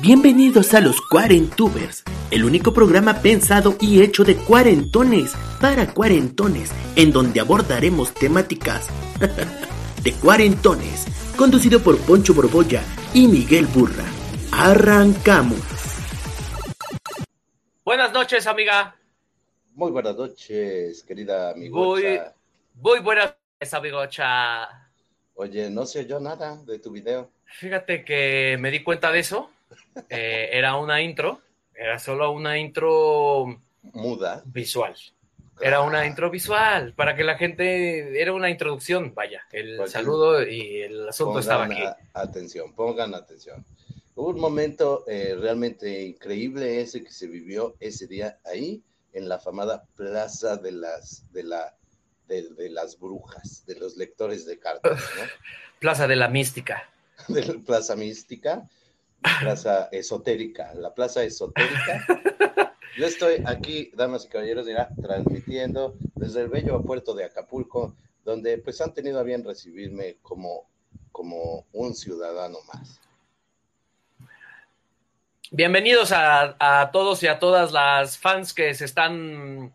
Bienvenidos a los Cuarentubers, el único programa pensado y hecho de cuarentones para cuarentones, en donde abordaremos temáticas de cuarentones, conducido por Poncho Borbolla y Miguel Burra. Arrancamos. Buenas noches, amiga. Muy buenas noches, querida Muy, amigocha. muy buenas noches, amigocha. Oye, no sé yo nada de tu video. Fíjate que me di cuenta de eso. Eh, era una intro, era solo una intro Muda. visual. Era una intro visual para que la gente. Era una introducción, vaya. El Pues saludo y el asunto Pongan estaba aquí. atención, pongan atención. Hubo un momento eh, realmente increíble ese que se vivió ese día ahí, en la afamada Plaza de las, de la, de, de las brujas, de los lectores de cartas, ¿no? Plaza de la Mística. de la Plaza Mística, Plaza Esotérica, la Plaza Esotérica. Yo estoy aquí, damas y caballeros, ya transmitiendo desde el bello puerto de Acapulco, donde pues han tenido a bien recibirme como, como un ciudadano más. Bienvenidos a, a todos y a todas las fans que se están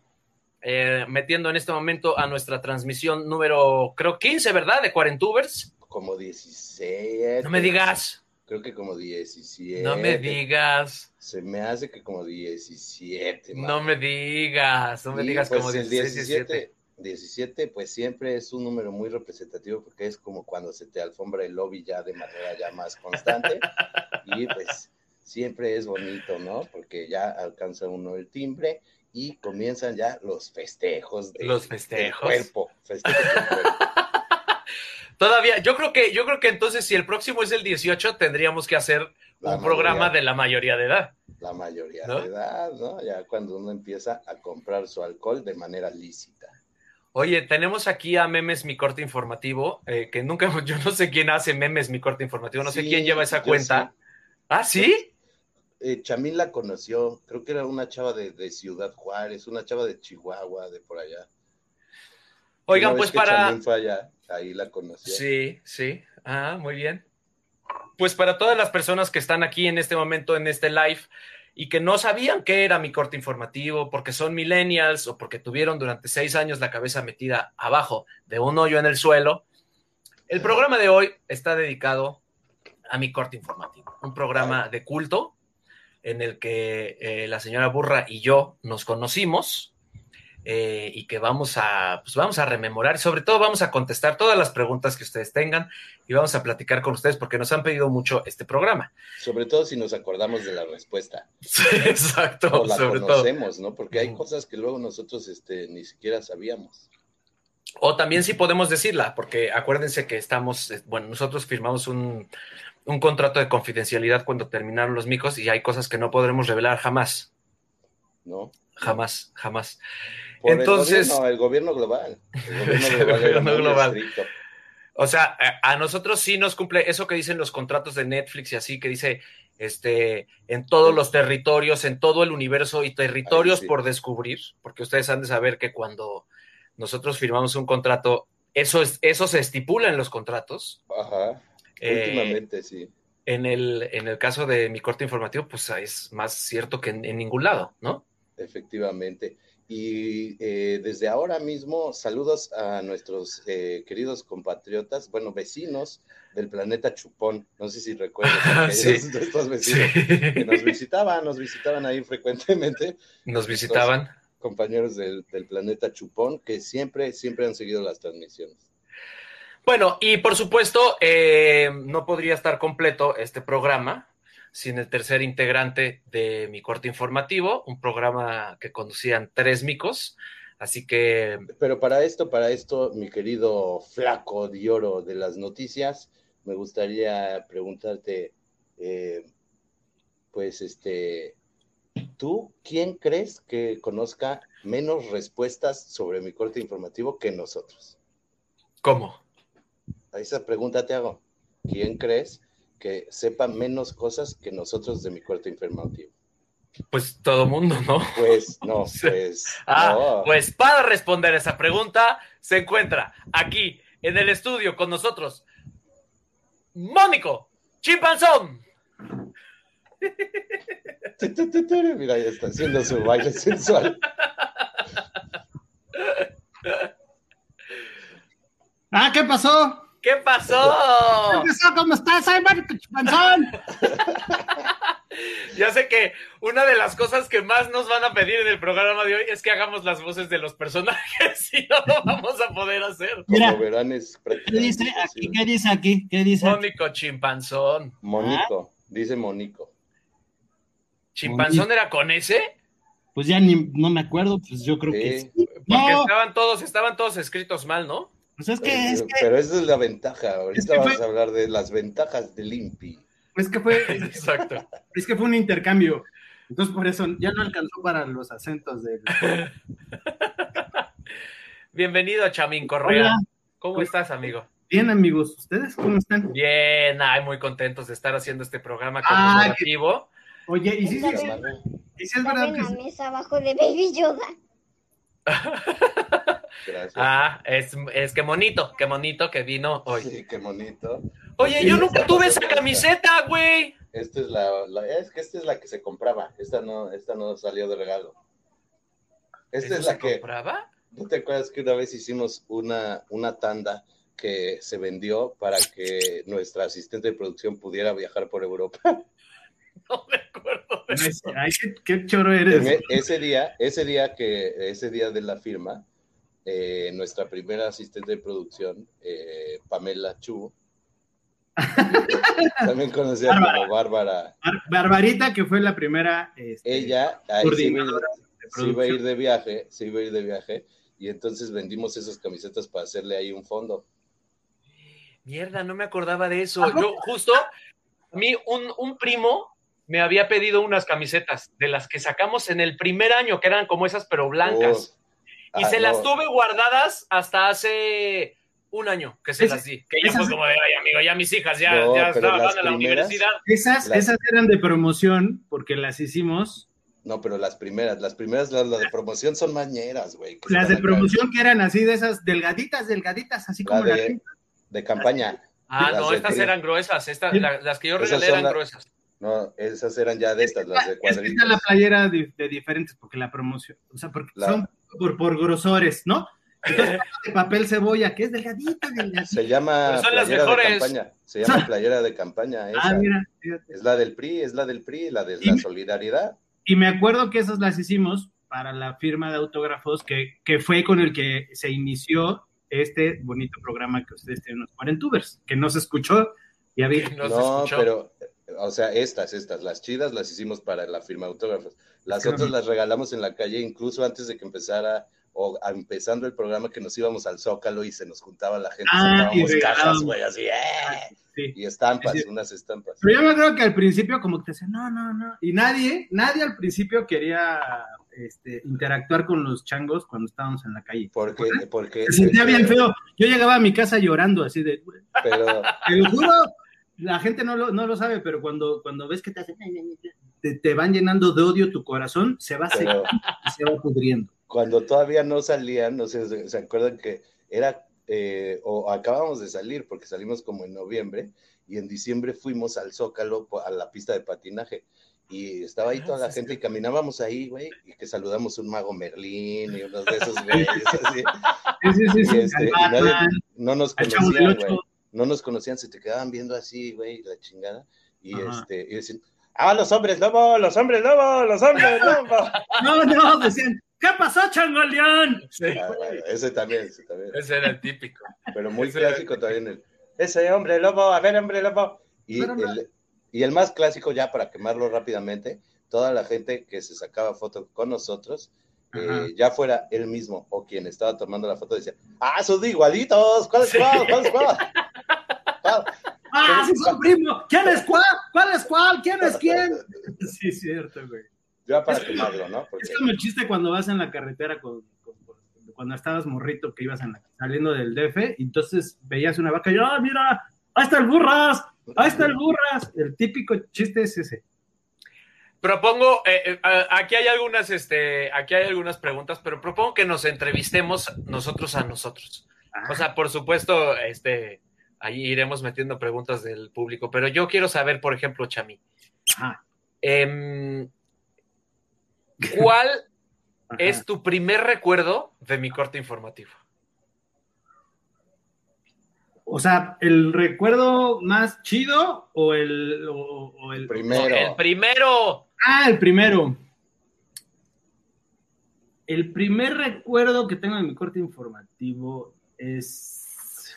eh, metiendo en este momento a nuestra transmisión número, creo, 15, ¿verdad? De Cuarentubers. Como 16. No me digas. Creo que como 17. No me digas. Se me hace que como 17. No me digas. No me Y, digas pues, como el 16, 17. 17, pues siempre es un número muy representativo porque es como cuando se te alfombra el lobby ya de manera ya más constante y pues siempre es bonito, ¿no? Porque ya alcanza uno el timbre y comienzan ya los festejos de- Los festejos. cuerpo, festejos del cuerpo. Todavía, yo creo que, yo creo que entonces si el próximo es el 18, tendríamos que hacer La un programa de la mayoría de edad. la mayoría ¿No? de edad, ¿no? Ya cuando uno empieza a comprar su alcohol de manera lícita. Oye, tenemos aquí a Memes Mi Corte Informativo, eh, que nunca, yo no sé quién hace Memes Mi Corte Informativo, no sé quién lleva esa cuenta. ¿Ah, sí? Eh, Chamín la conoció, creo que era una chava de, de Ciudad Juárez, una chava de Chihuahua, de por allá. Oigan, pues para... Chamín fue allá, ahí la conoció. Sí, sí. Ah, muy bien. Pues para todas las personas que están aquí en este momento, en este live, y que no sabían qué era mi corte informativo, porque son millennials o porque tuvieron durante seis años la cabeza metida abajo de un hoyo en el suelo, el programa de hoy está dedicado a mi corte informativo, un programa de culto en el que eh, la señora Burra y yo nos conocimos eh, y que vamos a, pues vamos a rememorar, sobre todo vamos a contestar todas las preguntas que ustedes tengan y vamos a platicar con ustedes porque nos han pedido mucho este programa. Sobre todo si nos acordamos de la respuesta. Exacto, o la sobre todo. conocemos, ¿no? Porque hay cosas que luego nosotros este, ni siquiera sabíamos. O también sí podemos decirla, porque acuérdense que estamos, eh, bueno, nosotros firmamos un, un contrato de confidencialidad cuando terminaron los micos y hay cosas que no podremos revelar jamás, ¿no? jamás, jamás. Por Entonces- el gobierno, el gobierno global. El gobierno global, gobierno. O sea, a, a nosotros sí nos cumple eso que dicen los contratos de Netflix y así, que dice, este, en todos los territorios, en todo el universo y territorios sí. por descubrir, porque ustedes han de saber que cuando nosotros firmamos un contrato, eso, es, eso se estipula en los contratos. Ajá. Eh, Últimamente, sí. en, el, en el caso de mi corte informativo, pues es más cierto que en, en ningún lado, ¿no? Efectivamente. Y eh, desde ahora mismo, saludos a nuestros eh, queridos compatriotas, bueno, vecinos del planeta Chupón. No sé si aquellos Sí. estos vecinos que nos visitaban, nos visitaban ahí frecuentemente, Nos visitaban. compañeros del, del planeta Chupón, que siempre, siempre han seguido las transmisiones. Bueno, y por supuesto, eh, no podría estar completo este programa sin el tercer integrante de mi corte informativo, un programa que conducían tres micos. Así que, Pero para esto, para esto, mi querido flaco de oro de las noticias, me gustaría preguntarte, eh, pues, este, ¿tú quién crees que conozca menos respuestas sobre mi corte informativo que nosotros? ¿Cómo? A esa pregunta te hago. ¿Quién crees que sepa menos cosas que nosotros de mi corte informativo? Pues todo mundo, ¿no? Pues no, pues. Ah, no. pues para responder esa pregunta se encuentra aquí en el estudio con nosotros Mónico Chimpanzón. Mira, ya está haciendo su baile sensual. Ah, ¿qué pasó? ¿Qué pasó? ¿Qué pasó? ¿Cómo estás? ¡Ay, Mónico Chipanzón! Ya sé que una de las cosas que más nos van a pedir en el programa de hoy es que hagamos las voces de los personajes, si no lo vamos a poder hacer. Mira. Como verán, es ¿Qué dice aquí? ¿Qué dice aquí? ¿Qué dice? aquí? Mónico Chimpanzón. Monico, dice Monico. ¿Chimpanzón era con ese? Pues ya ni no me acuerdo, pues yo creo que Sí, sí. Porque No, estaban todos, estaban todos escritos mal, ¿no? Pues es que, es que, Pero esa es la ventaja. Ahorita Es que vamos fue- a hablar de las ventajas del INPI. es que fue, Exacto. es que fue un intercambio. Entonces por eso ya no alcanzó para los acentos del. Bienvenido, Chamín Correa. Hola. ¿Cómo estás, amigo? Bien, amigos, ¿ustedes cómo están? Bien, ay, muy contentos de estar haciendo este programa conmemorativo. Oye, ¿y si, sí, sí- y si es verdad que la sí? mesa abajo de Baby Yoda. Gracias. Ah, es, es que bonito, qué bonito que vino hoy. Sí, qué bonito. Oye, Sí, yo nunca tuve esa camiseta, güey. Esta es la, la- es que esta es la que se compraba. Esta no, esta no salió de regalo. Esta ¿Eso es la se que, compraba? ¿no te acuerdas que una vez hicimos una, una tanda que se vendió para que nuestra asistente de producción pudiera viajar por Europa? No me acuerdo de Ay, eso. ay, qué, qué choro En eres. e- ese día, ese día que, ese día de la firma, eh, nuestra primera asistente de producción, eh, Pamela Chu, también conocida Bárbara. como Bárbara, Bar- Barbarita, que fue la primera. este, ella ahí se iba, a ir- coordinadora de se iba a ir de viaje, se iba a ir de viaje, y entonces vendimos esas camisetas para hacerle ahí un fondo. Mierda, no me acordaba de eso. Yo justo, a mí un, un primo me había pedido unas camisetas de las que sacamos en el primer año, que eran como esas pero blancas. Oh, y ah, se no, las tuve guardadas hasta hace un año que se Esa- las di. Que ya fue como de, ay, amigo, ya mis hijas ya, No, ya estaban las en la primeras- universidad. Esas, Las- esas eran de promoción porque las hicimos. No, pero las primeras, las primeras, las, las de promoción son mañeras, güey. Las de promoción que eran así de esas delgaditas, delgaditas, así La como de, de campaña. Ah, Las no, estas tri- eran gruesas. Estas, Sí. la- las que yo regalé eran la- gruesas. No, esas eran ya de estas, las de Es que está cuadritos. la playera de, de diferentes, porque la promoción, o sea, porque La- son por, por grosores, ¿no? Entonces, de papel cebolla, que es delgadita, delgadita. Se llama son las playera de mejores. campaña. Se llama playera de campaña. Esa. Ah, mira, fíjate. Es la del PRI, es la del PRI, la de Y- la solidaridad. Y me acuerdo que esas las hicimos para la firma de autógrafos que, que fue con el que se inició este bonito programa que ustedes tienen los Cuarentubers, que no se escuchó y había... No se No, escuchó. pero, o sea, estas, estas, las chidas las hicimos para la firma de autógrafos. Las otras las regalamos en la calle, incluso antes de que empezara, o a- empezando el programa, que nos íbamos al Zócalo y se nos juntaba la gente, Ah, y cajas, güey, así, ¡eh! Sí. Y estampas, Sí, unas estampas. Pero yo me acuerdo que al principio como que te decían, no, no, no. Y nadie, nadie al principio quería este, interactuar con los changos cuando estábamos en la calle. Porque, porque. Se sentía este, bien feo. Yo llegaba a mi casa llorando así de, "Güey, Pero, te lo juro, la gente no lo, no lo sabe, pero cuando, cuando ves que te hacen, te, te van llenando de odio tu corazón, se va secando y se va pudriendo. cuando todavía no salían, no sé, ¿se, se acuerdan que era, eh, o acabamos de salir, porque salimos como en noviembre, y en diciembre fuimos al Zócalo, a la pista de patinaje, y estaba ahí Ah, toda la gente, y caminábamos ahí, güey, y que saludamos un mago Merlín, y unos de esos güeyes, así, Sí, sí, sí, y, este, y nadie- no nos conocían, güey, no nos conocían, se te quedaban viendo así, güey, la chingada, y Ajá. este, y decían, ah, los hombres lobo, los hombres lobo, los hombres lobo. No, no, decían, ¿qué pasó, Chango León? Sí, Ah, bueno, ese también, ese también. ese era el típico. pero muy Ese- clásico también el ese hombre lobo, a ver hombre lobo. Y Pero el, y el más clásico ya para quemarlo rápidamente, toda la gente que se sacaba foto con nosotros, eh, ya fuera él mismo o quien estaba tomando la foto, decía, ah, son igualitos, ¿cuál es Sí. cuál? ¿Cuál es cuál? ¿Cuál? ¡Ah, sí son primo! ¿Quién es cuál? ¿Cuál es cuál? ¿Quién es quién? Sí, es cierto, güey. Ya para quemarlo, ¿no? Porque Es como el chiste cuando vas en la carretera con, con- con- cuando estabas morrito que ibas en la- saliendo del DF y entonces veías una vaca y ¡ah, mira! ¡Ahí está el burras! ¡Ahí está el burras! El típico chiste es ese. Propongo, eh, eh, aquí hay algunas, este, aquí hay algunas preguntas, pero propongo que nos entrevistemos nosotros a nosotros. O sea, por supuesto, este, ahí iremos metiendo preguntas del público, pero yo quiero saber, por ejemplo, Chami, ajá, em, ¿cuál ajá. es tu primer recuerdo de mi corte informativo? O sea, ¿el recuerdo más chido o el, o, o el primero. El primero. Ah, el primero. El primer recuerdo que tengo de mi corte informativo es.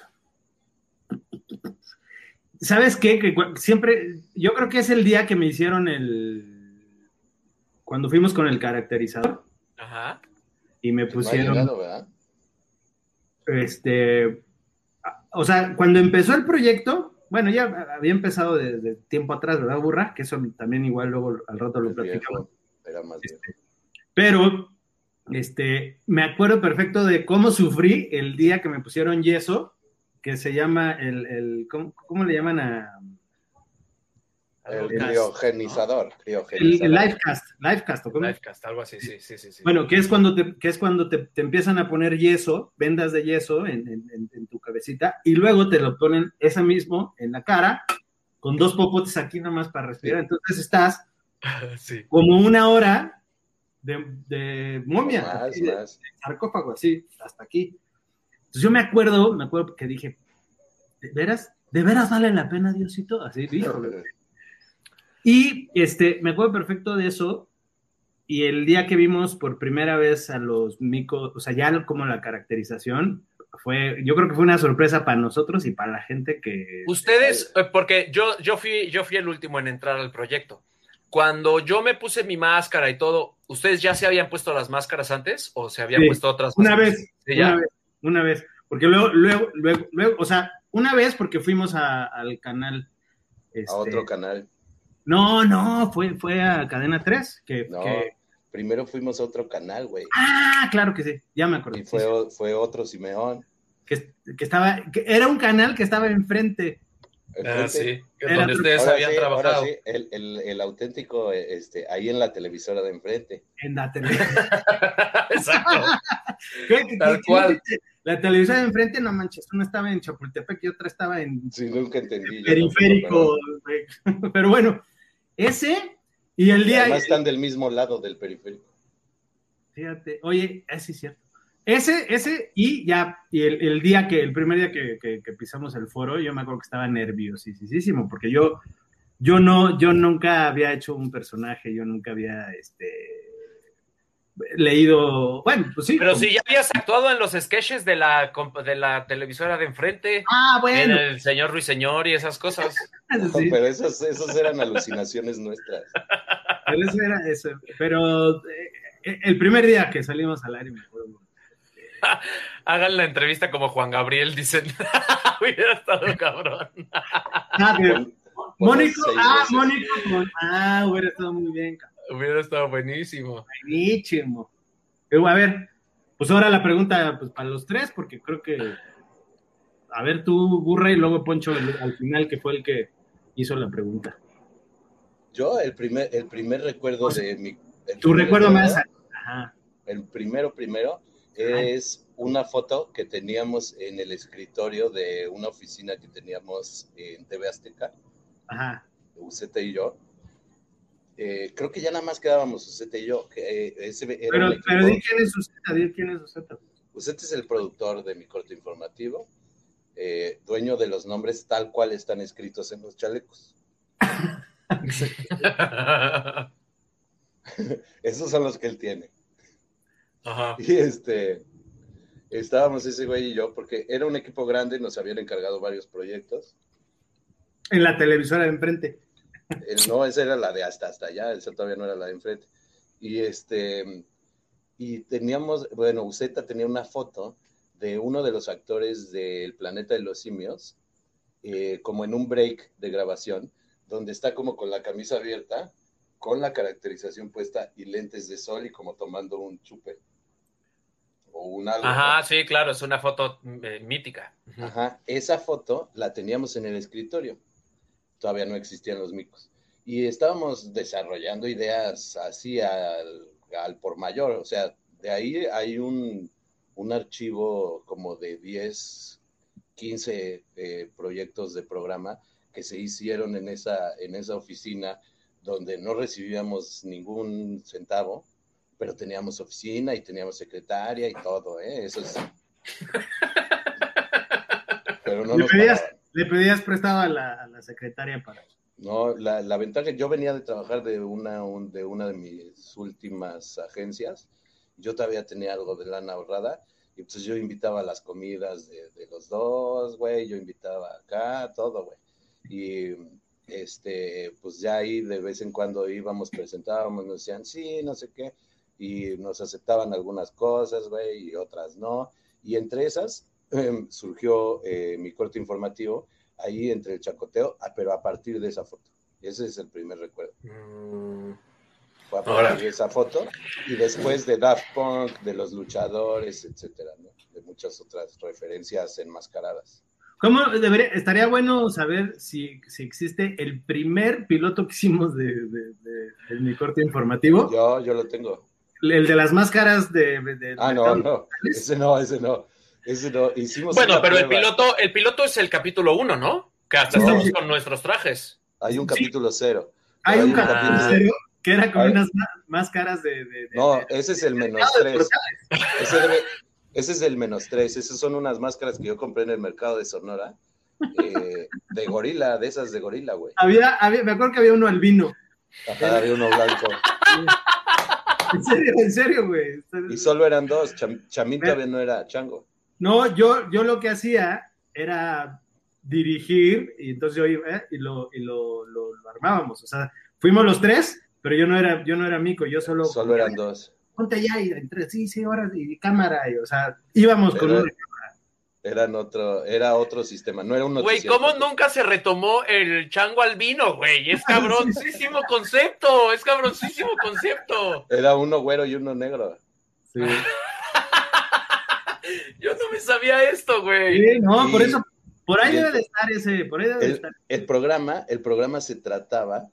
¿Sabes qué? Que siempre. Yo creo que es el día que me hicieron el. Cuando fuimos con el caracterizador Ajá. y me ha pusieron. llegado, ¿verdad? este, o sea, cuando empezó el proyecto, bueno, ya había empezado desde tiempo atrás, ¿verdad, Burra? Que eso también igual luego al rato lo platicamos. era más viejo. Pero, este, me acuerdo perfecto de cómo sufrí el día que me pusieron yeso, que se llama el, el ¿cómo, cómo le llaman a? El criogenizador. El, criogenizador. el Lifecast, Lifecast, ¿o ¿no? cómo? Livecast, algo así, sí, sí, sí. sí. Bueno, que es cuando te, que es cuando te, te empiezan a poner yeso, vendas de yeso en, en- en- en tu cabecita, y luego te lo ponen esa mismo en la cara, con dos popotes aquí nomás para respirar. Sí. Entonces estás sí. como una hora de, de momia, Más, así de- sarcófago, así, hasta aquí. Entonces yo me acuerdo, me acuerdo que dije, ¿de veras? ¿De veras vale la pena, Diosito? Así dijo. Y este, me acuerdo perfecto de eso. Y el día que vimos por primera vez a los micos, o sea, ya como la caracterización, fue, yo creo que fue una sorpresa para nosotros y para la gente que... Ustedes, porque yo, yo, fui, yo fui el último en entrar al proyecto. Cuando yo me puse mi máscara y todo, ¿ustedes ya se habían puesto las máscaras antes o se habían Sí, puesto otras Una máscaras? vez, Sí, ya. una vez, una vez. Porque luego, luego, luego, luego, o sea, una vez porque fuimos a- al canal. este, A otro canal. No, no, fue, fue a Cadena 3. Que, No, que- primero fuimos a otro canal, güey. ah, claro que sí, ya me acordé. Y fue, sí. fue otro Simeón. que, que estaba, que era un canal que estaba enfrente. Ah, sí, Era donde otro- ustedes Ahora habían sí, ahora trabajado. sí, el, el- el auténtico, este, ahí en la televisora de enfrente. En la tele. Exacto. ¿Qué- qué- Tal qué- cual. La televisión de enfrente, no manches, una estaba en Chapultepec y otra estaba en Sí, nunca entendí. yo periférico. Pero bueno, ese y el día. Además están del mismo lado del periférico. Fíjate, oye, ese es cierto. Ese, ese, y ya, y el, el día que, el primer día que, que- que pisamos el foro, yo me acuerdo que estaba nerviosísimo, porque yo, yo no, yo nunca había hecho un personaje, yo nunca había, este, leído, bueno, pues sí. Pero como- si ya habías actuado en los sketches de la, de la televisora de enfrente, Ah, en bueno. el señor Ruiseñor y esas cosas. sí, Pero esas, esas eran alucinaciones nuestras. pero eso era eso. Pero eh, el primer día que salimos al aire, me acuerdo. Hagan la entrevista como Juan Gabriel, dicen. Hubiera estado cabrón. Ah, Mónico, ah. Mónico, ah, hubiera estado muy bien, cabrón. Hubiera estado buenísimo. Buenísimo. Pero, a ver, pues ahora la pregunta pues, para los tres, porque creo que. A ver, tú, Burra, y luego Poncho el- al final, que fue el que hizo la pregunta. Yo, el primer, el primer recuerdo de mi. Tu recuerdo más. Ajá. El primero, primero, es una foto que teníamos en el escritorio de una oficina que teníamos en TV Azteca, Ajá. Uceta y yo. Eh, creo que ya nada más quedábamos Uceta y yo. Que, eh, ese era Pero, pero di quién es Z, di quién es su Z. Uceta es el productor de mi corto informativo, eh, dueño de los nombres tal cual están escritos en los chalecos. Esos son los que él tiene. Ajá. Y este, estábamos ese güey y yo, porque era un equipo grande, nos habían encargado varios proyectos. En la televisora de enfrente. No, esa era la de hasta hasta allá, esa todavía no era la de enfrente. Y este, y teníamos, bueno, Uceta tenía una foto de uno de los actores del Planeta de los Simios, eh, como en un break de grabación, donde está como con la camisa abierta, con la caracterización puesta y lentes de sol y como tomando un chupe. O un algo. Ajá, sí, claro, es una foto eh, mítica. Ajá, esa foto la teníamos en el escritorio. Todavía no existían los micos. Y estábamos desarrollando ideas así al, al por mayor. O sea, de ahí hay un, un archivo como de 10, 15 eh, proyectos de programa que se hicieron en esa, en esa oficina donde no recibíamos ningún centavo, pero teníamos oficina y teníamos secretaria y todo, ¿eh? Eso es... Pero no ¿Le nos pedías, pagaban. Le pedías prestado a la, a la secretaria para... No, la, la ventaja, yo venía de trabajar de una, un- de una de mis últimas agencias, yo todavía tenía algo de lana ahorrada, y pues yo invitaba a las comidas de, de los dos, güey, yo invitaba acá, todo, güey. Y este, pues ya ahí de vez en cuando íbamos, presentábamos, nos decían, sí, no sé qué, y nos aceptaban algunas cosas, güey, y otras no. Y entre esas surgió eh, mi corte informativo, ahí entre el chacoteo, ah, pero a partir de esa foto. Ese es el primer recuerdo. Mm, Fue a partir de esa foto y después de Daft Punk, de los luchadores, etcétera, ¿no? de muchas otras referencias enmascaradas. ¿Cómo debería, estaría bueno saber si, si existe el primer piloto que hicimos de, de- de- de mi corte informativo? Yo, yo lo tengo. El de las máscaras de... Ah, no, no, ese no, ese no, ese no. Hicimos Bueno, pero el piloto, el piloto es el capítulo uno, ¿no? Que hasta No. estamos con nuestros trajes. Hay un Sí. capítulo cero. Hay un capítulo cero que era con unas máscaras de... de- de- No, de- ese es el menos Ah, de tres. Ese, debe- ese es el menos tres. Esas son unas máscaras que yo compré en el mercado de Sonora. eh, de gorila, de esas de gorila, güey. Había, había, me acuerdo que había uno albino. Ajá, de uno blanco. En serio, en serio, güey. Y solo eran dos. Cham- Chamín todavía no era chango. No, yo, yo lo que hacía era dirigir y entonces yo iba ¿eh? y, lo, y lo, lo- lo armábamos. O sea, fuimos los tres, pero yo no era, yo no era mico, yo solo. Solo eran dos. Ponte allá y entre, sí, sí, ahora y cámara. Y, o sea, íbamos con Era- una. Eran otro, era otro sistema. No era un Güey. ¿cómo nunca se retomó el chango albino, güey? Es cabroncísimo concepto, es cabroncísimo concepto. Era uno güero y uno negro. Sí. Yo no me sabía esto, güey. Sí, no, Y- por eso, por ahí el- debe de estar ese, por ahí debe de El, estar. el programa, el programa se trataba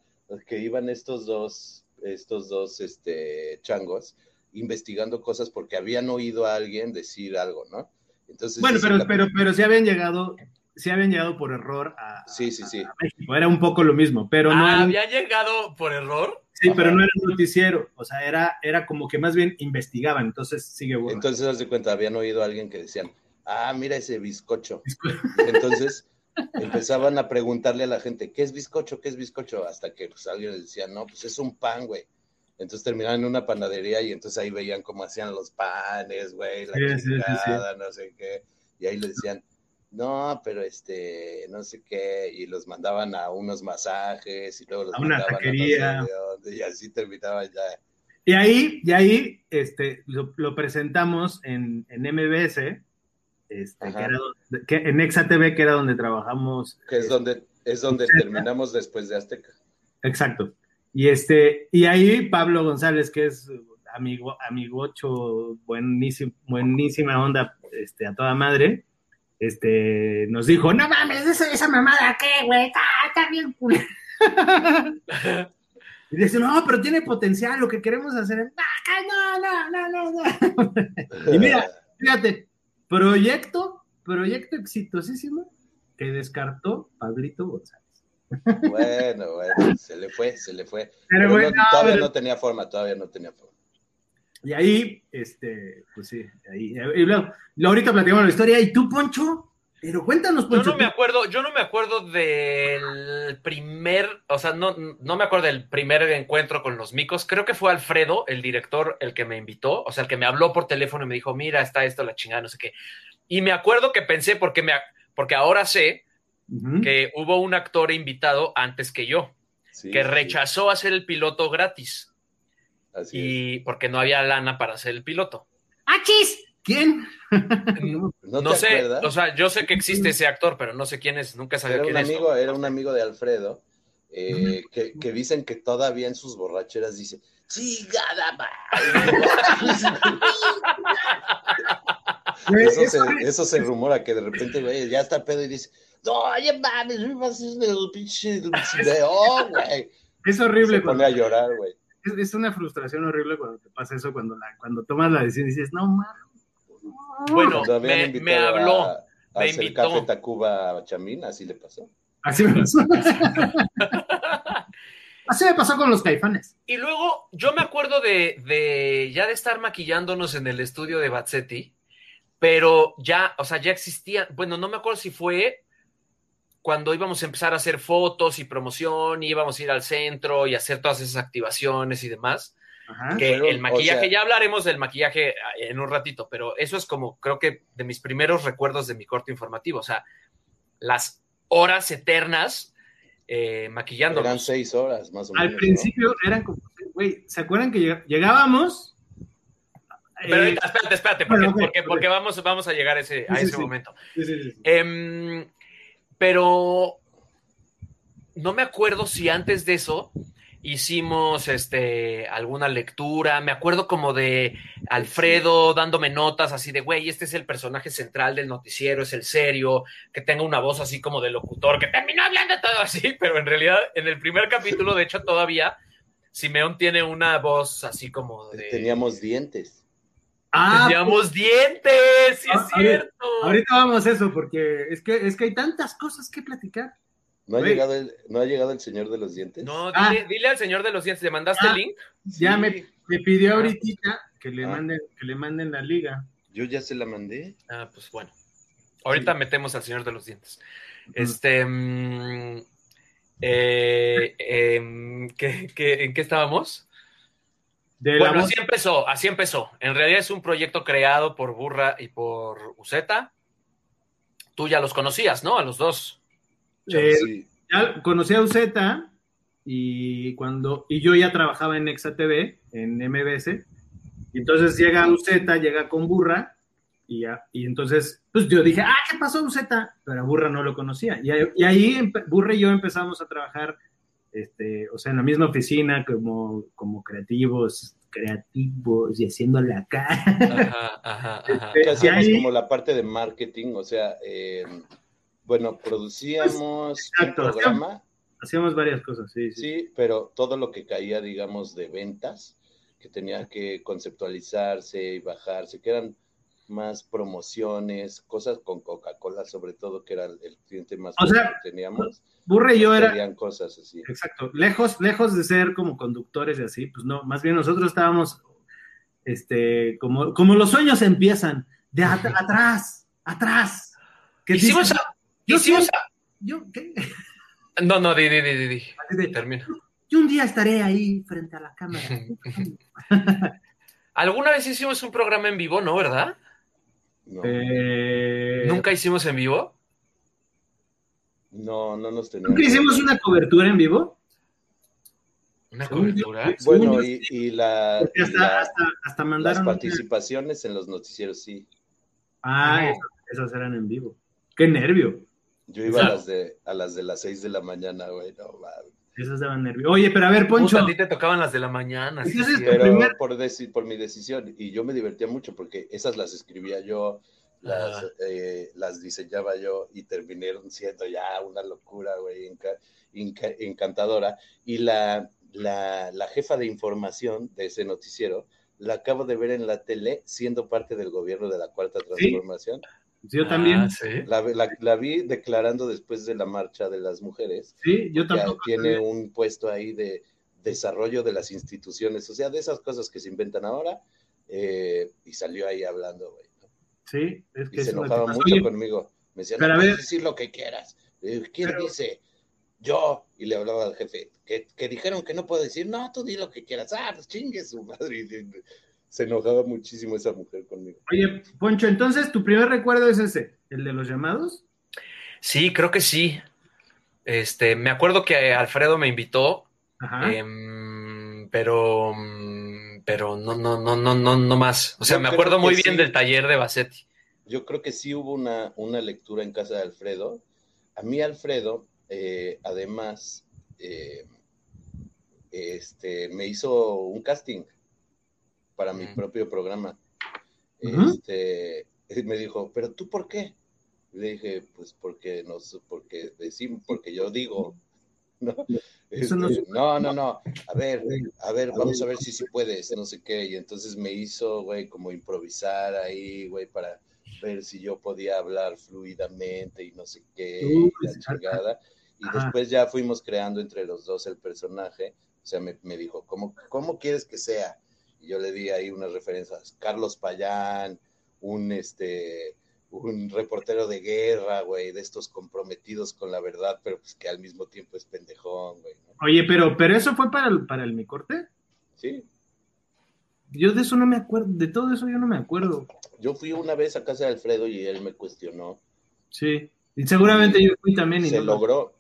que iban estos dos, estos dos este, changos investigando cosas porque habían oído a alguien decir algo, ¿no? Entonces, Bueno, pero, pero, pero sí habían llegado, sí habían llegado por error a, Sí, sí, sí. a México. Era un poco lo mismo, pero no Ah, era, había llegado por error. Sí, pero no era un noticiero. O sea, era, era como que más bien investigaban. Entonces sigue bueno. Entonces, haz de cuenta, habían oído a alguien que decían, ah, mira ese bizcocho. Entonces, empezaban a preguntarle a la gente, ¿qué es bizcocho? ¿Qué es bizcocho? Hasta que pues, alguien les decía, no, pues es un pan, güey. Entonces terminaban en una panadería y entonces ahí veían cómo hacían los panes, güey, la Sí, sí, sí, chingada, no sé qué. Y ahí les decían, no, pero este, no sé qué, y los mandaban a unos masajes y luego los A una mandaban taquería. a no sé de dónde, y así terminaban ya. Y ahí, y ahí este, lo, lo presentamos en, en MBS, este, que era donde- que en Exa TV, que era donde trabajamos. Que es eh, donde, es donde terminamos después de Azteca. Exacto. Y este, y ahí Pablo González, que es amigo, amigocho, buenísimo, buenísima onda, este, a toda madre, este, nos dijo, no mames, esa, esa mamada qué, güey, está, está bien culera". Y dice, no, pero tiene potencial, lo que queremos hacer es, "Ah, no, no, no, no, no. Y mira, fíjate, proyecto, proyecto exitosísimo que descartó Pablito González. Bueno, bueno, se le fue, se le fue. Pero Pero bueno, no- todavía pero- no tenía forma, todavía no tenía forma. Y ahí, este, pues sí, ahí. Y luego, ahorita platicamos la historia. ¿Y tú, Poncho? Pero cuéntanos, Yo Poncho. no me acuerdo, yo no me acuerdo del primer, o sea, no, no me acuerdo del primer encuentro con los micos. Creo que fue Alfredo, el director, el que me invitó, o sea, el que me habló por teléfono y me dijo, mira, está esto, la chingada, no sé qué. Y me acuerdo que pensé, porque, me, porque ahora sé que hubo un actor invitado antes que yo, Sí, que sí, rechazó hacer el piloto gratis, Así y porque no había lana para hacer el piloto. ¡Achis! ¿Quién? ¿No, No te sé, acuerdas? o sea, yo sé que existe ese actor, pero no sé quién es, nunca sabía Era un quién es. amigo, era un amigo de Alfredo, eh, que, que dicen que todavía en sus borracheras dice, chingada Güey, Eso eso- se, eso se rumora, que de repente, güey, ya está pedo y dice, no, oye, mames, me vas a hacer el pinche video, güey. Es Se horrible. pone Cuando, a llorar, güey. Es, es una frustración horrible cuando te pasa eso, cuando, la, cuando tomas la decisión y dices, no, mames. Bueno, me, habló, a, a me hacer invitó. Café Tacuba a Chamín, así le pasó. Así me pasó. Así me pasó con los caifanes. Y luego yo me acuerdo de, de ya de estar maquillándonos en el estudio de Bazzetti, pero ya, o sea, ya existía, bueno, no me acuerdo si fue cuando íbamos a empezar a hacer fotos y promoción, y íbamos a ir al centro y hacer todas esas activaciones y demás. Ajá. Que Fueron, el maquillaje, o sea- ya hablaremos del maquillaje en un ratito, pero eso es como, creo que de mis primeros recuerdos de mi corte informativo, o sea, las horas eternas eh, maquillándonos. Eran seis horas, más o menos. Al ¿no? principio eran como, güey, ¿se acuerdan que lleg- llegábamos? Pero Eh, ahorita, espérate, espérate, porque, bueno, porque, porque vamos, vamos a llegar a ese, Sí, sí, ese sí. momento. sí, sí, sí. Em, pero no me acuerdo si antes de eso hicimos este alguna lectura. Me acuerdo como de Alfredo dándome notas así de, güey, este es el personaje central del noticiero, es el serio, que tenga una voz así como de locutor, que terminó hablando todo así, pero en realidad en el primer capítulo, de hecho, todavía Simeón tiene una voz así como de... Teníamos dientes. Ah, Teníamos dientes, sí Ah, es a cierto. ahorita vamos a eso, porque es que, es que hay tantas cosas que platicar. ¿No ha, llegado el, ¿No ha llegado el señor de los dientes? No, Ah. dile, dile al señor de los dientes, ¿le mandaste Ah. el link? Ya Sí, me, me pidió Ah. ahorita que le Ah. manden, que le manden la liga. Yo ya se la mandé. Ah, pues bueno. Ahorita metemos al señor de los dientes. Este. mm, eh, em, ¿qué- qué- en qué estábamos? De Bueno, así empezó, así empezó. En realidad es un proyecto creado por Burra y por Uceta. Tú ya los conocías, ¿no? A los dos. eh, Sí. ya conocí a Uzeta y cuando y yo ya trabajaba en Exa TV, en MBS. Y entonces llega Uzeta, llega con Burra y ya y entonces pues yo dije, "Ah, ¿qué pasó Uzeta?" Pero a Burra no lo conocía. Y, ahí- y ahí empe- Burra y yo empezamos a trabajar este, o sea, en la misma oficina como como creativos, creativos y haciéndole acá. Ajá, ajá, hacíamos ahí- como la parte de marketing, o sea, eh, bueno, producíamos un Exacto, programa, Hacíamos varias cosas, sí, sí. sí, pero todo lo que caía, digamos, de ventas, que tenía que conceptualizarse y bajarse, que eran más promociones, cosas con Coca-Cola, sobre todo, que era el, cliente más O sea, que teníamos. Burra y yo era cosas así. Exacto. Lejos, lejos de ser como conductores y así, pues no, más bien nosotros estábamos, este, como, como los sueños empiezan, de at- atrás, atrás. Que Hicimos, a- yo hicimos a- yo, ¿qué? No, no, di, di, di, di, di. Termina. yo un día estaré ahí frente a la cámara. ¿Alguna vez hicimos un programa en vivo, no, verdad? No, Eh, ¿Nunca hicimos en vivo? no, no nos teníamos. ¿Nunca hicimos una cobertura en vivo? ¿Una cobertura? Bueno, y, y la, y hasta, la- hasta, hasta las mandaron. una- participaciones en los noticieros, sí. Ah, No. esas, esas eran en vivo. Qué nervio. Yo iba a las de a las de las seis de la mañana, güey, no mames. Esas daban nervio. Oye, pero a ver, Poncho. Puta, a ti te tocaban las de la mañana. sí, sí. tu Pero primer- por, por mi decisión, y yo me divertía mucho porque esas las escribía yo, las, eh, las diseñaba yo y terminaron siendo ya una locura, güey, enca- enca- encantadora. Y la, la, la jefa de información de ese noticiero la acabo de ver en la tele siendo parte del gobierno de la Cuarta Transformación. Yo también. Ah, sí. La, la- la vi declarando después de la marcha de las mujeres Sí, yo que tampoco. tiene un puesto ahí de desarrollo de las instituciones, o sea, de esas cosas que se inventan ahora, eh, y salió ahí hablando, güey. ¿no? Sí, es que Y se enojaba mucho Oye, conmigo. Me decía, pero no a puedes ver- decir lo que quieras. Eh, ¿Quién Pero- dice? Yo. Y le hablaba al jefe, que, que dijeron que no puedo decir, no, tú di lo que quieras. Ah, pues chingue su madre. Se- enojaba muchísimo esa mujer conmigo. Oye, Poncho, entonces tu primer recuerdo es ese, el de los llamados. Sí, creo que sí. Este, me acuerdo que Alfredo me invitó, Ajá. em, pero pero no, no, no, no, no, no más. O sea, Yo me acuerdo muy bien sí. del taller de Bassetti. Yo creo que sí hubo una, una lectura en casa de Alfredo. A mí Alfredo, eh, además, eh, este, me hizo un casting para mi propio programa. Ujú. Este, él me dijo, ¿pero tú por qué? Le dije, pues porque no sé, porque decimos, porque yo digo, ¿no? Eso no Este, no, no, no, a ver, a ver, vamos a ver si sí puedes, no sé qué. Y entonces me hizo, güey, como improvisar ahí, güey, para ver si yo podía hablar fluidamente y no sé qué, y la chingada. Y Ajá. después ya fuimos creando entre los dos el personaje. O sea, me, me dijo, ¿cómo, ¿cómo quieres que sea? Yo le di ahí unas referencias. Carlos Payán, un, este, un reportero de guerra, güey, de estos comprometidos con la verdad, pero pues que al mismo tiempo es pendejón, güey. ¿no? Oye, pero, pero eso fue para el, para el mi corte. Sí, Yo de eso no me acuerdo, de todo eso yo no me acuerdo. yo fui una vez a casa de Alfredo y él me cuestionó. Sí. Y seguramente yo fui también y se no- logró,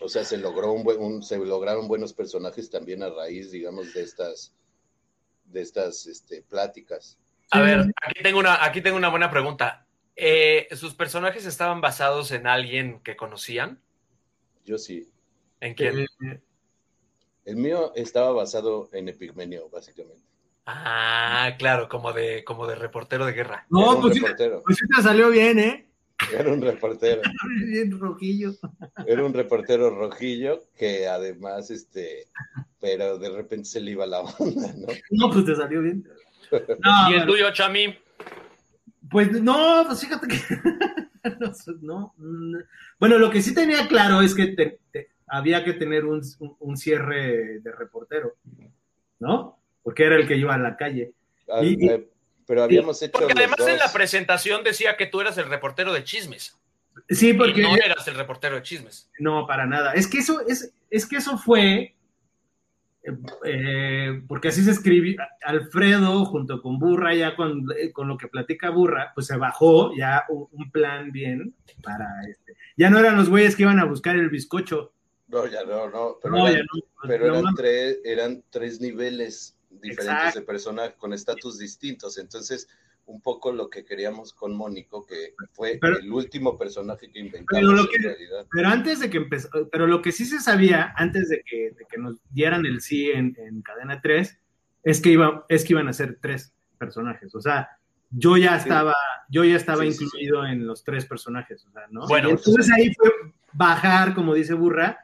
o sea, se logró un buen, un- se lograron buenos personajes también a raíz, digamos, de estas, de estas, este, pláticas. A ver, aquí tengo una, aquí tengo una buena pregunta. Eh, ¿Sus personajes estaban basados en alguien que conocían? Yo sí. ¿En quién? Eh, El mío estaba basado en Epigmenio, básicamente. Ah, claro, como de, como de reportero de guerra. No, pues sí, pues sí te salió bien, ¿eh? Era un reportero, Bien rojillo. era un reportero rojillo que además, este, pero de repente se le iba la onda, ¿no? No, pues te salió bien. No, ¿Y el tuyo, Chami? pues no, pues fíjate que. no, Bueno, lo que sí tenía claro es que te- te- había que tener un, un- un cierre de reportero, ¿no? Porque era el que iba a la calle. Ah, Y- eh, pero habíamos hecho Porque además en la presentación decía que tú eras el reportero de chismes. Sí, Y porque. no eras el reportero de chismes. No, para nada. Es que eso, es, es que eso fue. eh, eh, porque así se escribió. Alfredo, junto con Burra, ya con, eh, con lo que platica Burra, pues se bajó ya un, un plan bien para este. Ya no eran los güeyes que iban a buscar el bizcocho. No, ya no, no, pero, No, eran, ya no. pero no eran, mames. tres, eran tres niveles diferentes Exacto. de personaje con estatus distintos. Entonces, un poco lo que queríamos con Mónico, que fue Pero- el último personaje que inventamos Pero lo en que- realidad. Pero antes de que empezó, pero lo que sí se sabía, antes de que, de que nos dieran el sí en, en cadena 3, es que iba, es que iban a ser tres personajes. O sea, yo ya Sí. estaba, yo ya estaba Sí, sí, incluido en los tres personajes. O sea, ¿no? Bueno, entonces ahí fue bajar, como dice Burra.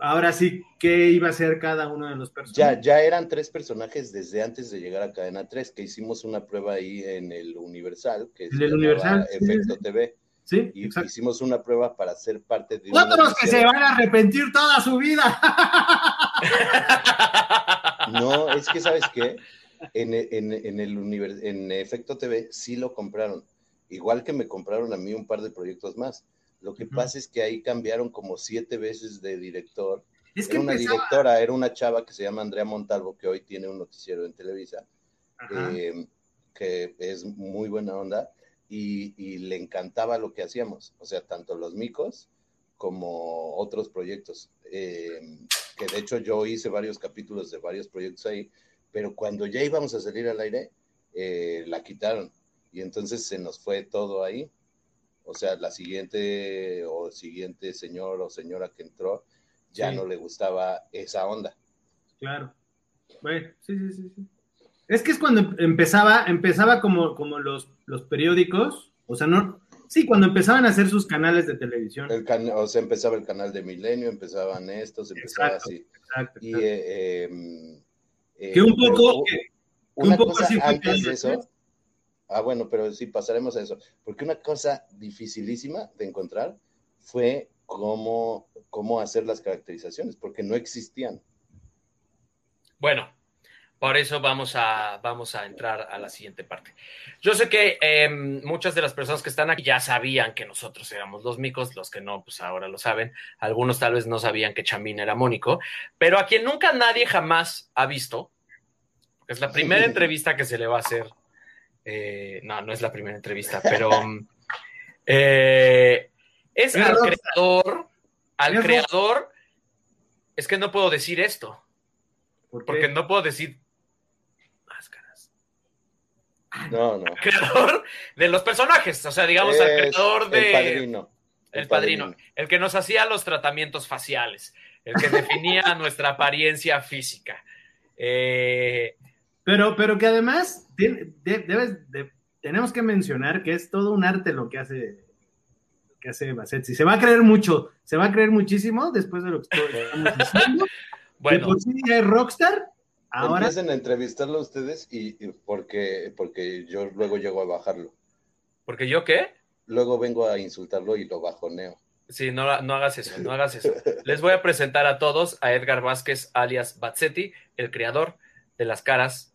Ahora sí, ¿qué iba a ser cada uno de los personajes? Ya, ya eran tres personajes desde antes de llegar a Cadena 3, que hicimos una prueba ahí en el Universal, que En se el Universal, Efecto sí. TV, Sí, y exacto. hicimos una prueba para ser parte de Otros que se van a arrepentir toda su vida. No, es que, ¿sabes qué? En, en, en el univer- en Efecto TV sí lo compraron. Igual que me compraron a mí un par de proyectos más. Lo que Ujú. pasa es que ahí cambiaron como siete veces de director. Es que Era una empezaba. directora, era una chava que se llama Andrea Montalvo, que hoy tiene un noticiero en Televisa, eh, que es muy buena onda y, y le encantaba lo que hacíamos. O sea, tanto los micos como otros proyectos. Eh, que de hecho yo hice varios capítulos de varios proyectos ahí, pero cuando ya íbamos a salir al aire, eh, la quitaron. Y entonces se nos fue todo ahí. O sea, la siguiente o el siguiente señor o señora que entró ya Sí. no le gustaba esa onda. Claro. Bueno, sí, sí, sí, sí. Es que es cuando empezaba, empezaba como, como los, los periódicos, o sea, no, sí, cuando empezaban a hacer sus canales de televisión. El can- o sea, empezaba el canal de Milenio, empezaban estos, empezaba Exacto. así. Exacto, Y, exacto. eh, eh, eh, que un pero poco, que- una un poco cosa así fue antes de eso. Ah, bueno, pero sí, pasaremos a eso. Porque una cosa dificilísima de encontrar fue cómo, cómo hacer las caracterizaciones, porque no existían. Bueno, por eso vamos a, vamos a entrar a la siguiente parte. Yo sé que eh, muchas de las personas que están aquí ya sabían que nosotros éramos los micos, los que no, pues ahora lo saben. Algunos tal vez no sabían que Chamín era Mónico, pero a quien nunca nadie jamás ha visto, porque es la primera entrevista que se le va a hacer. Eh, no, no es la primera entrevista, pero um, eh, es al creador, al creador. Es que no puedo decir esto porque no puedo decir No, no. creador de los personajes, o sea, digamos, al Es creador de... El padrino. El padrino, el que nos hacía los tratamientos faciales, el que definía nuestra apariencia física. Eh, Pero, pero que además de- debes de- tenemos que mencionar que es todo un arte lo que hace que hace Bassetsi. Se va a creer mucho, se va a creer muchísimo después de lo que estamos diciendo. Bueno, por sí ya es rockstar, ahora Empiecen a entrevistarlo a ustedes y, y porque, porque yo luego llego a bajarlo. porque yo qué? Luego vengo a insultarlo y lo bajoneo. Sí, no, no hagas eso, no hagas eso. Les voy a presentar a todos a Edgar Vázquez, alias Bazzetti, el creador de las caras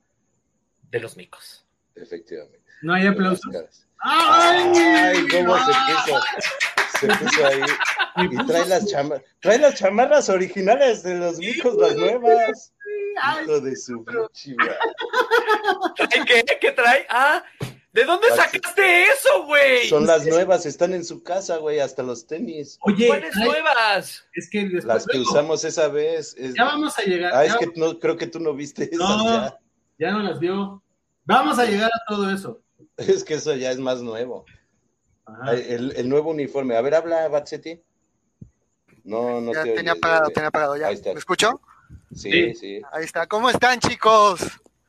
de los micos. Efectivamente. no hay aplausos. ¡Ay! Ay, cómo se puso. Se puso ahí. Y trae las chamarras. Trae las chamarras originales de los micos, las nuevas. Hijo de su. ¿Trae qué? ¿Qué trae? Ah, ¿de dónde Las- sacaste eso, güey? Son las nuevas, están en su casa, güey, hasta los tenis. Oye, ¿Cuáles ay, nuevas? es que después- Las que usamos esa vez. es- ya vamos a llegar. Ah, es que no, creo que tú no viste esas No. ya. Ya no las vio. Vamos a llegar a todo eso. Es que eso ya es más nuevo. Ajá. El, el nuevo uniforme. A ver, habla, Batsetti. No, no ya te tenía oyes, güey. tenía apagado ya. Ahí está. ¿Me escuchó? Sí, Sí. sí. Ahí está. ¿Cómo están, chicos?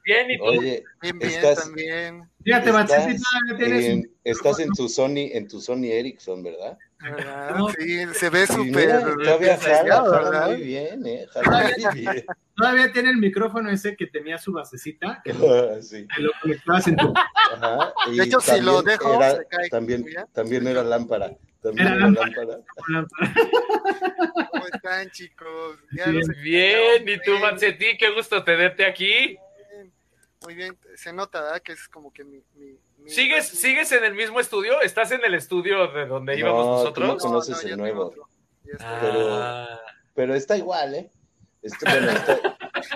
Bien, ¿y tú? Oye, Bien, bien, Estás- también. Fíjate, Batsetti todavía tienes en, estás en tu Sony, en tu Sony Ericsson, ¿verdad? ¿Verdad? No. Sí, se ve súper. todavía jala, muy bien, eh. Jala muy bien. Todavía tiene el micrófono ese que tenía su basecita, que lo, Sí. que lo conectabas en tu. Ajá. y De hecho, si lo dejo, era- se cae. También, también era lámpara. También Era era, lámpara. lámpara. ¿Cómo están, chicos? Ya Bien. Bien, ¿y tú. Bazzetti? Qué gusto tenerte aquí. Bien. Muy bien, se nota, ¿verdad? Que es como que mi- mi- ¿Sigues, ¿Sigues en el mismo estudio? ¿Estás en el estudio de donde íbamos No, tú nosotros? no conoces el yo tengo nuevo. está. Ah, Pero- Pero está igual, ¿eh? Está, bueno, está,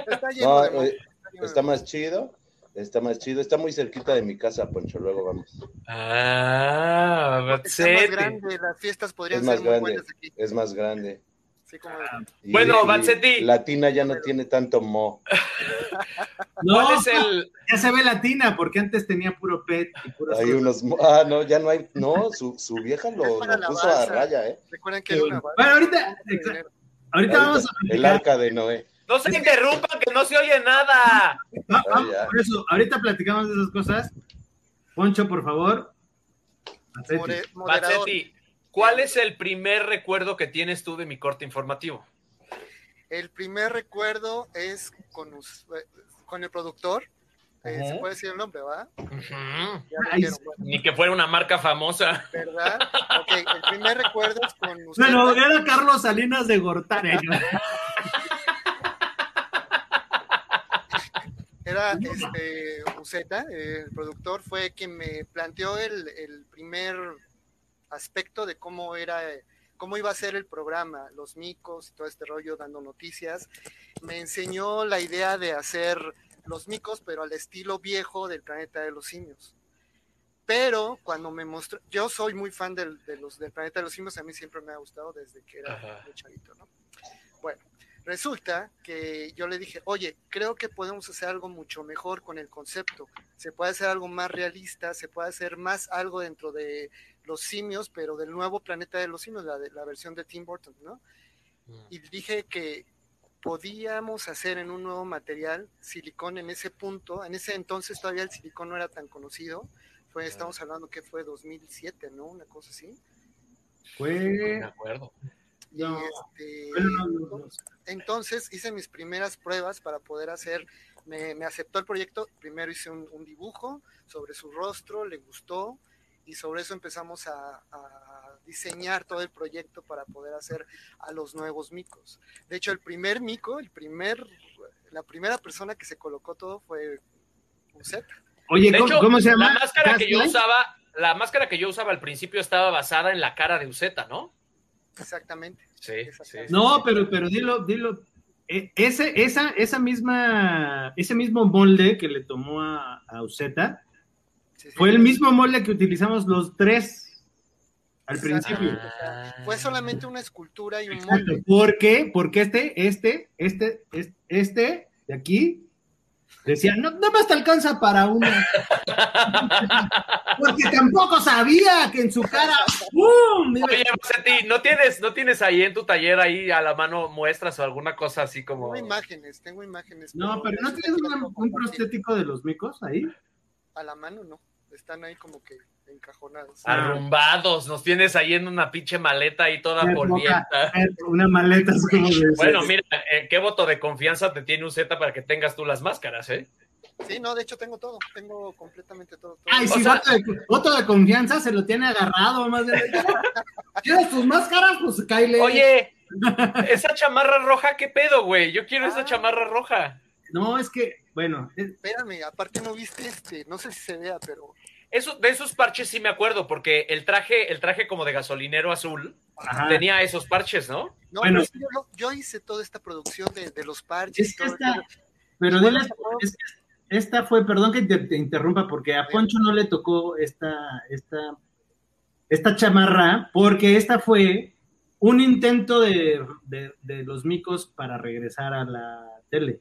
Está lleno no, de mo- eh, está lleno de está mo- más chido. Está más chido. Está muy cerquita de mi casa, Poncho. Luego vamos. ah, Está más grande, las fiestas podrían Es más ser muy grande. buenas aquí. Es más grande. Sí, como Y- Bueno, y Vanzetti. Latina ya no tiene tanto mo. No, ¿Cuál es el...? ya se ve latina, porque antes tenía puro pet y Hay unos. mo- Ah, no, ya no hay. No, su, su vieja lo, lo puso a raya, ¿eh? Recuerden que era una Bueno, ahorita, ahorita vamos a Ahorita, el platicar. arca de Noé. No se interrumpan, que no se oye nada. Va- ya. por eso, ahorita platicamos de esas cosas. Poncho, por favor. Acetti. ¿Cuál es el primer recuerdo que tienes tú de mi corte informativo? El primer recuerdo es con, con el productor. Eh, Se puede decir el nombre, ¿va? Ay, dijeron, bueno, Ni que fuera una marca famosa. ¿verdad? Ok, el primer recuerdo es con usted. Bueno, era Carlos Salinas de Gortari. Era este Uceta, el productor, fue quien me planteó el, el primer aspecto de cómo era, eh, cómo iba a ser el programa, los micos y todo este rollo dando noticias. Me enseñó la idea de hacer los micos, pero al estilo viejo del planeta de los simios. Pero cuando me mostró, yo soy muy fan del, de los, del planeta de los simios, a mí siempre me ha gustado desde que era Ajá. muy chavito, ¿no? Bueno, resulta que yo le dije, oye, creo que podemos hacer algo mucho mejor con el concepto. Se puede hacer algo más realista, se puede hacer más algo dentro de los simios, pero del nuevo planeta de los simios, la, de, la versión de Tim Burton, ¿no? Y dije que podíamos hacer en un nuevo material silicón en ese punto. En ese entonces todavía el silicón no era tan conocido. Fue, estamos hablando que fue 2007, ¿no? Una cosa así. Me Fue. acuerdo. Y, No, este, no, no, no. entonces hice mis primeras pruebas para poder hacer, me, me aceptó el proyecto, primero hice un, un dibujo sobre su rostro, le gustó y sobre eso empezamos a, a diseñar todo el proyecto para poder hacer a los nuevos micos. De hecho, el primer mico, el primer, la primera persona que se colocó todo fue Uceta. Oye, De ¿cómo, hecho, cómo se llama? La máscara que yo usaba, la máscara que yo usaba al principio estaba basada en la cara de Uceta, ¿no? Exactamente. Sí, sí. No, pero, pero dilo, dilo. E- Ese, esa, esa misma, ese mismo molde que le tomó a, a Uceta Sí, sí. fue el mismo molde que utilizamos los tres al Exacto. principio. Ah. Fue solamente una escultura y un Exacto. molde. ¿Por qué? Porque este, este, este, es- este de aquí, decía, no, no más te alcanza para una. Porque tampoco sabía que en su cara. Mira, Oye, Marcetti, ¿no tienes, ¿no tienes ahí en tu taller ahí a la mano muestras o alguna cosa así como... Tengo imágenes, tengo imágenes. no, pero ¿no tienes un compartir. prostético de los micos ahí? A la mano no, están ahí como que encajonados. Arrumbados, nos tienes ahí en una pinche maleta ahí toda Una polvienta. Eh, Una maleta así como de... Bueno, mira, eh, qué voto de confianza te tiene un Z para que tengas tú las máscaras, ¿eh? Sí, no, de hecho tengo todo, tengo completamente todo. todo. Ay, O si sea- voto, de, voto de confianza se lo tiene agarrado, más de... ¿Quieres tus máscaras? Pues Kyle. Oye, esa chamarra roja, ¿qué pedo, güey? Yo quiero esa Ah. chamarra roja. No, es que, bueno, es- Espérame, aparte no viste este, no sé si se vea, pero Eso, de esos parches sí me acuerdo, porque el traje, el traje como de gasolinero azul ajá. tenía esos parches, ¿no? no, Bueno. yo, yo hice toda esta producción de, de los parches. Es que todo, esta, todo. pero Bueno, dile- es que esta fue, perdón que te, te interrumpa, porque a Poncho no le tocó esta, esta, esta chamarra, porque esta fue un intento de, de- de los micos para regresar a la tele.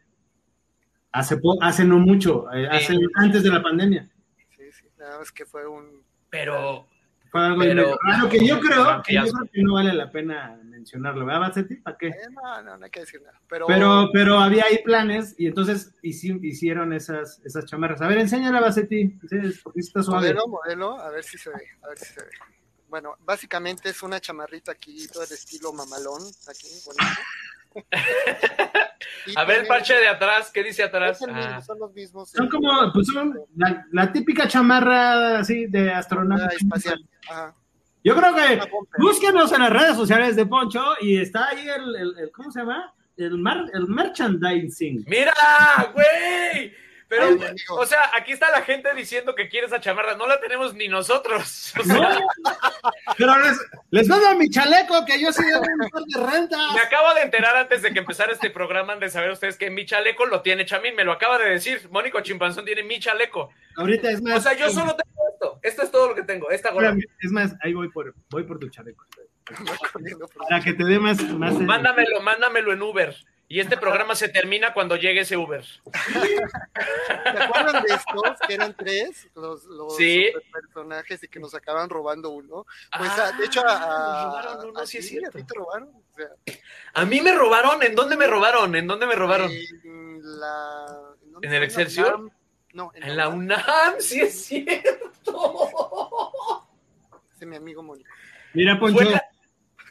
Hace, po- hace no mucho, eh, hace, antes de la pandemia. Sí, sí, nada más que fue un... Pero, Fue algo Pero- medio raro que yo creo, Ah, que yo creo que no vale la pena mencionarlo, ¿verdad, Bacetti? ¿Para qué? eh, no, no, no hay que decir nada. Pero, Pero, pero había ahí planes y entonces hici- hicieron esas, esas chamarras. A ver, enséñala, Bacetti. Sí, porque está suave. modelo, modelo, a ver si se ve, a ver si se ve. Bueno, básicamente es una chamarrita aquí, todo el estilo mamalón, aquí, bonito. A ver, tiene- parche de atrás, ¿qué dice atrás? el mismo, Ah, son los mismos. Son como, pues son la, la típica chamarra así de astronauta. ah, espacial. Ajá. Yo creo que bomber. búsquenos en las redes sociales de Poncho y está ahí el, el- el- ¿cómo se llama? El, mar, el merchandising. ¡Mira, güey! Pero, Ay, o sea, aquí está la gente diciendo que quiere esa chamarra. No la tenemos ni nosotros. O sea, No, pero les, les mando mi chaleco que yo sí debo un par de rentas. Me acabo de enterar antes de que empezara este programa de saber ustedes que mi chaleco lo tiene Chamín, me lo acaba de decir. Mónico Chimpanzón tiene mi chaleco. Ahorita es más. O sea, yo solo tengo esto. Esto es todo lo que tengo. Esta gorra. Es más, ahí voy por, voy por tu chaleco. Para que te dé más. más Mándamelo, mándamelo en Uber. Y este programa se termina cuando llegue ese Uber. ¿Te acuerdan de estos que eran tres? Los, los Sí. personajes y que nos acababan robando uno. Pues, Ah, a- de hecho, a, a- nos robaron uno, a sí es cierto. a ti te robaron. O sea, A mí me robaron. ¿En dónde me robaron? ¿En dónde me robaron? En la. dónde ¿En el? Excelsior? No, En la UNAM, sí es cierto. Ese mi amigo Mónico. Mira, Poncho.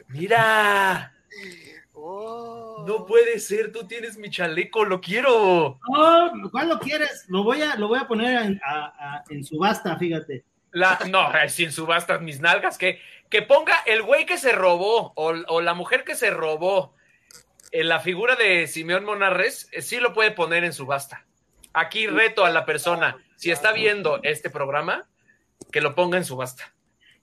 Mira, Oh. no puede ser, tú tienes mi chaleco, lo quiero. Oh, ¿cuál lo quieres? Lo voy a, lo voy a poner en, a- a- en subasta, fíjate. La, no, ay, sin subastas mis nalgas, que, que ponga el güey que se robó o, o la mujer que se robó en la figura de Simeón Monarres, eh, sí lo puede poner en subasta. Aquí reto a la persona, si está viendo este programa, que lo ponga en subasta.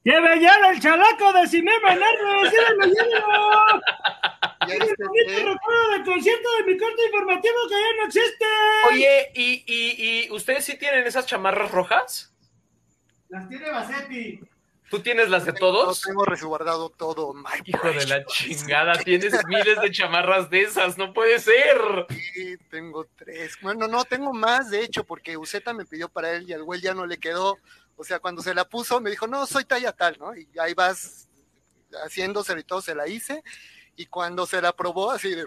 ¡Lleve ya el chaleco de Menardes! ¡Llévenlo, llévenlo! ¿Ya viste ¡Bonito qué? recuerdo del concierto de mi corte informativo que ya no existe! Oye, ¿y, y, y ustedes sí tienen esas chamarras rojas? Las tiene Basetti. ¿Tú tienes las de todos? tengo resguardado todo, my Hijo de la chingada, tienes miles de chamarras de esas, no puede ser. Sí, tengo tres. Bueno, no, tengo más, de hecho, porque Uceta me pidió para él y al güey ya no le quedó. O sea, cuando se la puso, me dijo, no, soy talla tal, ¿no? Y ahí vas haciéndose y todo, se la hice. Y cuando se la probó, así de.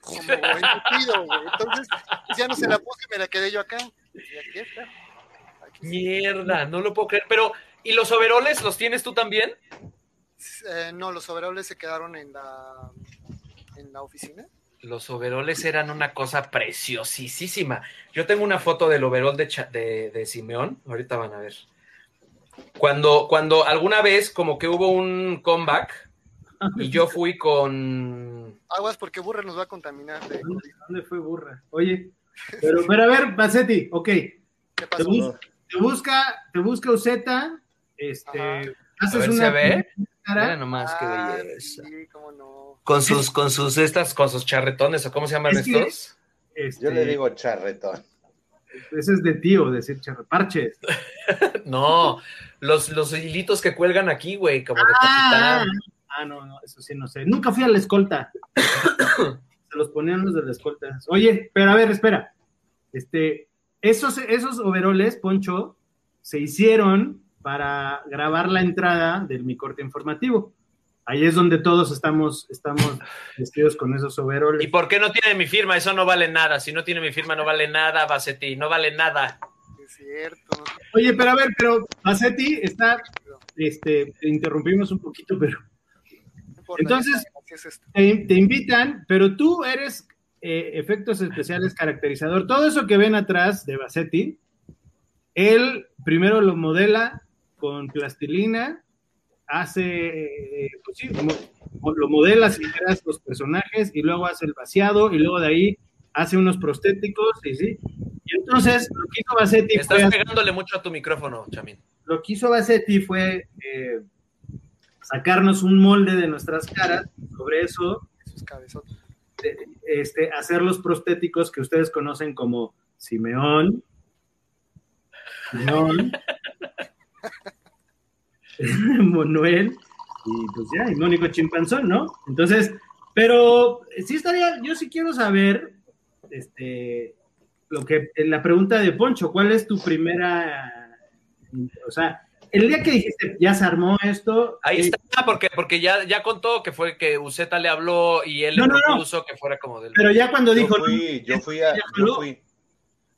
Como embutido, güey. Entonces, pues ya no se la puse, me la quedé yo acá. Y aquí está. Aquí está. Mierda, no lo puedo creer. Pero, ¿y los overoles los tienes tú también? Eh, no, los overoles se quedaron en la, en la oficina. Los overoles eran una cosa preciosísima. Yo tengo una foto del overol de, de, de Simeón. Ahorita van a ver. Cuando, cuando alguna vez como que hubo un comeback y yo fui con... Aguas porque Burra nos va a contaminar. De... ¿Dónde fue burra? Oye, pero, pero a ver, Basetti, ok. ¿Qué Te, pasó? bus- te busca, te busca Uzeta, este, Ajá. A haces ver, una ¿se ve? cara, Mira nomás qué belleza. sí, cómo no. Con sus, con sus estas, con sus charretones, o cómo se llaman Es que- estos. este, Yo le digo charretón. Ese es de tío, decir charre, parches. No, los, los hilitos que cuelgan aquí, güey, como de Ah, capitán. Ah, no, no, eso sí no sé. Nunca fui a la escolta. Se los ponían los de la escolta. Oye, pero a ver, espera. Este, esos, esos overoles, Poncho, se hicieron para grabar la entrada del mi corte informativo. Ahí es donde todos estamos, estamos vestidos con esos overoles. ¿Y por qué no tiene mi firma? Eso no vale nada. Si no tiene mi firma, no vale nada, Basetti. No vale nada. Es cierto. Oye, pero a ver, pero Basetti está, este, te interrumpimos un poquito, pero Entonces- así es esto. te, te invitan, pero tú eres eh, efectos especiales caracterizador. Todo eso que ven atrás de Basetti, él primero lo modela con plastilina, hace, eh, pues sí, mo- lo modela sin creas los personajes y luego hace el vaciado y luego de ahí hace unos prostéticos y sí. Y entonces lo que hizo Basetti fue, Estás pegándole mucho a tu micrófono, Chamín. lo que hizo Basetti fue eh, sacarnos un molde de nuestras caras, sobre eso este, hacer los prostéticos que ustedes conocen como Simeón, Simeón, Manuel y pues ya, y Mónico Chimpanzón, ¿no? Entonces, pero sí estaría, yo sí quiero saber, este, lo que, la pregunta de Poncho, ¿cuál es tu primera, o sea, el día que dijiste, ya se armó esto, Ahí eh, está, porque, porque ya, ya contó que fue que Uceta le habló y él No, le no, no. propuso que fuera como del. pero ya cuando Yo dijo, fui, yo fui a, yo fui,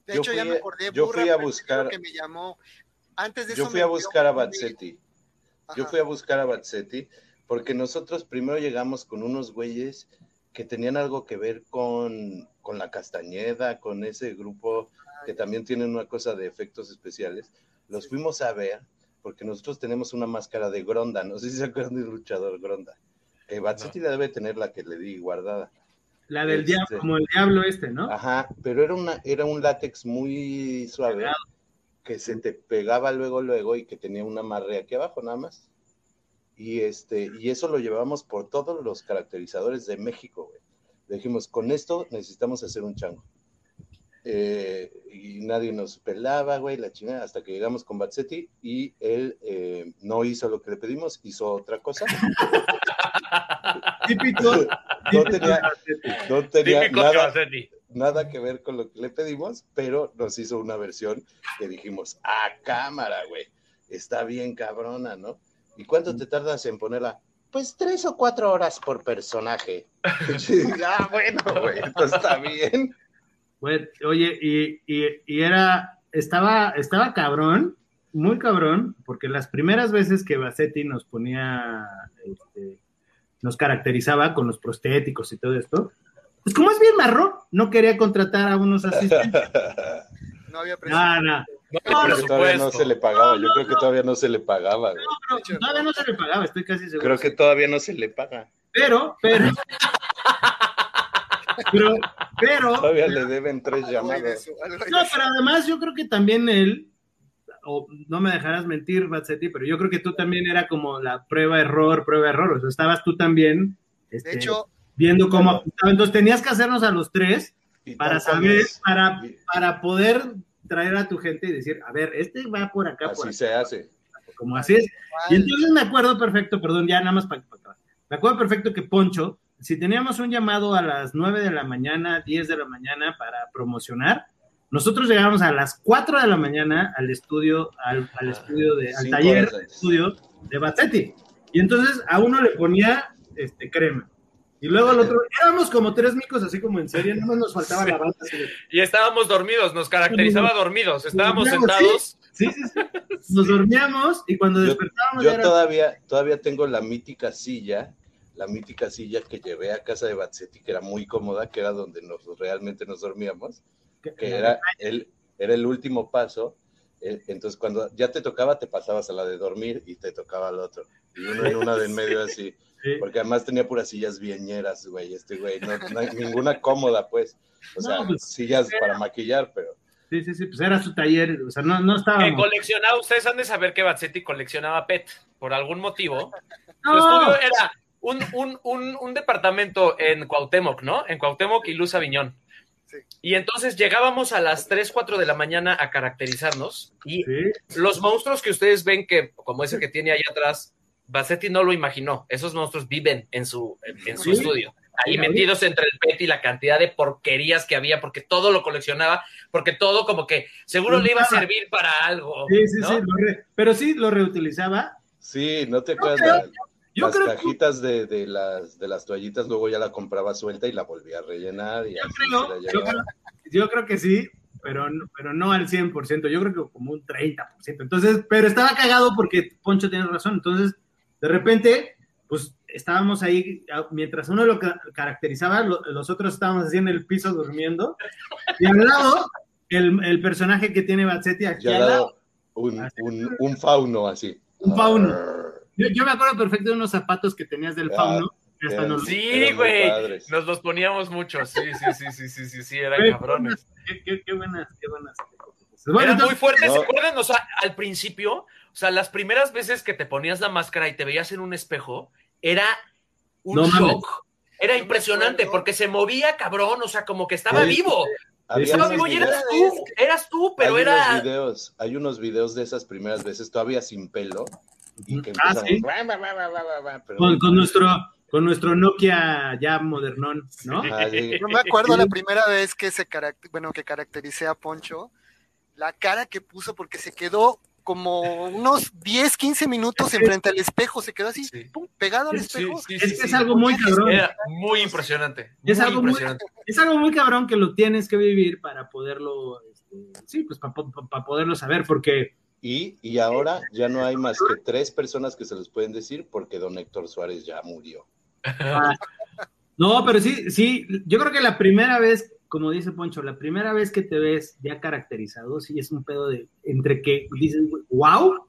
De Yo hecho, ya fui me a- acordé. yo Burra fui a buscar- que me llamó. Antes de yo eso fui a buscar a. Batsetti. Yo fui a buscar a Batsetti porque nosotros primero llegamos con unos güeyes que tenían algo que ver con, con la Castañeda, con ese grupo que también tienen una cosa de efectos especiales. Los fuimos a ver porque nosotros tenemos una máscara de Gronda, no sé si se acuerdan del luchador Gronda. Que Batsetti la debe tener la que le di guardada. la del este- diablo, como el diablo este, ¿no? Ajá, pero era una, era un látex muy suave que se te pegaba luego, luego y que tenía un amarre aquí abajo nada más. Y este, y eso lo llevamos por todos los caracterizadores de México, güey. Le dijimos, con esto necesitamos hacer un chango. Eh, y nadie nos pelaba, güey, la chingada, hasta que llegamos con Batsetti y él eh, no hizo lo que le pedimos, hizo otra cosa. Típico. No tenía, no nada, nada que ver con lo que le pedimos, pero nos hizo una versión que dijimos, a cámara, güey, está bien cabrona, ¿no? ¿Y cuánto te tardas en ponerla? Pues tres o cuatro horas por personaje. ah, bueno, güey, entonces está bien. Bueno, oye, y, y- y era, estaba, estaba cabrón, muy cabrón, porque las primeras veces que Bassetti nos ponía, este, nos caracterizaba con los prostéticos y todo esto, pues como es bien marro, no quería contratar a unos asistentes. No había No, presupuesto. no, No, Creo que presupuesto. todavía no se le pagaba, yo creo que todavía no se le pagaba, güey. no, pero todavía no se le pagaba, estoy casi seguro. Creo que todavía no se le paga. Pero, pero, pero, pero, Todavía le deben tres llamadas. No, pero además yo creo que también él, o no me dejarás mentir, Batsetti, pero yo creo que tú también era como la prueba error, prueba error, o sea, estabas tú también este, De hecho, viendo cómo Bueno. ajustaba. Entonces tenías que hacernos a los tres para saber, es, para, para poder traer a tu gente y decir, a ver, este va por acá, por Así acá, se hace. como así es. Y entonces me acuerdo perfecto, perdón, ya nada más para atrás. Me acuerdo perfecto que Poncho, si teníamos un llamado a las 9 de la mañana, 10 de la mañana para promocionar, nosotros llegábamos a las 4 de la mañana al estudio, al, al estudio de, al taller de estudio de Batetti. Y entonces a uno le ponía este crema. Y luego al otro, éramos como tres micos así como en serie, nada más nos faltaba la banda. así de- Y estábamos dormidos, nos caracterizaba dormidos. Estábamos Dormíamos, sentados. Sí, sí, sí. Nos dormíamos y cuando Yo- despertábamos Yo ya era todavía, todavía tengo la mítica silla, la mítica silla que llevé a casa de Batsetti, que era muy cómoda, que era donde nos, realmente nos dormíamos, que era el, era el último paso. eh, Entonces, cuando ya te tocaba, te pasabas a la de dormir y te tocaba al otro. Y uno en una de en medio así. Sí. Porque además tenía puras sillas vieñeras, güey. Este güey, no, no hay ninguna cómoda, pues. O sea, No, pues, sillas para maquillar, pero. Sí, sí, sí, pues era su taller, o sea, no, no Que estábamos. coleccionaba, ustedes han de saber que Batsetti coleccionaba PET por algún motivo. Su No. estudio era un, un, un, un departamento en Cuauhtémoc, ¿no? En Cuauhtémoc y Luz Aviñón. Sí. Y entonces llegábamos a las 3, 4 de la mañana a caracterizarnos y Sí, los monstruos que ustedes ven que, como ese que tiene ahí atrás, Bassetti no lo imaginó. Esos monstruos viven en su, en, en su Sí. estudio. ahí metidos entre el PET y la cantidad de porquerías que había, porque todo lo coleccionaba, porque todo como que seguro le iba a servir para algo. Sí, sí, ¿no? sí, lo re- pero sí lo reutilizaba. Sí, ¿no te acuerdas? La- Yo las creo que- cajitas de, de las, de las toallitas, luego ya la compraba suelta y la volvía a rellenar. Y Yo así creo, se la yo, creo, yo creo que sí, pero, no- pero no al 100%, yo creo que como un 30%. Entonces, pero estaba cagado porque Poncho tiene razón. Entonces, de repente, pues estábamos ahí, a- mientras uno lo ca- caracterizaba, lo- los otros estábamos así en el piso durmiendo. Y al lado, el, el personaje que tiene Bazzetti aquí al lado. un, un, un fauno así. Un fauno. Yo, yo me acuerdo perfecto de unos zapatos que tenías del Ah, fauno. que hasta eran- nos- Sí, eran güey. Nos los poníamos mucho. Sí, sí, sí, sí, sí, sí, sí, eran cabrones. Qué, qué- qué buenas, qué buenas. Bueno, Era muy entonces- fuerte, ¿se No. acuerdan? O sea, al principio, o sea, las primeras veces que te ponías la máscara y te veías en un espejo, era un No mames. shock. Era impresionante porque se movía cabrón, o sea, como que estaba Sí. vivo. Había Estaba vivo y eras tú, eras tú, pero hay era. unos videos, hay unos videos de esas primeras veces todavía sin pelo y que Ah, con, con nuestro con nuestro Nokia ya modernón, ¿no? Ah, sí. Yo me acuerdo la primera vez que se caract- bueno, que caractericé a Poncho, la cara que puso porque se quedó como unos 10, 15 minutos enfrente al espejo, se quedó así, Sí. pum, pegado al Sí, espejo. sí, es que sí. es algo muy cabrón. Era muy impresionante. Es muy algo muy-. Es algo muy cabrón que lo tienes que vivir para poderlo, este, sí, pues para poderlo saber, porque Y, y ahora ya no hay más que tres personas que se los pueden decir porque don Héctor Suárez ya murió. no, pero sí, sí, yo creo que la primera vez, como dice Poncho, la primera vez que te ves ya caracterizado, sí es un pedo de entre que dices, wow,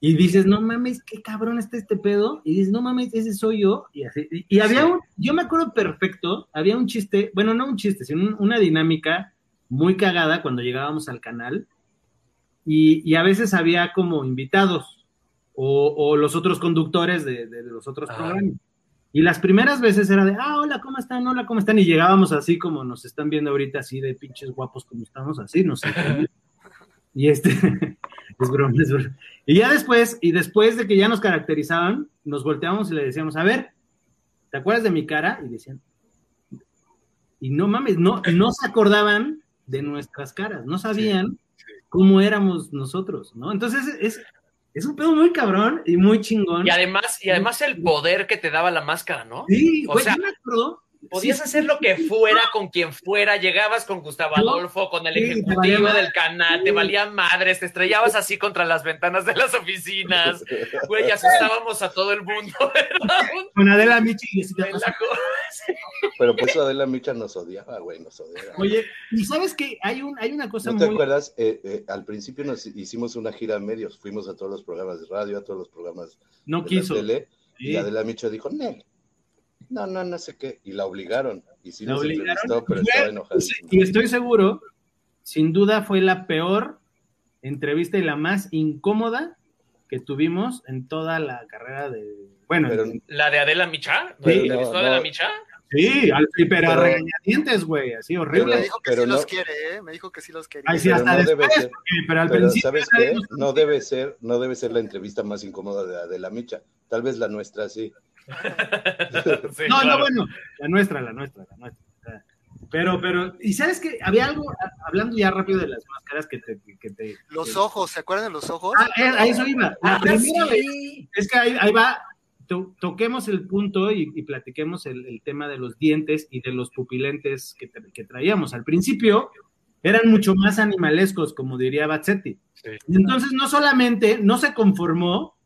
y dices, no mames, qué cabrón está este pedo, y dices, no mames, ese soy yo, y así, y, y había Sí. un, yo me acuerdo perfecto, había un chiste, bueno, no un chiste, sino un- una dinámica muy cagada cuando llegábamos al canal, y, y a veces había como invitados, o, o los otros conductores de, de los otros programas. Y las primeras veces era de, ah, hola, ¿cómo están? Hola, ¿cómo están? Y llegábamos así como nos están viendo ahorita, así de pinches guapos como estamos, así, no sé. y este, es broma, es broma. Y ya después, y después de que ya nos caracterizaban, nos volteábamos y le decíamos, a ver, ¿te acuerdas de mi cara? Y decían, y no mames, no, no se acordaban de nuestras caras, no sabían cómo éramos nosotros, ¿no? Entonces es, es un pedo muy cabrón y muy chingón. Y además, y además el poder que te daba la máscara, ¿no? Sí, O güey, sea, yo me acuerdo. Podías sí, hacer lo que fuera con quien fuera, llegabas con Gustavo. Adolfo, con el Sí, te ejecutivo del canal, Sí. te valían madres, te estrellabas así contra las ventanas de las oficinas, güey, asustábamos a todo el mundo, ¿verdad? Con Adela Michi y te Pero pues Adela Micha nos odiaba, güey, nos odiaba. Oye, y sabes que hay un, hay una cosa ¿No te muy acuerdas? Eh, eh, al principio nos hicimos una gira a medios, fuimos a todos los programas de radio, a todos los programas no de quiso. la tele, Sí. y Adela Micha dijo, no, no, no, no sé qué, y la obligaron, y sí La obligaron. entrevistó, pero Fue- estaba enojadísima. Y estoy seguro, sin duda fue la peor entrevista y la más incómoda que tuvimos en toda la carrera de. Bueno, Pero- La de Adela Micha, ¿no? Sí, ¿Te no, no. Adela Micha? sí, pero, Pero- a regañadientes, güey, así Me horrible. Pero- dijo que pero sí no- los quiere, ¿eh? Me dijo que sí los quería. Ay, sí, pero hasta debe después, ser. porque- pero al Pero principio. ¿sabes qué? No debe ser, no debe ser la entrevista más incómoda de Adela Micha. Tal vez la nuestra sí. Sí, No, claro. no, bueno, la nuestra, la nuestra, la nuestra. Pero, pero, y sabes que había algo, a- hablando ya rápido de las máscaras que te. Que te Los que- ojos, ¿se acuerdan de los ojos? Ah, eh, a eso iba. La Ah, primera vez, sí. es que ahí, ahí va, to- toquemos el punto y, y platiquemos el, el tema de los dientes y de los pupilentes que, que traíamos. Al principio eran mucho más animalescos, como diría Bazzetti. Sí. Entonces no solamente no se conformó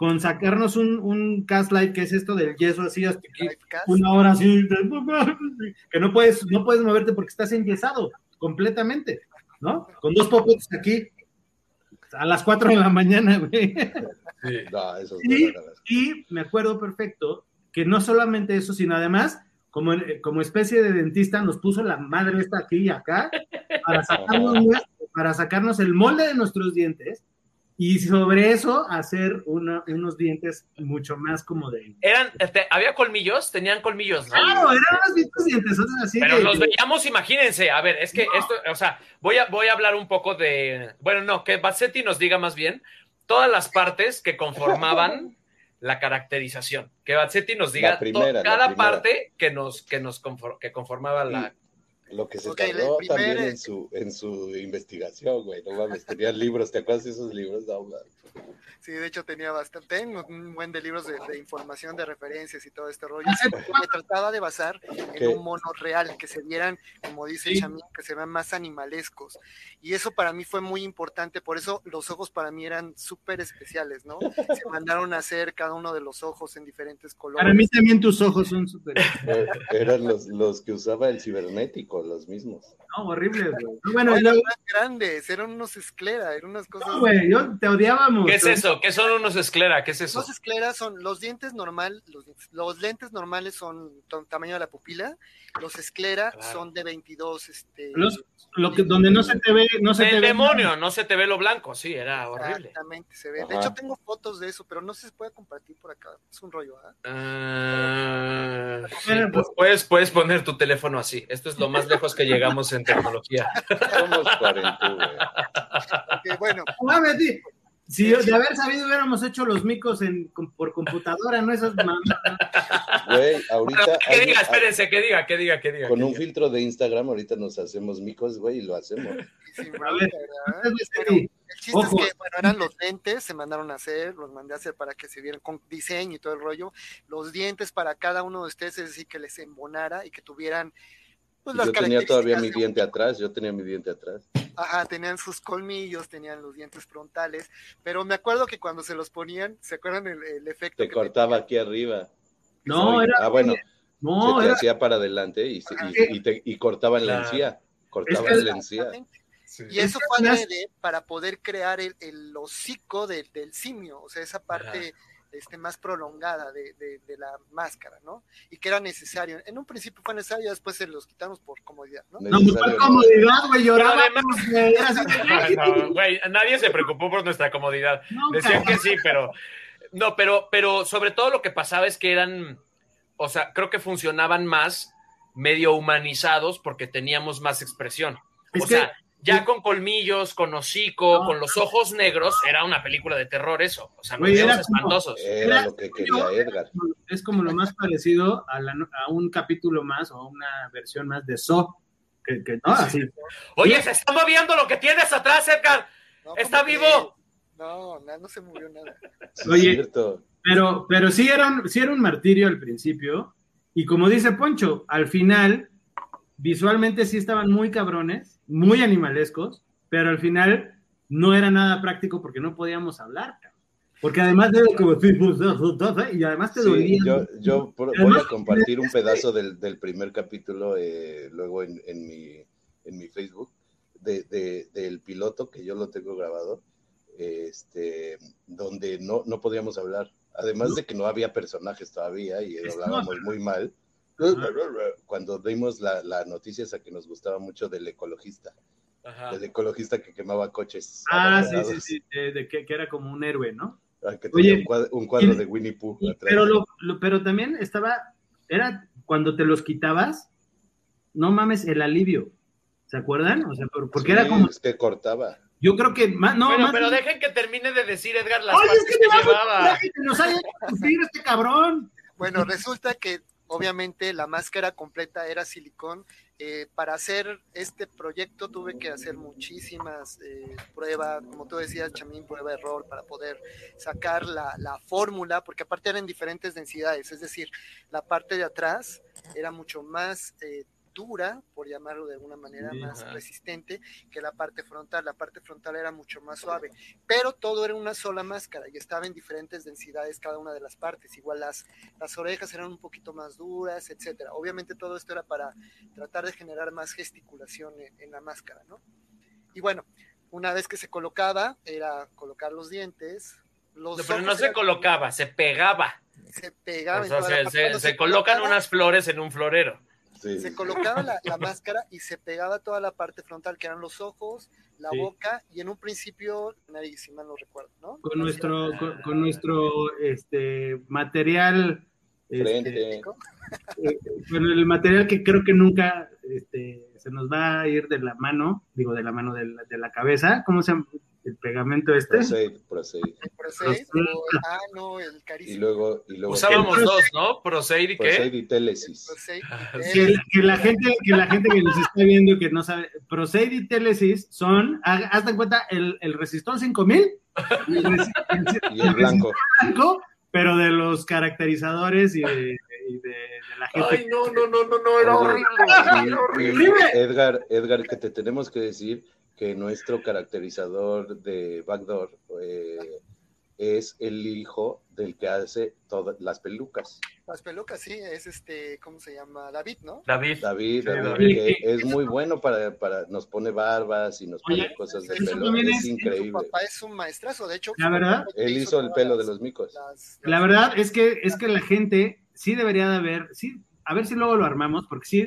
con sacarnos un, un cast light, que es esto del yeso así hasta aquí, una hora así, que no puedes, no puedes moverte porque estás enyesado completamente, ¿no? Con dos popotes aquí a las 4 de la mañana, güey. Sí. No, no eran las- Y me acuerdo perfecto que no solamente eso, sino además, como, como especie de dentista, nos puso la madre esta aquí y acá para sacarnos, para sacarnos el molde de nuestros dientes y sobre eso hacer una- unos dientes mucho más como de... Eran, este, había colmillos, tenían colmillos, ¿no? Claro, eran unos dientes dientes, así Pero que- los veíamos, imagínense, a ver, es que esto, o sea, voy a, voy a hablar un poco de, bueno, no, que Bassetti nos diga más bien todas las partes que conformaban la caracterización. Que Batsetti nos diga primera, cada parte que nos, que nos confor- que conformaba la. Lo que se Ok, la tardó primera también en su, en su investigación, güey. No mames, tenían libros. ¿Te acuerdas de esos libros? No. Sí, de hecho tenía bastante, tengo un buen de libros de, de información, de referencias y todo este rollo. Me trataba de basar en un mono real, que se vieran, como dice Sí. Chamín, que se vean más animalescos. Y eso para mí fue muy importante, por eso los ojos para mí eran súper especiales, ¿no? Se mandaron a hacer cada uno de los ojos en diferentes colores. Para mí también tus ojos son súper. Eh, Eran los, los que usaba el cibernético, los mismos. No, horribles, güey. No, Bueno, eran más grandes, eran unos esclera, eran unas cosas... no, güey, yo te odiábamos. ¿Qué es eso? ¿Qué son unos esclera? ¿Qué es eso? Los escleras son los dientes normal, los, dientes- los lentes normales son tamaño de la pupila, los esclera Claro. son de 22, este, Los- Lo que, donde no se te ve, no se te El ve demonio, no se te ve lo blanco, sí, era horrible. exactamente se ve. De hecho tengo fotos de eso, pero no se puede compartir por acá, es un rollo, ¿ah? Ah, sí, pues- pu- puedes, puedes poner tu teléfono así. Esto es lo más lejos que llegamos en tecnología. Somos güey. Porque, bueno. Si de haber sabido hubiéramos hecho los micos en, por computadora, no esas mamás. Güey, ahorita. que diga, hay- espérense, que diga, que diga, que diga. Con que un diga. filtro de Instagram, ahorita nos hacemos micos, güey, y lo hacemos. A el chiste Ojo. es que, bueno, eran los lentes, se mandaron a hacer, los mandé a hacer para que se vieran con diseño y todo el rollo. Los dientes para cada uno de ustedes, es decir, que les embonara y que tuvieran. Pues, Yo tenía todavía mi diente atrás, yo tenía mi diente atrás. Ajá, tenían sus colmillos, tenían los dientes frontales, pero me acuerdo que cuando se los ponían, ¿se acuerdan el, el efecto? Te que cortaba tenía? aquí arriba. No, Soy- era. Ah, bueno, No, se te era. hacía para adelante y, se- y, y te- y cortaban la encía. Cortaban Es que- la encía. Exactamente. Sí. Y eso fue adrede para poder crear el, el hocico del, del simio, o sea, esa parte este, más prolongada de, de- de la máscara, ¿no? Y que era necesario. En un principio fue necesario, después se los quitamos por comodidad, ¿no? No, pues Necesario, cuál ¿no? comodidad, güey, lloraba. No, güey, nadie se preocupó por nuestra comodidad. Nunca. Decían que sí, pero no, pero, pero sobre todo lo que pasaba es que eran, o sea, creo que funcionaban más medio humanizados porque teníamos más expresión. Es o que- sea, ya con colmillos, con hocico, No. con los ojos negros, era una película de terror eso. O sea, veíamos era como- espantosos. Era lo que quería Edgar. es como lo más parecido a, la- a un capítulo más o a una versión más de So. Que, que- no, así. Oye, se está moviendo lo que tienes atrás, Edgar. No, ¿Está ¿cómo vivo? No, no se movió nada. Oye. es cierto. Pero, pero sí, era un, sí era un martirio al principio. Y como dice Poncho, al final, visualmente sí estaban muy cabrones, muy animalescos, pero al final no era nada práctico porque no podíamos hablar. Porque además de como y además te Sí, yo, yo por- voy Además, a compartir un pedazo del, del primer capítulo eh, luego en, en mi, en mi Facebook de, de- del piloto que yo lo tengo grabado, este, donde no, no podíamos hablar. Además de que no había personajes todavía y hablábamos muy mal. Cuando dimos la, la noticia esa que nos gustaba mucho del ecologista, Ajá. del ecologista que quemaba coches. Ah, sí, abandonados, sí, sí, de, de que, que era como un héroe, ¿no? ah, Que tenía Oye, un cuadro, un cuadro y- de Winnie Pooh. Pero, lo, lo- pero también estaba, era cuando te los quitabas, no mames, el alivio. ¿Se acuerdan? O sea, por- porque Sí, era como, Es que cortaba. yo creo que más, no, Bueno, más pero dejen que termine de decir Edgar las Oye, es que que, llevaba. que nos haya este cabrón. Bueno, resulta que obviamente la máscara completa era silicón. Eh, para hacer este proyecto tuve que hacer muchísimas eh, pruebas, como tú decías, Chamín, prueba error para poder sacar la, la fórmula, porque aparte eran diferentes densidades, es decir, la parte de atrás era mucho más eh, dura, por llamarlo de alguna manera, más resistente que la parte frontal. La parte frontal era mucho más suave, pero todo era una sola máscara y estaba en diferentes densidades cada una de las partes. Igual las, las orejas eran un poquito más duras, etcétera. Obviamente todo esto era para tratar de generar más gesticulación en, en la máscara, ¿no? Y bueno, una vez que se colocaba, era colocar los dientes. Los No, pero no se colocaba, se pegaba. se pegaba O sea, se, colocan unas flores en un florero. Sí. se colocaba la, la máscara y se pegaba toda la parte frontal, que eran los ojos, la Sí. boca y en un principio la nariz, si mal no recuerdo, ¿no? Con nuestro, con, con nuestro este, material, este, Frente. eh, con el material que creo que nunca este, se nos va a ir de la mano, digo, de la mano de la, de la cabeza, ¿cómo se llama? El pegamento este. Proceed, proceed. El o- ah, no, el Y carísimo. luego, y luego Usábamos dos, ¿no? Proseid y qué. y Telesis. Proceid, Que, que la gente que la gente que nos está viendo y que no sabe, Proceid y Telesis son, ha- hazte en cuenta, el, el resistol 5000 y el, Y el blanco. blanco, pero de los caracterizadores y de, y de- de la gente. Ay, no, no, no, no, no, era horrible. y- Era y horrible. Edgar, Edgar, que te tenemos que decir que nuestro caracterizador de Backdoor eh, es el hijo del que hace todas las pelucas. las pelucas, sí, es este, ¿cómo se llama? David, ¿no? David. David, Sí, David, David. que es muy bueno para, para, nos pone barbas y nos pone Oye, cosas de pelo. Es es- Su increíble. papá es un maestrazo, de hecho. La su verdad, Él hizo el pelo de las- los micos. las- La las- verdad es que es que la gente sí debería de haber, sí, a ver si luego lo armamos, porque sí,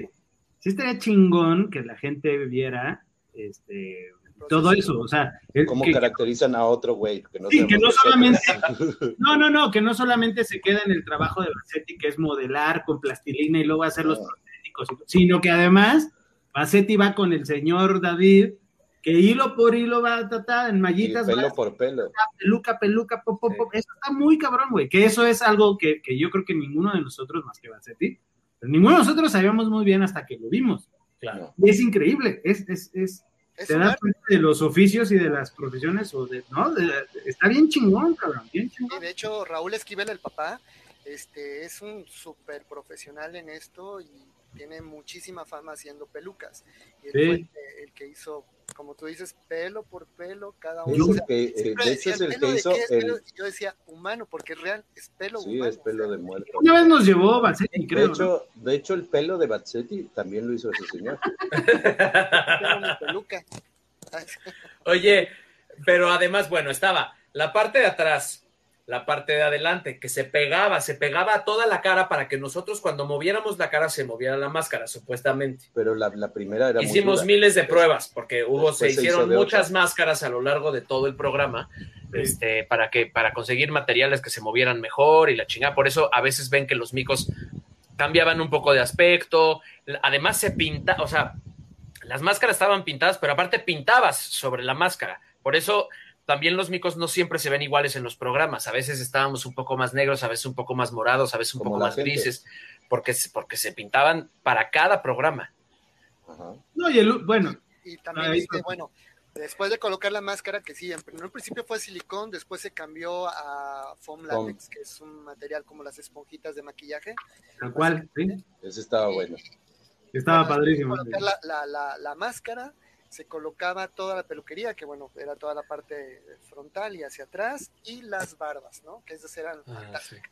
sí estaría chingón que la gente viera este todo eso, o sea, ¿Cómo que- caracterizan a otro güey? Que no Sí, que no. No, no, no, que no solamente se queda en el trabajo de Bassetti, que es modelar con plastilina y luego hacer los No. prostéticos, sino que además Bassetti va con el señor David, que hilo por hilo va a tratar en Y mallitas, pelo va, por pelo. peluca, peluca, pop, pop, pop. Eso está muy cabrón, güey. Que eso es algo que, que yo creo que ninguno de nosotros, más que Bassetti, pero ninguno de nosotros sabíamos muy bien hasta que lo vimos. Claro. Y es increíble, es, es, es, es te das cuenta de los oficios y de las profesiones, o de, ¿no? De- está bien chingón, cabrón, bien y chingón. de hecho, Raúl Esquivel, el papá, este, es un súper profesional en esto y tiene muchísima fama haciendo pelucas. Y él Sí. fue el que, hizo, como tú dices, pelo por pelo, cada uno. O el sea, que, eh, de hecho, es el que de hizo qué es pelo?" el. Y yo decía, humano, porque es real, es pelo Sí, humano. es pelo o sea, de muerto. Una vez nos llevó Bassetti, De creo. ¿no? hecho, de hecho, el pelo de Batsetti también lo hizo ese señor. Oye, pero además, bueno, estaba la parte de atrás, la parte de adelante, que se pegaba, se pegaba a toda la cara para que nosotros cuando moviéramos la cara se moviera la máscara, supuestamente. Pero la, la primera era Hicimos miles de pruebas, porque hubo, Después se hicieron muchas otra. máscaras a lo largo de todo el programa, este, para que, para conseguir materiales que se movieran mejor y la chingada. Por eso a veces ven que los micos cambiaban un poco de aspecto. Además se pinta, o sea, las máscaras estaban pintadas, pero aparte pintabas sobre la máscara. Por eso también los micos no siempre se ven iguales en los programas. A veces estábamos un poco más negros, a veces un poco más morados, a veces un Como poco más gente. grises, porque, porque se pintaban para cada programa. Ajá. No, y el, bueno, Y también, Ahí este, bueno, después de colocar la máscara, que sí, en, en un principio fue silicón, después se cambió a foam Foam. latex, que es un material como las esponjitas de maquillaje. tal cual, sí. Ese estaba bueno. Estaba Bueno, padrísimo. Colocar la, la, la, la máscara, se colocaba toda la peluquería, que bueno, era toda la parte frontal y hacia atrás, y las barbas, ¿no? Que esas eran Ah, fantásticas.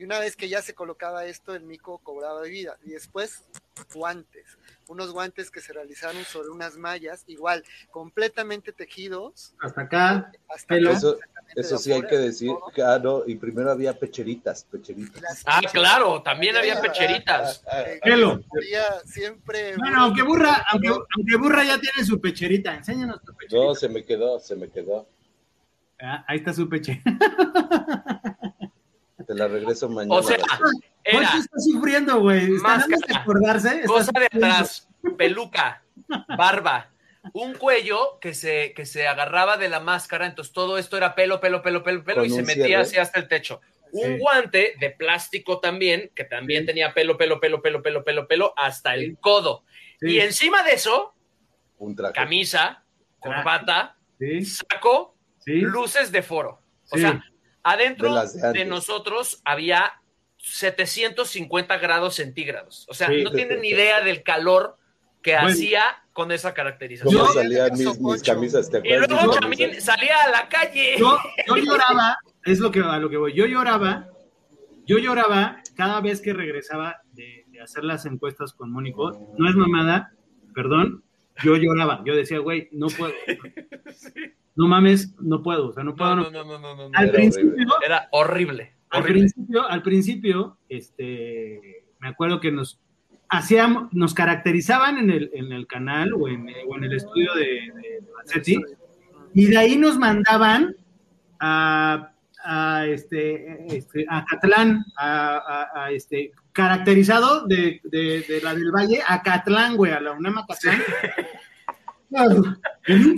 Y una vez que ya se colocaba esto, el mico cobraba vida. Y después, guantes. Unos guantes que se realizaron sobre unas mallas, igual, completamente tejidos. Hasta acá, Hasta acá, Eso, eso sí hay que de decir. que, ah, no, y primero había pecheritas, pecheritas. las Ah, pecheritas, claro, también había pecheritas. Pelo. había siempre. Bueno, aunque burra, aunque, aunque burra ya tiene su pecherita, enséñanos tu pecherita. No, se me quedó, se me quedó. Ah, ahí está su peche. Te la regreso mañana. O sea, era está sufriendo, güey. Máscara. de acordarse. cosa de atrás, peluca, barba, un cuello que se, que se agarraba de la máscara, entonces todo esto era pelo, pelo, pelo, pelo, pelo, y se metía cierre. así hasta el techo. Un Sí. guante de plástico también, que también tenía pelo, pelo, pelo, pelo, pelo, pelo, pelo, hasta el codo. Sí, Y encima de eso, Un traje. camisa, corbata, sí, saco, sí. luces de foro. O Sí. sea, adentro De las de de, antes. nosotros había 750 grados centígrados. O sea, Sí. no tienen ni idea del calor que Bueno. hacía con esa caracterización. ¿Cómo Yo- salían mis, camisas? ¿Te y luego camisas? salía a la calle. Yo, yo lloraba, es lo que, a lo que voy. Yo lloraba, yo lloraba cada vez que regresaba de, de hacer las encuestas con Mónico. No es mamada, perdón. Yo lloraba. Yo decía, güey, no puedo. No mames, no puedo. O sea, no puedo. No, no no, no, no, no, no. Al Era principio, horrible. Era horrible. al horrible. principio, al principio, este, me acuerdo que nos hacíamos, nos caracterizaban en el, en el canal o en, o en el estudio de, de y de ahí nos mandaban a, a este, este, a Catlán, a, a- a, este, caracterizado de, de, de la del Valle a Catlán, güey, a la UNAM Catlán. Un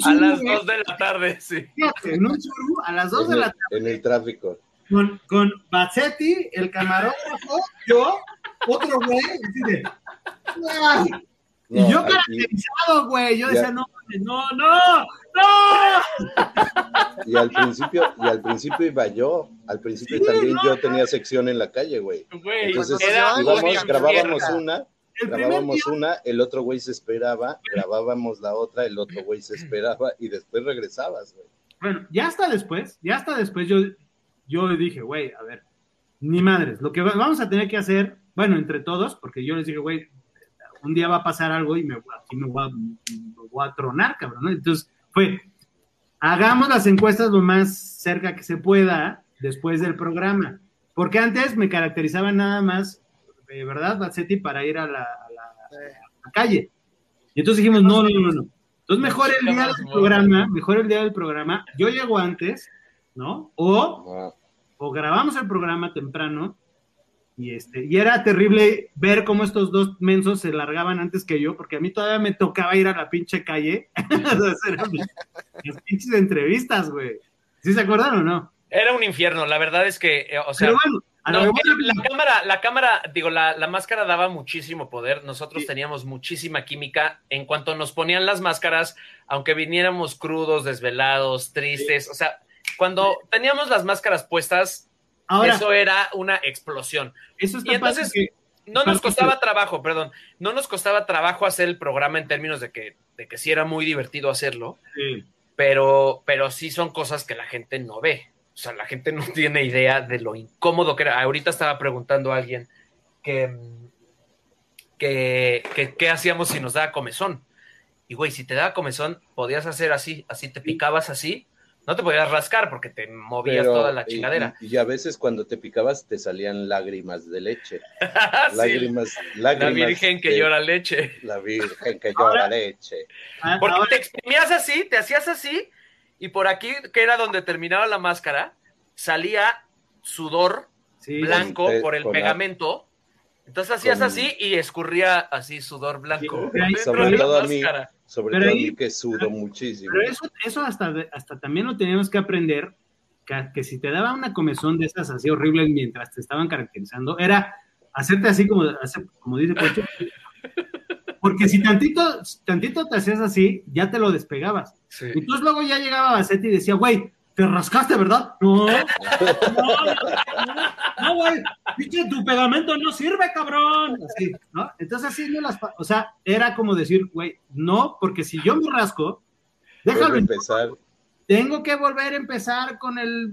A las churro, 2 de la tarde, sí. fíjate, en un churro, a las 2 En de la el, tarde, en el tráfico. con, con Bazzetti, el camarógrafo, yo, otro güey, así de, ¡ay! y yo aquí- caracterizado, güey, yo Ya. decía, no, no, no, no. y al principio, y al principio iba yo. Al principio Sí, también no, yo tenía sección en la calle, güey. Entonces era íbamos, grabábamos mierda. una, El grabábamos día, una, el otro güey se esperaba, grabábamos la otra, el otro güey se esperaba y después regresabas, güey. bueno, ya hasta después, ya hasta después yo, yo dije, güey, a ver, ni madres, lo que va- vamos a tener que hacer, bueno, entre todos, porque yo les dije, güey, un día va a pasar algo y me, aquí me voy a, me voy a tronar, cabrón, ¿no? Entonces fue, hagamos las encuestas lo más cerca que se pueda después del programa, porque antes me caracterizaba nada más, eh, ¿verdad, Bazzetti, para ir a la, a la- a la calle? Y entonces dijimos, no, no, no, no. Entonces mejor el día del programa, mejor el día del programa, yo llego antes, ¿no? O, o grabamos el programa temprano y este, y era terrible ver cómo estos dos mensos se largaban antes que yo, porque a mí todavía me tocaba ir a la pinche calle a hacer mis- las pinches entrevistas, güey. ¿Sí se acuerdan o no? Era un infierno, la verdad es que, eh, o sea, Pero bueno, no, la cámara, la cámara, digo, la, la máscara daba muchísimo poder. Nosotros Sí. teníamos muchísima química. En cuanto nos ponían las máscaras, aunque viniéramos crudos, desvelados, tristes, o sea, cuando teníamos las máscaras puestas, ahora, eso era una explosión. eso está y entonces- que- No nos Aparte costaba trabajo, perdón, no nos costaba trabajo hacer el programa en términos de que, de que sí era muy divertido hacerlo, eh, pero, pero sí son cosas que la gente no ve. O sea, la gente no tiene idea de lo incómodo que era. Ahorita estaba preguntando a alguien que, mm, que, que- qué hacíamos si nos daba comezón. Y güey, si te daba comezón, podías hacer así, así te picabas así, no te podías rascar porque te movías pero- toda la chingadera. Y, y a veces cuando te picabas te salían lágrimas de leche. Sí, Lágrimas, la lágrimas. virgen que de- llora leche. La virgen que llora leche. a- Porque te exprimías así, te hacías así, y por aquí, que era donde terminaba la máscara, salía sudor sí, blanco Eh, por el la- pegamento. Entonces hacías con- así y escurría así sudor blanco. Sí, sobre de la todo a mí. Sobre Pero todo ahí- a mí que sudo muchísimo. Pero eso, eso hasta, hasta también lo teníamos que aprender, que, que si te daba una comezón de esas así horribles mientras te estaban caracterizando, era hacerte así como, como dice Pocho, porque si tantito, tantito te hacías así, ya te lo despegabas. Sí. Entonces luego ya llegaba Bacetti y decía, güey, te rascaste, ¿verdad? No, no, no, no, güey, pinche tu pegamento no sirve, cabrón. Así, ¿no? Entonces así no las, o sea, era como decir, güey, no, porque si yo me rasco, déjalo empezar. Tengo que volver a empezar con el.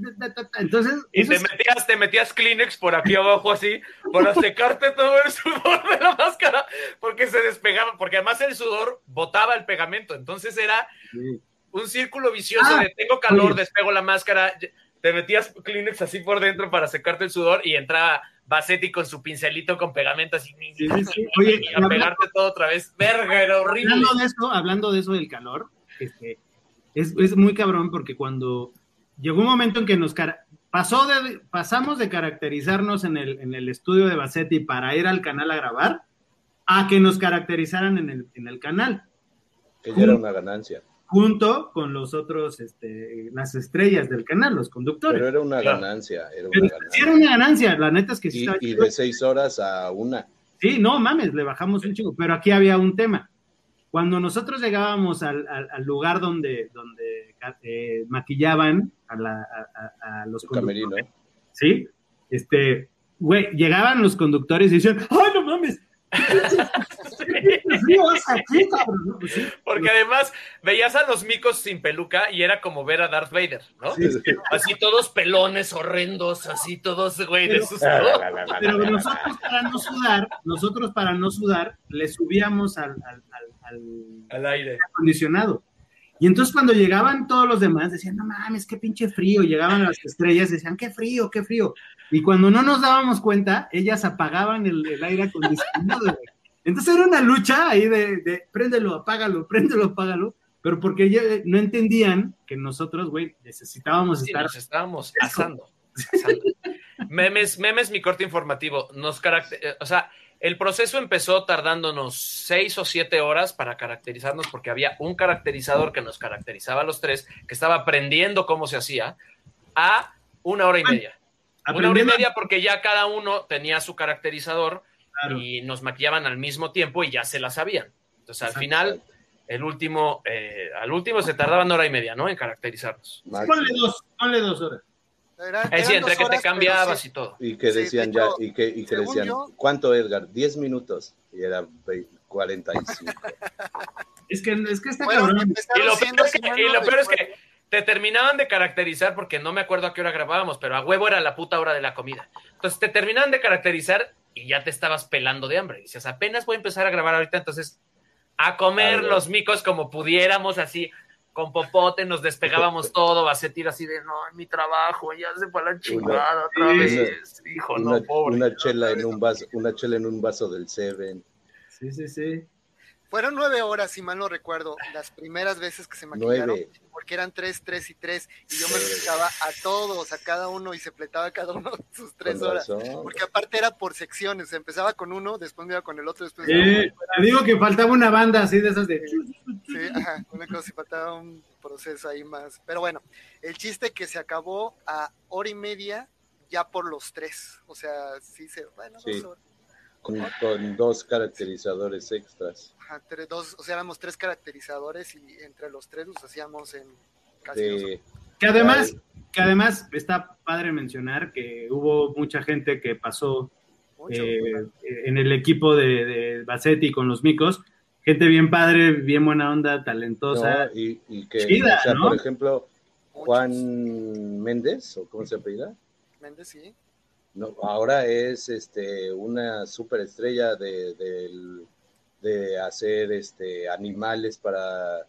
Entonces, Y te es- metías, te metías Kleenex por aquí abajo así, para secarte todo el sudor de la máscara, porque se despegaba, porque además el sudor botaba el pegamento, entonces era un círculo vicioso Ah, de tengo calor, oye. despego la máscara, te metías Kleenex así por dentro para secarte el sudor y entraba Basetti con su pincelito con pegamento así Sí, sí, sí. Oye, y a hablando- pegarte todo otra vez. Verga, era horrible. hablando de eso, hablando de eso del calor, este, es, es muy cabrón porque cuando llegó un momento en que nos cara- pasó de, pasamos de caracterizarnos en el, en el estudio de Basetti para ir al canal a grabar, a que nos caracterizaran en el, en el canal, Que ya era una ganancia. junto con los otros, este, las estrellas del canal, los conductores. Pero era una Claro. ganancia. Era Pero una sí ganancia. era una ganancia, la neta es que sí Y, y de seis horas a una. Sí, no mames, le bajamos un chico, pero aquí había un tema. Cuando nosotros llegábamos al, al- al lugar donde, donde eh, maquillaban a, la- a- a- los conductores, ¿sí? Este, güey, llegaban los conductores y decían, ¡ay, no mames! ¿Qué frío hace aquí, cabrón?" ¿No? Pues sí, Porque además veías a los micos sin peluca y era como ver a Darth Vader, ¿no? Sí, Así todos pelones horrendos, así todos, güey, de Pero- sus... Pero nosotros para no sudar, nosotros para no sudar, le subíamos al, al- al- al al aire. acondicionado. Y entonces cuando llegaban todos los demás, decían, no mames, qué pinche frío. Llegaban las estrellas, decían, qué frío, qué frío. Y cuando no nos dábamos cuenta, ellas apagaban el, el aire acondicionado. güey. Entonces era una lucha ahí de, de préndelo, apágalo, préndelo, apágalo. Pero porque ellos no entendían que nosotros, güey, necesitábamos Sí, estar. nos estábamos asando. asando. memes, memes, mi corte informativo. Nos caracter... O sea, el proceso empezó tardándonos seis o siete horas para caracterizarnos porque había un caracterizador que nos caracterizaba a los tres, que estaba aprendiendo cómo se hacía, a una hora y media. Una hora y media porque ya cada uno tenía su caracterizador Claro. y nos maquillaban al mismo tiempo y ya se la sabían. Entonces, al final, el último, eh, al último se tardaban hora y media, ¿no? En caracterizarnos. Ponle dos, ponle dos horas. Era- Es decir, entre que te horas, cambiabas sí. y todo. Y que decían ya, y que, y que decían, yo- ¿cuánto Edgar? 10 minutos. Y era ve- 45. Es que, es que está Bueno, cabrón. Y lo, peor es que, y lo peor es que te terminaban de caracterizar porque no me acuerdo a qué hora grabábamos, pero a huevo era la puta hora de la comida. Entonces te terminaban de caracterizar y ya te estabas pelando de hambre. Dices, apenas voy a empezar a grabar ahorita, entonces a comer los micos como pudiéramos, así con popote, nos despegábamos todo, Bacetir así de, no, en mi trabajo, ya se fue a la chingada otra vez. Hijo, una, no, pobre. una chela en un vaso, una chela en un vaso del Seven. Sí, sí, sí. Fueron nueve horas, si mal no recuerdo, las primeras veces que se maquillaron, Nueve. porque eran tres, tres y tres, y yo me fijaba a todos, a cada uno, y se pletaba cada uno sus tres Con horas. razón. Porque aparte era por secciones, empezaba con uno, después me iba con el otro, después Sí, me iba con te digo que faltaba una banda así de esas de. Sí, ajá, una cosa y faltaba un proceso ahí más. Pero bueno, el chiste que se acabó a hora y media ya por los tres. O sea, sí se, bueno, Sí. dos horas. Con, con dos caracterizadores extras. Ajá, tres- dos, o sea, éramos tres caracterizadores y entre los tres los hacíamos en casi. De, Que además, que además está padre mencionar que hubo mucha gente que pasó Mucho. eh, en el equipo de, de Bassetti con los micos. Gente bien padre, bien buena onda, talentosa. no, y, y que, chida, o sea, ¿no? por ejemplo, Muchos. Juan Méndez, o cómo se apellida, Méndez, sí. No, ahora es este una superestrella de, del- de hacer este animales para,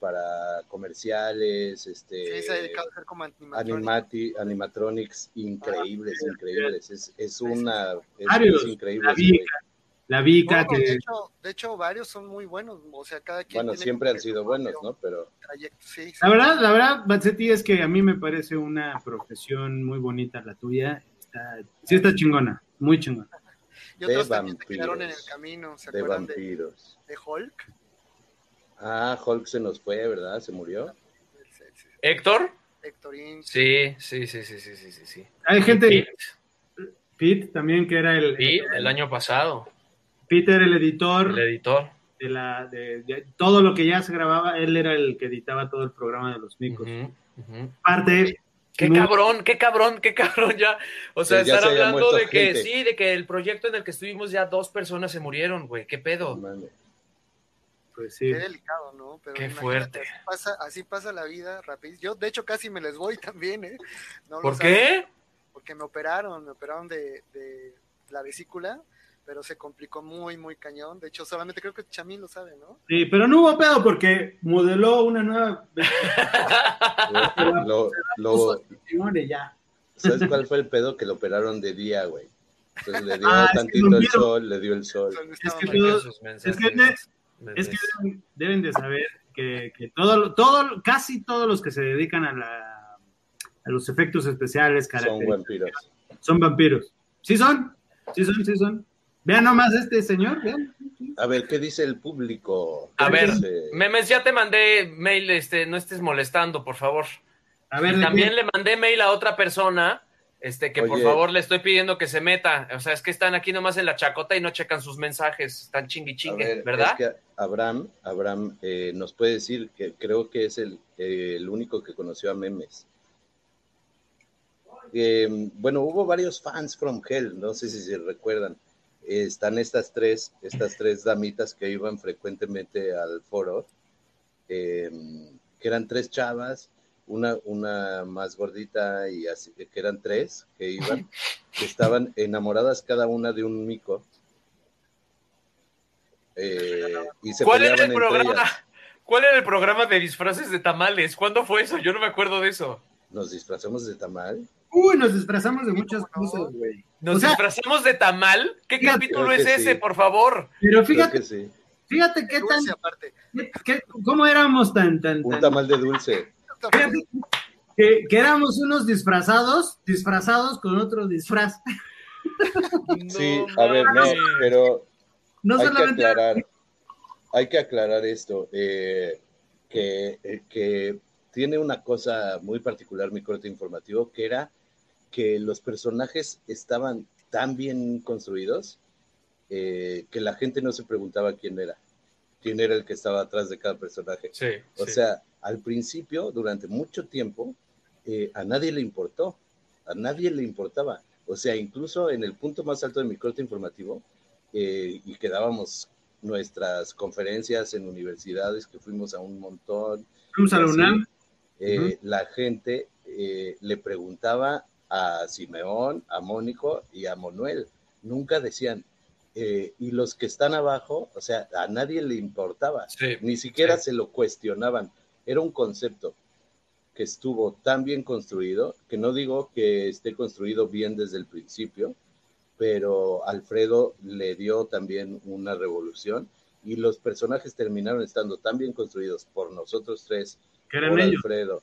para comerciales, este Sí, se ha dedicado a hacer como animatronic. animati, animatronics increíbles, increíbles. Es, es una es, Varios, es increíble. la. Vica, la Vica, No, de, hecho, de hecho, varios son muy buenos. O sea, cada quien. Bueno, tiene siempre han sido buenos, ¿no? Pero trayecto. Sí, sí. La verdad, la verdad, Bazzetti, es que a mí me parece una profesión muy bonita la tuya. Está- sí está chingona, muy chingona. Y de otros también se vampiros. quedaron en el camino. ¿Se de acuerdan de, vampiros. de Hulk? Ah, Hulk se nos fue, ¿verdad? Se murió. ¿Héctor? Hectorín. Sí, sí, sí, sí, sí, sí, sí. Hay gente, Pete, Pete también, que era el, Pete, el año pasado, Peter, el editor el editor. de, la, de, de todo lo que ya se grababa, él era el que editaba todo el programa de los micos. Ujú, ujú. Aparte, Qué cabrón, qué cabrón, qué cabrón ya. O sea, estar se hablando de que gente. sí, de que el proyecto en el que estuvimos ya dos personas se murieron, güey. ¿Qué pedo? Pues sí. Qué delicado, ¿no? Pero Qué imagínate, fuerte. Así pasa, así pasa la vida rápido. Yo, de hecho, casi me les voy también, ¿eh? No ¿Por saben, qué? Porque me operaron, me operaron de, de la vesícula, pero se complicó muy, muy cañón. De hecho, solamente creo que Chamín lo sabe, ¿no? Sí, pero no hubo pedo porque modeló una nueva Lo, lo- ya. ¿Sabes cuál fue el pedo? Que lo operaron de día, güey. Entonces le dio Ah, tantito el sol, le dio el sol. Es que es. Es deben, deben de saber que, que todo, todo, casi todos los que se dedican a, la, a los efectos especiales, Son vampiros. son vampiros. Sí son, sí son, sí son. Vean nomás este señor, vean. A ver, ¿qué dice el público? ¿Qué A ver, dice? Memes, ya te mandé mail, este, no estés molestando, por favor. A ver, Y ¿de también qué? le mandé mail a otra persona, este, que por favor le estoy pidiendo que se meta. O sea, es que están aquí nomás en la chacota y no checan sus mensajes, están chingui chingue, ver, ¿verdad? es que Abraham, Abraham eh, nos puede decir que creo que es el, eh, el único que conoció a Memes. Eh, bueno, hubo varios fans from Hell, no sé si se recuerdan. Eh, están estas tres, estas tres damitas que iban frecuentemente al foro, eh, que eran tres chavas, una, una más gordita y así, que eran tres que iban, que estaban enamoradas cada una de un mico. Eh, y se ¿Cuál era el programa? ellas. ¿Cuál era el programa de disfraces de tamales? ¿Cuándo fue eso? Yo no me acuerdo de eso. Nos disfrazamos de tamal. Uy, nos disfrazamos de muchas cosas, güey. ¿Nos O sea- disfrazamos de tamal? ¿Qué Fíjate, capítulo es que ese, sí. por favor? Pero fíjate, que sí. fíjate qué tan, aparte. qué- cómo éramos tan, tan, Un tan, tamal de dulce. Que, que éramos unos disfrazados, disfrazados con otro disfraz. Sí, No a ver, no, pero No hay que solamente aclarar, hay que aclarar esto, eh, que, eh, que tiene una cosa muy particular mi corte informativo, que era que los personajes estaban tan bien construidos eh, que la gente no se preguntaba quién era, quién era el que estaba atrás de cada personaje. Sí, O sí. sea, al principio, durante mucho tiempo, eh, a nadie le importó, a nadie le importaba. O sea, incluso en el punto más alto de mi corte informativo, eh, y que dábamos nuestras conferencias en universidades, que fuimos a un montón, fuimos a la así, UNAM. eh, la gente eh, le preguntaba a Simeón, a Mónico y a Manuel. Nunca decían, eh, y los que están abajo, o sea, a nadie le importaba, Sí, ni siquiera sí. se lo cuestionaban. Era un concepto que estuvo tan bien construido, que no digo que esté construido bien desde el principio, pero Alfredo le dio también una revolución y los personajes terminaron estando tan bien construidos por nosotros tres por ellos. Alfredo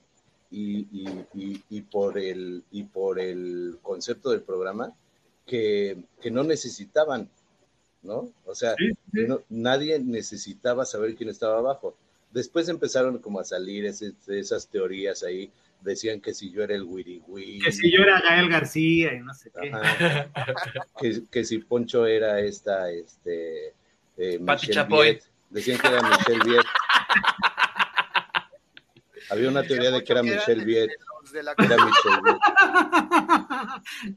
y, y- y- y por el, y por el concepto del programa que, que no necesitaban, ¿no? O sea, Sí, sí. no- nadie necesitaba saber quién estaba abajo. Después empezaron como a salir ese- esas teorías ahí, decían que si yo era el wiri wiri, Que si yo era Gael García y no sé qué. Que, que si Poncho era esta, este, eh, Pati Chapoy. Viet. Decían que era Michelle Viet. Había una teoría de que era Michelle Viet. Los de la, que Era Michelle Viet.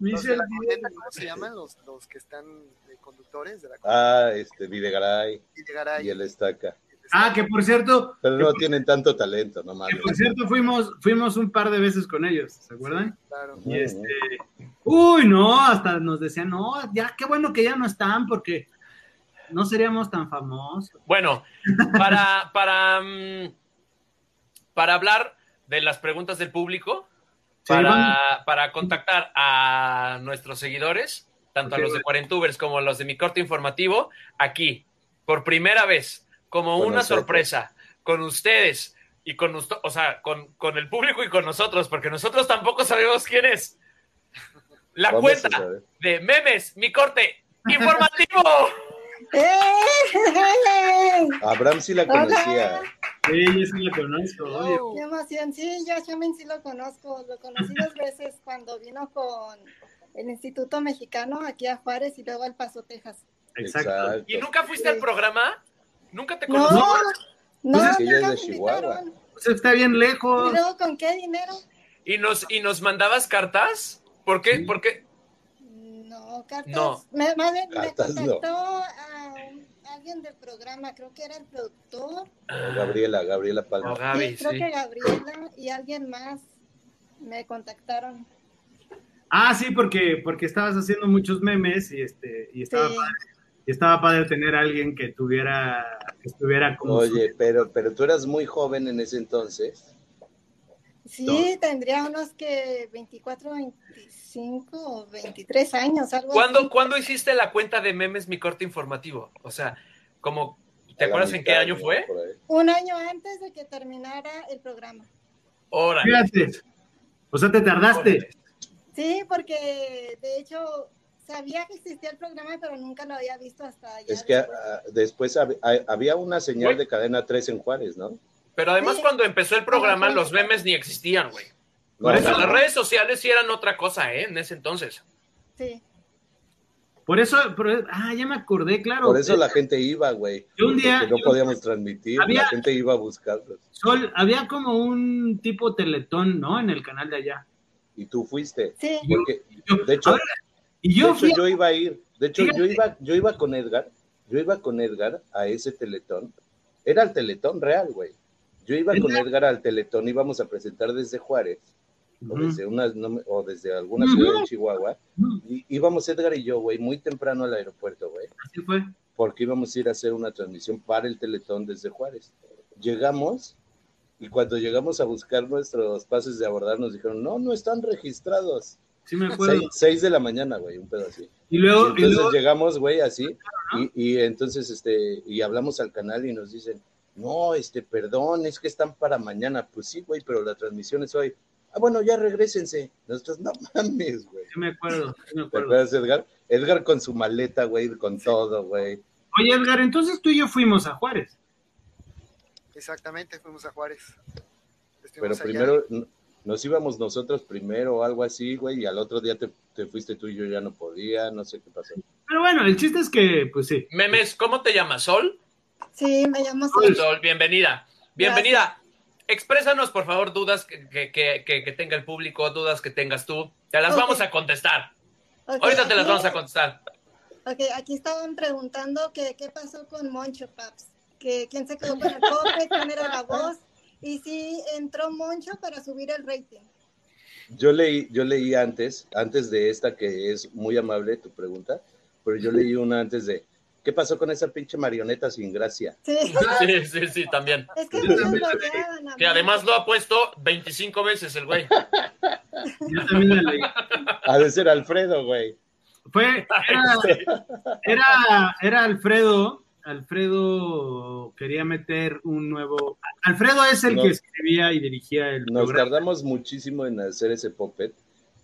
Michelle la Viet. ¿cómo se llaman? Los, los que están de conductores de la Ah, este, Videgaray y llegar ahí. y el Estaca. Ah, que por cierto, Pero no tienen tanto talento, no que mames. por cierto fuimos, fuimos un par de veces con ellos, ¿se acuerdan? Claro. Y este, uy, no, hasta nos decían, no, ya, qué bueno que ya no están porque no seríamos tan famosos. Bueno, para, para, mm, para hablar de las preguntas del público, Sí, para, para contactar a nuestros seguidores, tanto a los de. Cuarentubers como a los de mi corte informativo, aquí, por primera vez, como una nosotros. sorpresa, con ustedes y con, o sea, con, con el público y con nosotros, porque nosotros tampoco sabemos quién es. La Vamos cuenta de memes, mi corte informativo. ¡Eh! Abraham sí la conocía. Sí, yo sí la conozco. ¡Qué emoción! Sí, yo también sí lo conozco. Lo conocí dos veces cuando vino con el Instituto Mexicano aquí a Juárez y luego al Paso, Texas. Exacto. Exacto. ¿Y nunca fuiste al programa? ¿Nunca te No, conocí? no, Pues es que ella es nunca de Chihuahua. Pues está bien lejos. ¿Y luego con qué dinero? ¿Y nos, ¿Y nos mandabas cartas? ¿Por qué? Sí. Porque No, cartas. No. Me, más bien me Cartas no. contactó alguien del programa, creo que era el productor. O Gabriela, Gabriela Palma. Oh, Gaby, sí, creo sí. que Gabriela y alguien más me contactaron. Ah, sí, porque, porque estabas haciendo muchos memes y este, y estaba Sí. padre, y estaba padre tener a alguien que tuviera, que estuviera como Oye, pero, pero tú eras muy joven en ese entonces. Sí, tendría unos que 24, 25 o 23 años, algo ¿Cuándo, así. ¿Cuándo hiciste la cuenta de memes mi corte informativo? O sea, como, ¿te acuerdas en qué año fue? Un año antes de que terminara el programa. Fíjate. O sea, te tardaste. Órale. Sí, porque de hecho sabía que existía el programa, pero nunca lo había visto hasta ya Es que después. ah, después hab- ah, había una señal de cadena 3 en Juárez, ¿no? Pero además Sí. cuando empezó el programa los memes ni existían, güey. No, no, las redes sociales sí eran otra cosa, ¿eh? En ese entonces. Sí. Por eso, por- ah, ya me acordé, claro. Por eso la gente iba, güey. Yo un día- Porque no yo- podíamos transmitir, Había- la gente iba a buscarlos. Sol, había como un tipo teletón, ¿no? En el canal de allá. Y tú fuiste. Sí. Porque, Yo- de hecho, ahora, y de yo hecho, fui, yo iba a ir. De hecho, yo iba, yo iba con Edgar. Yo iba con Edgar a ese teletón. Era el teletón real, güey. Yo iba con Edgar al teletón, íbamos a presentar desde Juárez, o desde, una, no o desde alguna ciudad de Chihuahua. Y íbamos Edgar y yo, güey, muy temprano al aeropuerto, güey. así fue. porque íbamos a ir a hacer una transmisión para el Teletón desde Juárez. Llegamos y cuando llegamos a buscar nuestros pases de abordar nos dijeron, no, no están registrados. Sí me acuerdo. Seis, seis de la mañana, güey, un pedo así. Y luego, y entonces luego llegamos, güey, así, y, y entonces, este, y hablamos al canal y nos dicen, no, este, perdón, es que están para mañana. Pues sí, güey, pero la transmisión es hoy. Ah, bueno, ya regresense. Nosotros, no mames, güey. Sí me acuerdo, sí me ¿Te acuerdo. acuerdas, Edgar? Edgar con su maleta, güey, con todo, güey. Oye, Edgar, entonces tú y yo fuimos a Juárez. Exactamente, fuimos a Juárez. Pero Estuvimos primero nos íbamos nosotros primero o algo así, güey, y al otro día te, te fuiste tú y yo ya no podía, no sé qué pasó. Pero bueno, el chiste es que, pues sí. Memes, ¿cómo te llamas? ¿Sol? Sí, me llamo Sol. Sol, bienvenida. Bienvenida. Exprésanos, por favor, dudas que, que- que- tenga el público, dudas que tengas tú. Te las vamos a contestar. Ahorita te las vamos a contestar. Ok, aquí estaban preguntando que qué pasó con Moncho Paps, que quién se quedó con el cope, quién era la voz, y si entró Moncho para subir el rating. Yo leí, yo leí antes, antes de esta que es muy amable tu pregunta, pero yo leí una antes de, ¿qué pasó con esa pinche marioneta sin gracia? Sí, Sí, sí, sí, también. es que lo Que además lo ha puesto 25 veces el güey. Yo también la leí. Ha de ser Alfredo, güey. Fue, era, era, era Alfredo. Alfredo quería meter un nuevo. Alfredo es el que escribía y dirigía el Nos programa. tardamos muchísimo en hacer ese puppet.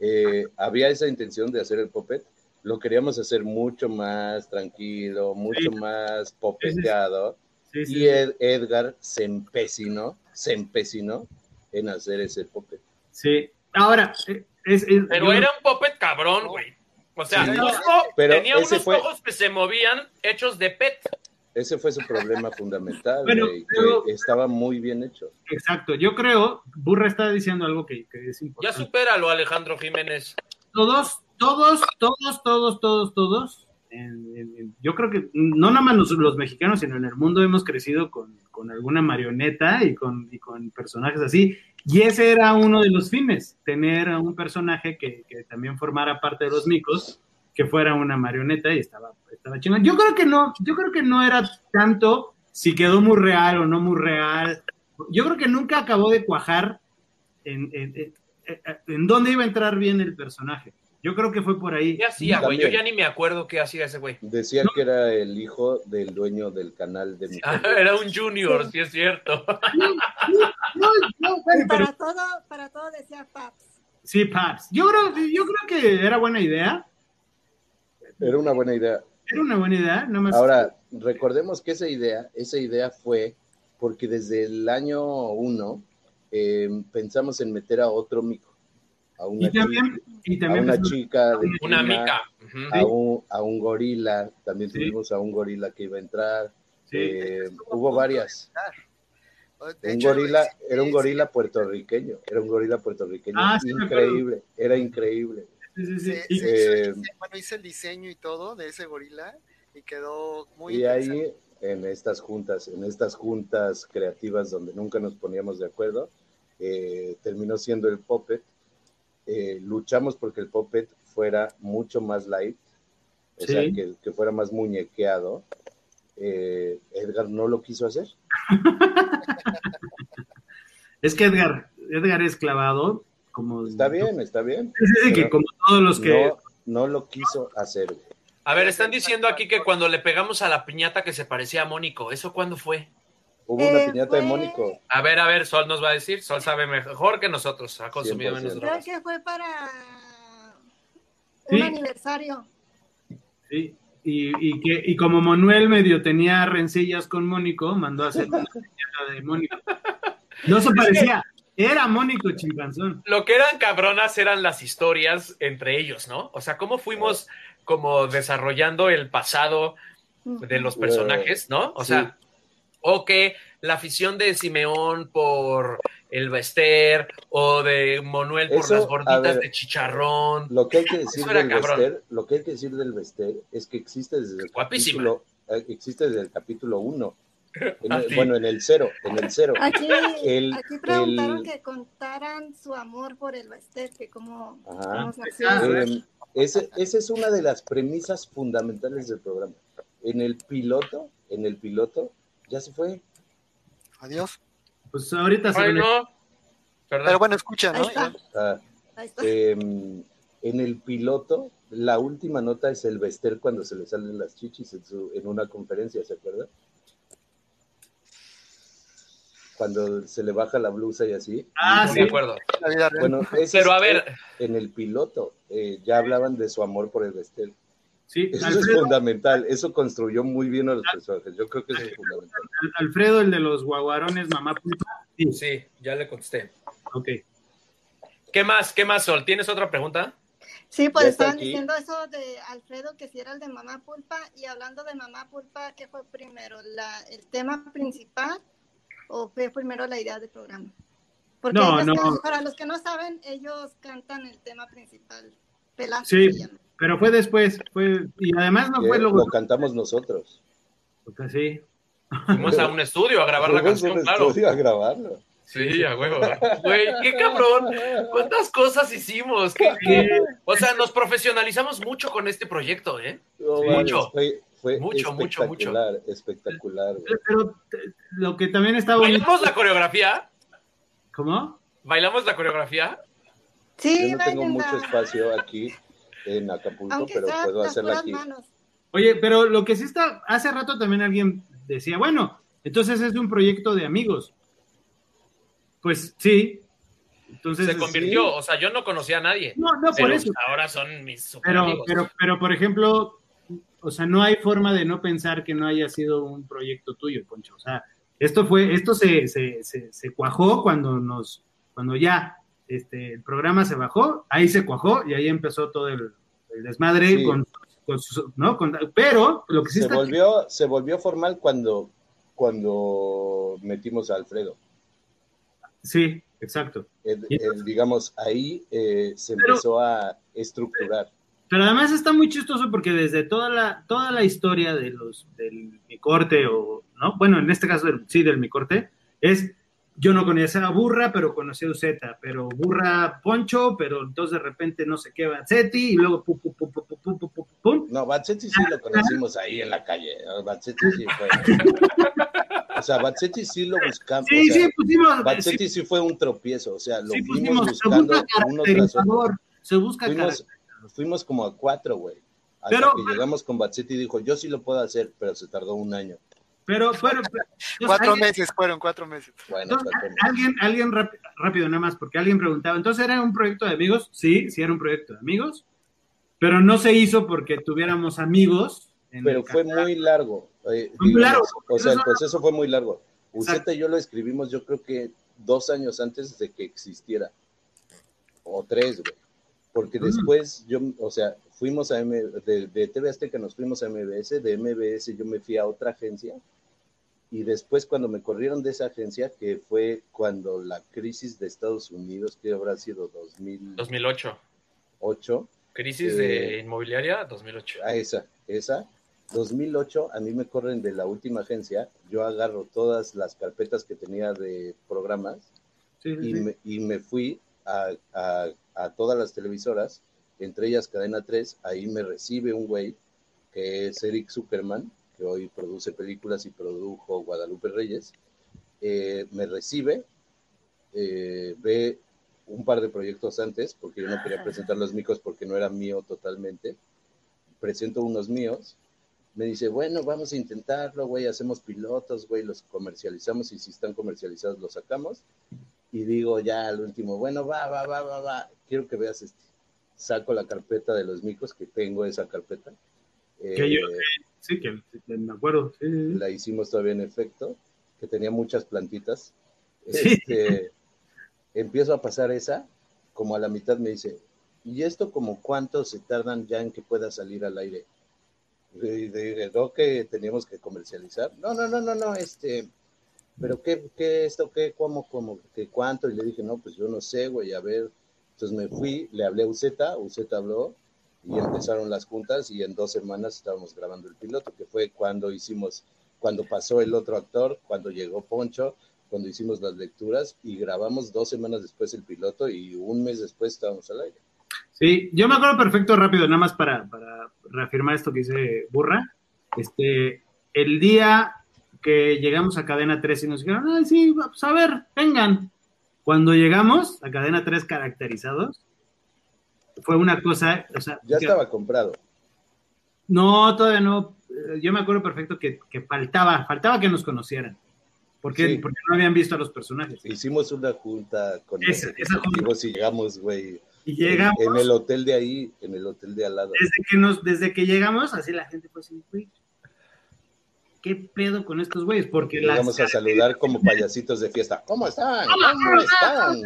Eh, había esa intención de hacer el puppet. Lo queríamos hacer mucho más tranquilo, mucho Sí. más popeteado. Sí, sí, Y. Ed- Edgar se empecinó, se empecinó en hacer ese puppet. Sí. Ahora, es, es- Pero yo- era un puppet cabrón, güey. O sea, Sí. justo Pero tenía unos fue- ojos que se movían hechos de pet. Ese fue su problema fundamental, Bueno, güey, pero- que estaba muy bien hecho. Exacto. Yo creo, Burra está diciendo algo que, que es Ya importante. supéralo, Alejandro Jiménez. todos, todos, todos, todos, todos, todos. yo creo que no nada más los, mexicanos, sino en el mundo hemos crecido con, con alguna marioneta y con, y con personajes así. Y ese era uno de los fines, tener a un personaje que, que también formara parte de los micos, que fuera una marioneta y estaba, estaba chingón. Yo creo que no, yo creo que no era tanto si quedó muy real o no muy real. Yo creo que nunca acabó de cuajar en- en dónde iba a entrar bien el personaje. Yo creo que fue por ahí. ¿Qué hacía, güey? Yo ya ni me acuerdo qué hacía ese güey. Decía que era el hijo del dueño del canal de mi Ah, Era un junior, sí es cierto. No, no, bueno, pero Para todo, para todo decía Paps. sí, Paps. Yo creo, yo creo que era buena idea. Era una buena idea. Era una buena idea, nada más. Ahora, recordemos que esa idea, esa idea fue porque desde el año uno eh, pensamos en meter a otro mico, a una, y también, y chica, a una chica, de Una clima. Ujú. a un, a un gorila, también Sí. tuvimos a un gorila que iba a entrar, sí. eh, hubo varias. De Un hecho, gorila, era un gorila puertorriqueño, era un gorila puertorriqueño, Ah, sí, increíble, era increíble. Sí, sí, hizo Eh, bueno, hice el diseño y todo de ese gorila y quedó muy Y ahí, en estas juntas, en estas juntas creativas donde nunca nos poníamos de acuerdo, eh, terminó siendo el puppet. Eh, luchamos porque el puppet fuera mucho más light, o Sí. sea, que, que fuera más muñequeado. Eh, Edgar no lo quiso hacer. Es que Edgar, Edgar es clavado, como. Está bien, está bien. Sí, que como todos los que. No, no lo quiso hacer. A ver, están diciendo aquí que cuando le pegamos a la piñata que se parecía a Mónico, ¿eso cuándo fue? Hubo una Eh, piñata de fue- Mónico. A ver, a ver, Sol nos va a decir. Sol sabe mejor que nosotros. Ha consumido 100%. menos Creo drogas. que fue para Sí. un aniversario. Sí, y, y que, y como Manuel medio tenía rencillas con Mónico, mandó a hacer una piñata de Mónico. No se parecía, era Mónico Chimpanzón. Lo que eran cabronas eran las historias entre ellos, ¿no? O sea, cómo fuimos como desarrollando el pasado de los personajes, ¿no? O Sí. sea, o que la afición de Simeón por el Bester o de Manuel por Eso, las gorditas ver, de chicharrón. Lo que hay que decir del. Bester, lo que hay que decir del Bester es que existe desde el Guapísima. capítulo, eh, existe desde el capítulo 1. Ah. Bueno, en el cero, en el cero. Aquí, El- aquí preguntaron el- que contaran su amor por el Bester, que cómo, se. Eh, ese- esa es una de las premisas fundamentales del programa. En el piloto, en el piloto, ya se fue. Adiós. Pues ahorita se no. Pero bueno, escucha, Ahí ¿no? está. Ah, Ahí está. em, en el piloto, la última nota es el Bester cuando se le salen las chichis en, su- en una conferencia, ¿se acuerda? cuando se le baja la blusa y así. Ah, No sí. me acuerdo. Bueno, ese Pero a ver, en el piloto eh, ya hablaban de su amor por el Vestel. Sí, Eso es Alfredo, fundamental, eso construyó muy bien a los personajes. Yo creo que eso es fundamental. Alfredo, el de los guaguarones, mamá pulpa. Sí, sí, ya le contesté. ok. ¿Qué más? ¿Qué más, Sol? ¿Tienes otra pregunta? Sí, pues estaban aquí. diciendo eso de Alfredo, que si era el de Mamá Pulpa, y hablando de Mamá Pulpa, ¿qué fue primero? La, ¿El tema principal o fue primero la idea del programa? Porque No, no. para los que no saben, ellos cantan el tema principal, Pelazo Sí. se llama. Pero fue después, fue, y además no fue luego. lo cantamos nosotros. Porque sí. Fuimos a un estudio a grabar la Fuimos a canción, un claro. estudio a grabarlo. Sí, a huevo. Güey, qué cabrón. ¿Cuántas cosas hicimos? ¿Qué- qué? O sea, nos profesionalizamos mucho con este proyecto, ¿eh? No, Sí. mames, Mucho. Fue, fue Mucho, mucho, mucho. espectacular, espectacular. güey. Pero lo que también está bonito. ¿Bailamos la coreografía? ¿Cómo? ¿Bailamos la coreografía? Sí, Yo no tengo mucho espacio aquí en Acapulco, aunque pero sea puedo hacerla aquí. manos. Oye, pero lo que sí está, hace rato también alguien decía, bueno, entonces es un proyecto de amigos. Pues sí. Entonces, Se convirtió, o sea, yo no conocía a nadie. no, no, por Pero eso. ahora son mis super Pero, amigos. pero, pero, por ejemplo, o sea, no hay forma de no pensar que no haya sido un proyecto tuyo, Poncho. O sea, esto fue, esto se, se, se, se cuajó cuando nos, cuando ya este, el programa se bajó, ahí se cuajó y ahí empezó todo el, el desmadre Sí. con, con su- ¿no? Con- pero lo que sí Se está volvió, se volvió formal cuando, cuando metimos a Alfredo. Sí, exacto. El- Y- el, digamos, ahí eh, se Pero- empezó a estructurar. Pero además está muy chistoso porque desde toda la, toda la historia de los, del mi corte, o, ¿no? Bueno, en este caso del- sí, del mi corte, es yo no conocía a Burra, pero conocía a Uzeta, pero Burra Poncho, pero entonces de repente no sé qué, Bazzetti, y luego pum, pum, pum, pum, pum, pum, pum, pum. No, Bazzetti sí lo conocimos ahí en la calle, Bazzetti sí fue. o sea, Bazzetti sí lo buscamos. Sí, sí, pusimos. Bazzetti sí, fue un tropiezo, o sea, lo fuimos buscando uno tras otro. Se busca fuimos, fuimos como a cuatro, güey. Hasta pero, que llegamos con Bazzetti y dijo, yo sí lo puedo hacer, pero se tardó un año. Pero, pero, pero- entonces, Cuatro alguien- meses fueron, cuatro meses. Bueno, Entonces, cuatro meses. alguien, alguien rap- rápido nada más, porque alguien preguntaba, entonces era un proyecto de amigos, sí, sí era un proyecto de amigos, pero no se hizo porque tuviéramos amigos. en pero fue canal. muy largo. eh, Muy digamos. largo, O sea, el eso- proceso fue muy largo. Uceta y yo lo escribimos, yo creo que dos años antes de que existiera. O tres, güey. Porque Mm. después yo, o sea, fuimos a M, de, de TV Azteca nos fuimos a MBS, de MBS yo me fui a otra agencia. Y después cuando me corrieron de esa agencia, que fue cuando la crisis de Estados Unidos, que habrá sido 2008, 2008. Crisis de Eh, inmobiliaria, 2008. a esa, esa. 2008, a mí me corren de la última agencia, yo agarro todas las carpetas que tenía de programas sí, y, sí. me, y me fui a, a- todas las televisoras, entre ellas Cadena 3, ahí me recibe un güey que es Eric Zuckerman, que hoy produce películas y produjo Guadalupe Reyes, eh, me recibe, eh, ve un par de proyectos antes, porque yo no quería presentar los micos porque no era mío totalmente, presento unos míos, me dice, bueno, vamos a intentarlo, güey, hacemos pilotos, güey, los comercializamos y si están comercializados los sacamos. Y digo ya al último, bueno, va, va, va, va, va, quiero que veas este. Saco la carpeta de los micos, que tengo esa carpeta. Que yo- Eh, Sí, que, que me acuerdo. sí, sí, sí. la hicimos todavía en efecto, que tenía muchas plantitas. Sí. Este, empiezo a pasar esa, como a la mitad me dice, ¿y esto como cuánto se tardan ya en que pueda salir al aire? Y dije, ¿no que teníamos que comercializar? No, no, no, no, no, este, pero qué, qué esto, qué, cómo, cómo, qué cuánto? Y le dije, no, pues yo no sé, güey, a ver. Entonces me fui, le hablé a Uceta, Uceta habló, y empezaron las juntas y en dos semanas estábamos grabando el piloto, que fue cuando hicimos, cuando pasó el otro actor, cuando llegó Poncho, cuando hicimos las lecturas y grabamos dos semanas después el piloto y un mes después estábamos al aire. Sí, yo me acuerdo perfecto, rápido, nada más para, para reafirmar esto que dice Burra. Este, el día que llegamos a Cadena 3 y nos dijeron, ay, sí, pues a ver, vengan. Cuando llegamos a Cadena 3 caracterizados, fue una cosa, o sea, Ya que- estaba comprado. no, todavía no. Eh, Yo me acuerdo perfecto que, que faltaba, faltaba que nos conocieran. Porque, Sí. porque no habían visto a los personajes. Hicimos una junta con Esa- los esa junta. ejecutivos y llegamos, güey. Y en- llegamos, En, el hotel de ahí, en el hotel de al lado. desde que nos, desde que llegamos, así la gente fue así, güey, ¿qué pedo con estos güeyes? Porque las, Llegamos a saludar como payasitos de fiesta. ¿Cómo están? ¿Cómo están?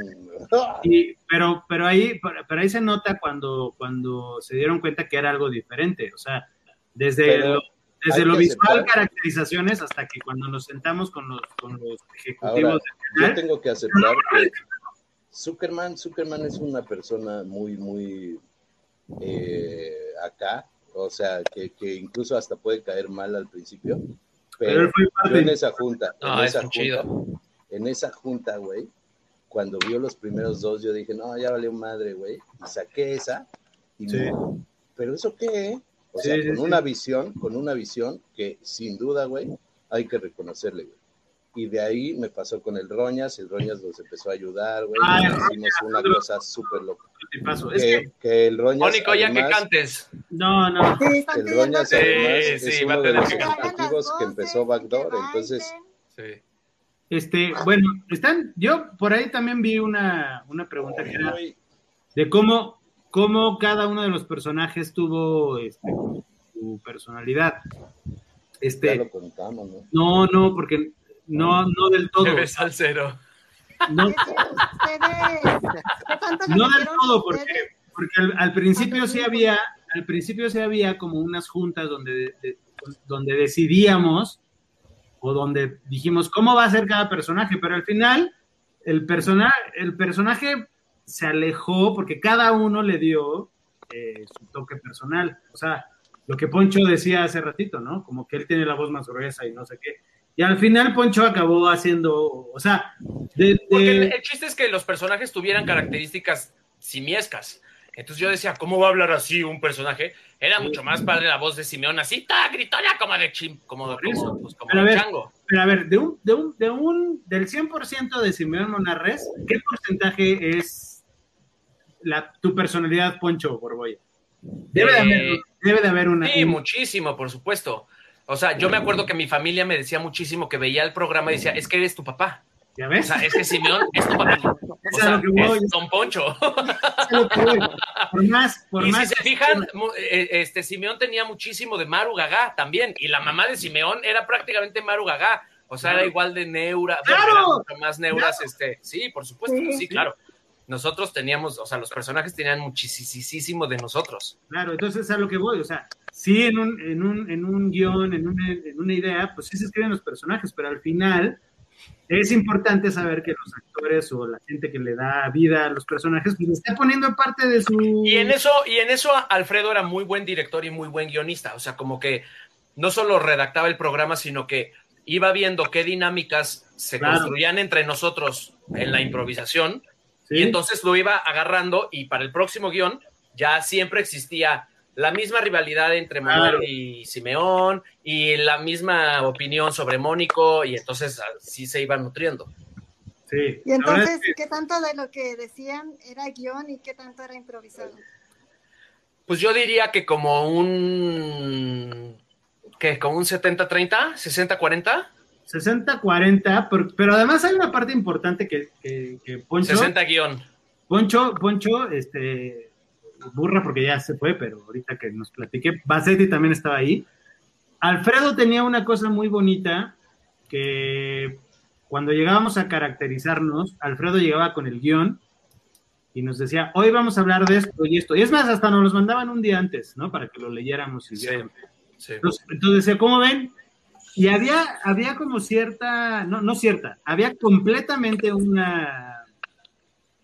y- pero, pero ahí, pero, ahí se nota cuando, cuando se dieron cuenta que era algo diferente. O sea, desde Pero lo, desde lo visual, aceptar- caracterizaciones, hasta que cuando nos sentamos con los, con los ejecutivos Ahora, del yo tengo que aceptar que Zuckerman, Zuckerman es una persona muy, muy eh, acá, o sea, que, que incluso hasta puede caer mal al principio. Pero Pero él fue yo parte en esa junta, No, en es esa chido. junta, en esa junta, güey, cuando vio los primeros dos, yo dije, no, ya valió madre, güey, y saqué esa, y Sí. no, pero eso qué, o Sí, sea, sí, con sí. una visión, con una visión que sin duda, güey, hay que reconocerle, güey. Y de ahí me pasó con el Roñas, el Roñas nos empezó a ayudar, güey, Ah, hicimos una cosa súper loca. te paso. Es Que, el Roñas, Mónico, ya que cantes. no, no, Sí, el Roñas Sí, además sí, es va a uno de tener los ejecutivos que empezó Backdoor, entonces Sí. este, bueno, están, yo por ahí también vi una, una pregunta que era de cómo, cómo cada uno de los personajes tuvo este, su personalidad. ya Este, lo contamos, ¿no? no, no, porque no, no del todo. Te ves al cero. No, Ustedes, ¿qué tanto le no del todo, porque, porque al, al principio sí había, al principio sí había como unas juntas donde, de- donde decidíamos o donde dijimos cómo va a ser cada personaje, pero al final el, persona, el personaje se alejó porque cada uno le dio eh, su toque personal. O sea, lo que Poncho decía hace ratito, ¿no? Como que él tiene la voz más gruesa y no sé qué. Y al final Poncho acabó haciendo, o sea, de, de- Porque el, el chiste es que los personajes tuvieran características simiescas. Entonces yo decía, ¿cómo va a hablar así un personaje? Era mucho más padre la voz de Simeón, así, ta, gritona como de chim, como, Por como, pues, como Pero de ver, chango. Pero a ver, de un, de un, de un, del 100% de Simeón Monarres, ¿qué porcentaje es la, tu personalidad, Poncho Borboya? Debe, de Eh, haber, debe de haber una. Sí, un- muchísimo, por supuesto. O sea, yo me acuerdo que mi familia me decía muchísimo que veía el programa y decía, es que eres tu papá. ¿Ya O ves? sea, es que Simeón es tu papá. O Es sea, lo que voy. es Don Poncho. Es a lo que voy. Por más, por y más. si se fijan, eh, este Simeón tenía muchísimo de Maru Gagá también. Y la mamá de Simeón era prácticamente Maru Gagá. O sea, era igual de neura. bueno, ¡Claro! era mucho más neuras, este. Sí, por supuesto, Sí. sí, claro. Nosotros teníamos, o sea, los personajes tenían muchísimo de nosotros. Claro, entonces es a lo que voy. O sea, sí, en un, en un, en un guion, en una, en una idea, pues sí se escriben los personajes, pero al final es importante saber que los actores o la gente que le da vida a los personajes, pues está poniendo parte de su. Y en eso, y en eso Alfredo era muy buen director y muy buen guionista. O sea, como que no solo redactaba el programa, sino que iba viendo qué dinámicas se Claro. construían entre nosotros en la improvisación. ¿Sí? Y entonces lo iba agarrando y para el próximo guion ya siempre existía la misma rivalidad entre Manuel Claro. y Simeón y la misma opinión sobre Mónico y entonces así se iba nutriendo. Sí. Y entonces, es que- ¿qué tanto de lo que decían era guion y qué tanto era improvisado? Pues yo diría que como un que como un 70-30, 60-40, 60-40, pero, pero además hay una parte importante que, que, que Poncho, 60 guion. Poncho, Poncho, este, burra porque ya se fue, pero ahorita que nos platiqué, Bassetti también estaba ahí. Alfredo tenía una cosa muy bonita que cuando llegábamos a caracterizarnos, Alfredo llegaba con el guion y nos decía, hoy vamos a hablar de esto y esto. Y es más, hasta nos los mandaban un día antes, ¿no? Para que lo leyéramos y Sí. Entonces, entonces decía, ¿cómo ven? Y había, había como cierta, no, no cierta, había completamente una,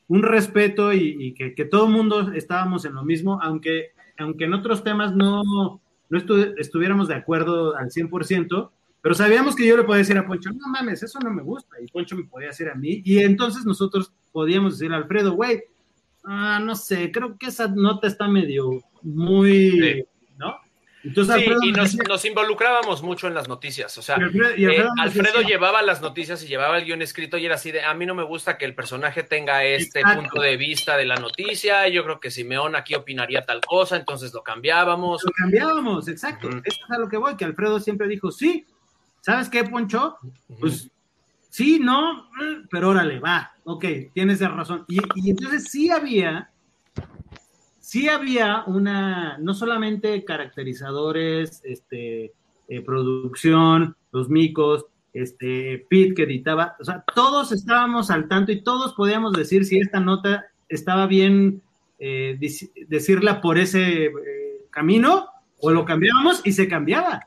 un respeto y, que, que todo el mundo estábamos en lo mismo, aunque, aunque en otros temas no, no estu- estuviéramos de acuerdo al 100%, pero sabíamos que yo le podía decir a Poncho, no mames, eso no me gusta, y Poncho me podía decir a mí, y entonces nosotros podíamos decir a Alfredo, güey, ah, no sé, creo que esa nota está medio muy. Sí, y nos involucrábamos mucho en las noticias. O sea, Alfredo, eh, Alfredo llevaba las noticias y llevaba el guion escrito y era así de, a mí no me gusta que el personaje tenga este Exacto. punto de vista de la noticia, yo creo que Simeón aquí opinaría tal cosa, entonces lo cambiábamos. lo cambiábamos, exacto. Eso es a lo que voy, que Alfredo siempre dijo, sí, ¿sabes qué, Poncho? Pues sí, no, eh, pero órale, va, ok, tienes razón. Y, y entonces sí había, sí había una, no solamente caracterizadores, este, eh, producción, los micos, este, Pete que editaba, o sea, todos estábamos al tanto y todos podíamos decir si esta nota estaba bien eh, dec- decirla por ese eh, camino o lo cambiábamos y se cambiaba.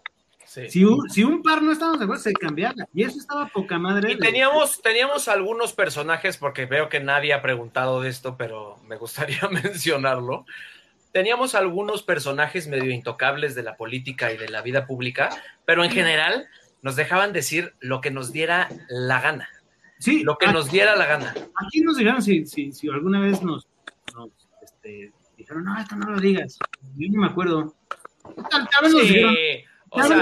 Sí. Si un, si un par no estábamos de acuerdo, se cambiaba. Y eso estaba poca madre. Y de- teníamos, teníamos algunos personajes, porque veo que nadie ha preguntado de esto, pero me gustaría mencionarlo. Teníamos algunos personajes medio intocables de la política y de la vida pública, pero en general nos dejaban decir lo que nos diera la gana, Sí, lo que nos diera la gana. aquí nos dijeron si, si, si alguna vez nos, nos, este, dijeron, no, esto no lo digas. Yo ni me acuerdo. Tal, tal vez nos dijeron, Sí, o sea,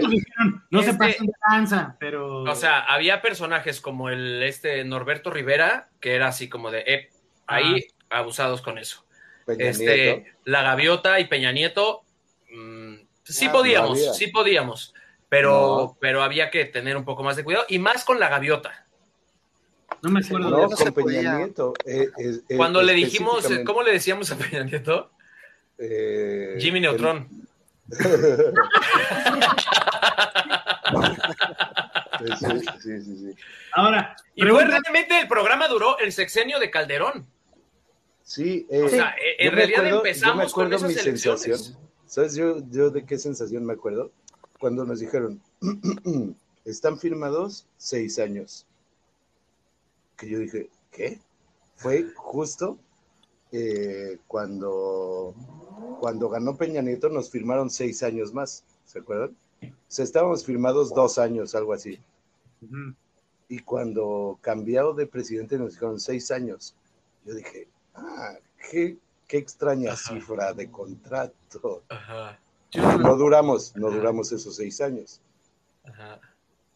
no se este- pasen de lanza, pero. o sea, había personajes como el este Norberto Rivera, que era así como de, eh, ahí abusados con eso. Peña este, Nieto. la Gaviota y Peña Nieto, mm, sí Ah, podíamos, no había. sí podíamos, pero, No. pero había que tener un poco más de cuidado y más con la Gaviota. no me acuerdo. No, no se con Peña podía. Nieto. eh, eh, eh, Cuando le dijimos, ¿cómo le decíamos a Peña Nieto? eh, Jimmy Neutron. el- sí, sí, sí, sí. Ahora, Y fue realmente el programa duró el sexenio de Calderón. Sí, eh, O sea, eh, en realidad acuerdo- empezamos yo me acuerdo con esas mi elecciones. sensación. ¿Sabes yo, yo de qué sensación me acuerdo? Cuando nos dijeron, están firmados seis años. Que yo dije, ¿qué? Fue justo eh, cuando, cuando ganó Peña Nieto, nos firmaron seis años más. ¿Se acuerdan? O sea, estábamos firmados dos años, algo así. Ujú. Y cuando cambió de presidente nos dijeron seis años. Yo dije, ah, qué, qué extraña Ajá. cifra de contrato. Ajá, No duramos, no duramos esos seis años. ajá.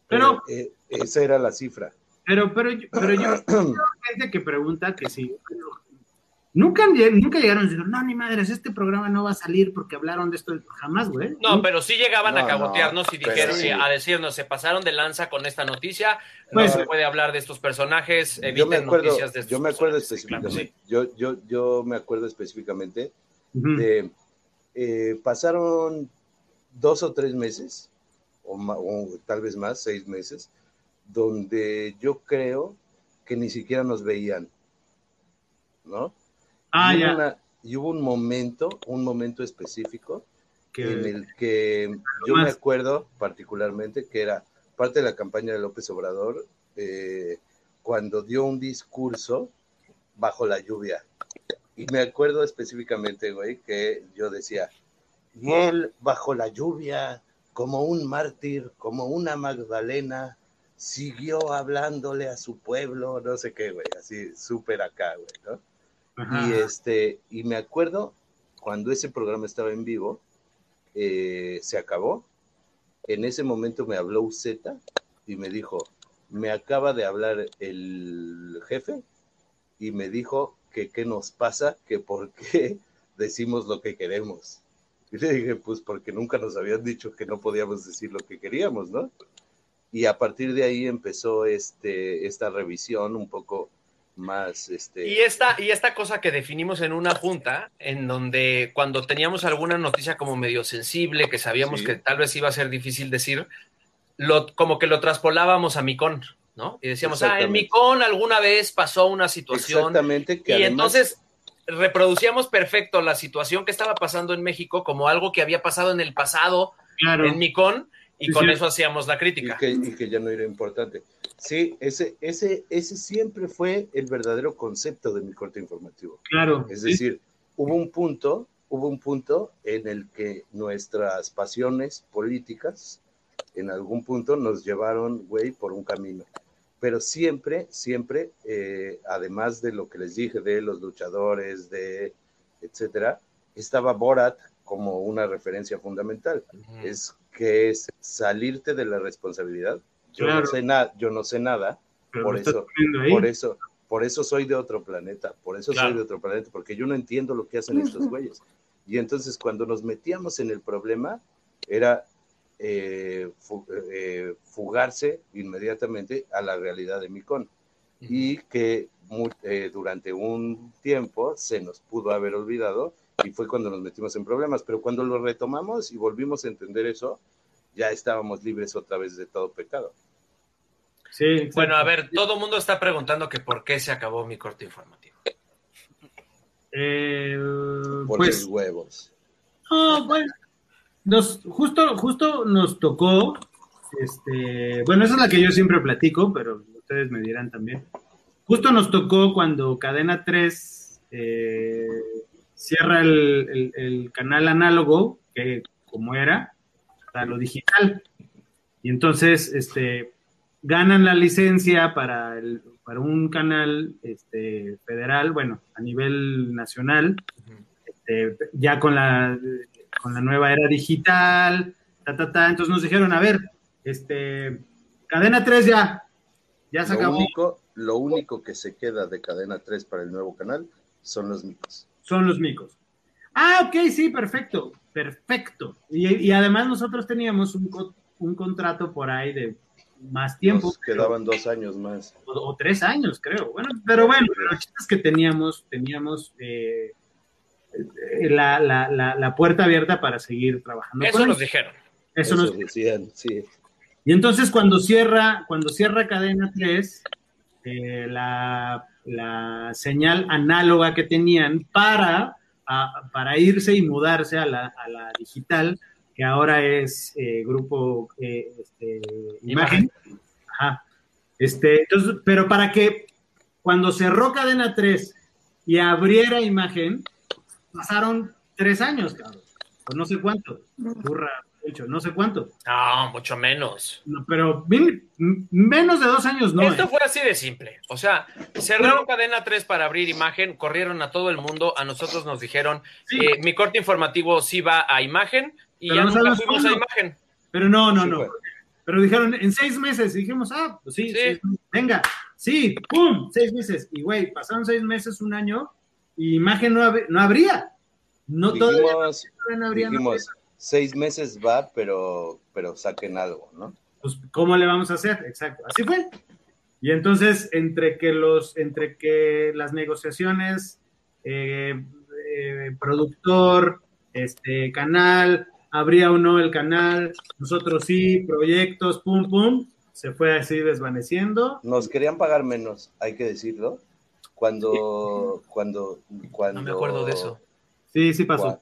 Pero- eh, esa era la cifra. Pero, pero, yo- pero yo, gente que pregunta que sí. Nunca, nunca llegaron y dijeron, no, ni madres, este programa no va a salir porque hablaron de esto. Jamás, güey. No, pero sí llegaban a No, cagotearnos no, y dijeron, sí. a decirnos, se pasaron de lanza con esta noticia, no Pues- se puede hablar de estos personajes, Yo me eviten acuerdo, noticias de estos yo me acuerdo personajes". Sí, claro, específicamente. Yo, yo, yo me acuerdo específicamente de eh, pasaron dos o tres meses, o, ma- o tal vez más, seis meses, donde yo creo que ni siquiera nos veían, ¿no? Ah, y, hubo ya. una- y hubo un momento, un momento específico que- en el que yo más. me acuerdo particularmente que era parte de la campaña de López Obrador, eh, cuando dio un discurso bajo la lluvia. Y me acuerdo específicamente, güey, que yo decía, y él bajo la lluvia, como un mártir, como una Magdalena, siguió hablándole a su pueblo, no sé qué, güey, así súper acá, güey, ¿no? Ajá. Y este, y me acuerdo cuando ese programa estaba en vivo, eh, se acabó. En ese momento me habló Uzeta y me dijo, me acaba de hablar el jefe y me dijo que qué nos pasa, que por qué decimos lo que queremos. Y le dije, pues porque nunca nos habían dicho que no podíamos decir lo que queríamos, ¿no? Y a partir de ahí empezó este, esta revisión un poco más, este, Y esta, y esta cosa que definimos en una junta, en donde cuando teníamos alguna noticia como medio sensible, que sabíamos Sí. que tal vez iba a ser difícil decir, lo, como que lo traspolábamos a Micón, ¿no? Y decíamos, ah, en. Micón alguna vez pasó una situación. Exactamente, que Y además, entonces reproducíamos perfecto la situación que estaba pasando en México como algo que había pasado en el pasado claro. en Micón, y Sí, con sí. eso hacíamos la y crítica. que, y que ya no era importante. Sí, ese, ese, ese siempre fue el verdadero concepto de mi corte informativo. Claro. Es Sí. decir, hubo un punto, hubo un punto en el que nuestras pasiones políticas en algún punto nos llevaron, güey, por un camino. Pero siempre, siempre, eh, además de lo que les dije de los luchadores, de etcétera, estaba Borat como una referencia fundamental. Es que es salirte de la responsabilidad. Yo Claro. no sé nada, yo no sé nada, Pero por eso, por eso, por eso soy de otro planeta, por eso Claro. soy de otro planeta, porque yo no entiendo lo que hacen estos güeyes. Y entonces cuando nos metíamos en el problema, era eh, fu- eh, fugarse inmediatamente a la realidad de Micón y que eh, durante un tiempo se nos pudo haber olvidado y fue cuando nos metimos en problemas, pero cuando lo retomamos y volvimos a entender eso, ya estábamos libres otra vez de todo pecado. Sí, exacto. Bueno, a ver, todo el mundo está preguntando que por qué se acabó mi corte informativo. Eh, Por pues, los huevos. no, bueno, nos, justo, justo nos tocó, este, bueno, esa es la que yo siempre platico, pero ustedes me dirán también. Justo nos tocó cuando Cadena 3 eh, cierra el, el- el canal análogo, que como era, para lo digital. Y entonces, este, ganan la licencia para, el, para un canal este, federal, bueno, a nivel nacional, este, ya con la, con la nueva era digital, ta, ta, ta. Entonces nos dijeron, a ver, este, cadena 3 ya, ya se Lo acabó, único, lo único que se queda de cadena 3 para el nuevo canal son los micos. Son los micos. Ah, ok, sí, perfecto, perfecto. Y, y además nosotros teníamos un, un contrato por ahí de más tiempo. Nos quedaban dos años más. o, o tres años, creo. Bueno, pero bueno, pero el chiste es que teníamos, teníamos eh, la, la, la, la puerta abierta para seguir trabajando. Eso nos dijeron. Eso Eso nos- decían, sí. Y entonces cuando cierra, cuando cierra cadena 3, eh, la, la señal análoga que tenían para, a- para irse y mudarse a la, a la digital, que ahora es eh, grupo eh, este, imagen. Ajá. Este, entonces, pero para que cuando cerró cadena 3 y abriera imagen, pasaron tres años, cabrón. O no sé cuánto. Burra, hecho, no sé cuánto. No, mucho menos. No, pero menos de dos años no. Esto ¿eh? fue así de simple. O sea, cerraron cadena 3 para abrir imagen, corrieron a todo el mundo, a nosotros nos dijeron, Sí. eh, mi corte informativo sí va a imagen y Pero ya no nunca fuimos a imagen. Pero no, no, Sí no. fue. Pero dijeron en seis meses. Y dijimos, ah, pues sí, Sí. venga, sí, pum, seis meses. Y güey, pasaron seis meses, un año, y imagen no, hab- no habría. No Dijimos, todavía no habría. no dijimos, seis meses va, pero, pero saquen algo, ¿no? pues, ¿cómo le vamos a hacer? Exacto, así fue. Y entonces, entre que los, entre que las negociaciones, eh, eh, productor, este canal, abría o no el canal, nosotros sí, proyectos, pum, pum, se fue así desvaneciendo. Nos querían pagar menos, hay que decirlo. Cuando, cuando, cuando. No me acuerdo de eso. Sí, sí pasó.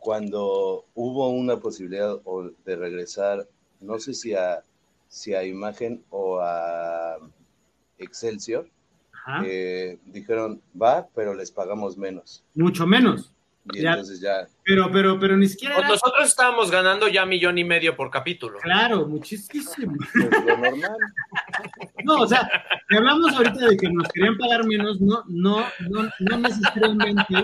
Cua- Cuando hubo una posibilidad o- de regresar, no sé si a, si a Imagen o a Excelsior, Ajá. eh, dijeron, va, pero les pagamos menos. Mucho menos. Y Ya. entonces ya, Pero, pero, pero ni siquiera Pues era nosotros estábamos ganando ya millón y medio por capítulo. claro, muchísimo. pues lo normal. No, o sea, si hablamos ahorita de que nos querían pagar menos, no, no, no, no necesariamente,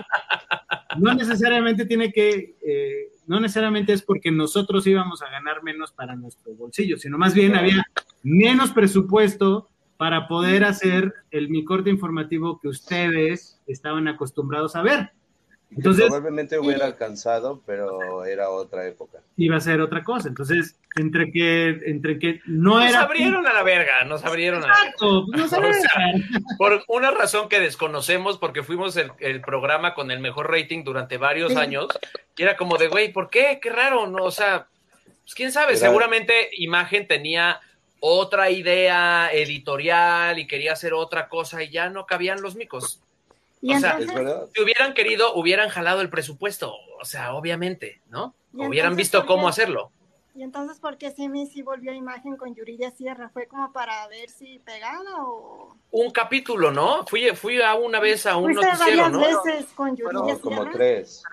no necesariamente tiene que, eh, no necesariamente es porque nosotros íbamos a ganar menos para nuestro bolsillo, sino más bien había menos presupuesto para poder hacer el mi corte informativo que ustedes estaban acostumbrados a ver. Entonces- probablemente hubiera alcanzado, pero era otra época. Iba a ser otra cosa. Entonces, entre que, entre que no Nos era. abrieron a la verga, nos abrieron a la verga. Exacto, pues no sabía. O sea, por una razón que desconocemos, porque fuimos el, el programa con el mejor rating durante varios Sí. años, y era como de, güey, ¿por qué? Qué raro, ¿no? O sea, pues quién sabe, Era- seguramente Imagen tenía otra idea editorial y quería hacer otra cosa y ya no cabían los micos. Y O sea, entonces, ¿Es verdad? Si hubieran querido, hubieran jalado el presupuesto, o sea, obviamente, ¿no? Hubieran entonces, visto ¿por cómo hacerlo. y entonces, ¿por qué Simi sí volvió a imagen con Yuridia Sierra? ¿Fue como para ver si pegaba o...? Un capítulo, ¿no? Fui, fui a una vez a un Fuiste noticiero, varias ¿no? veces con Yuridia Bueno, No, como. Tres,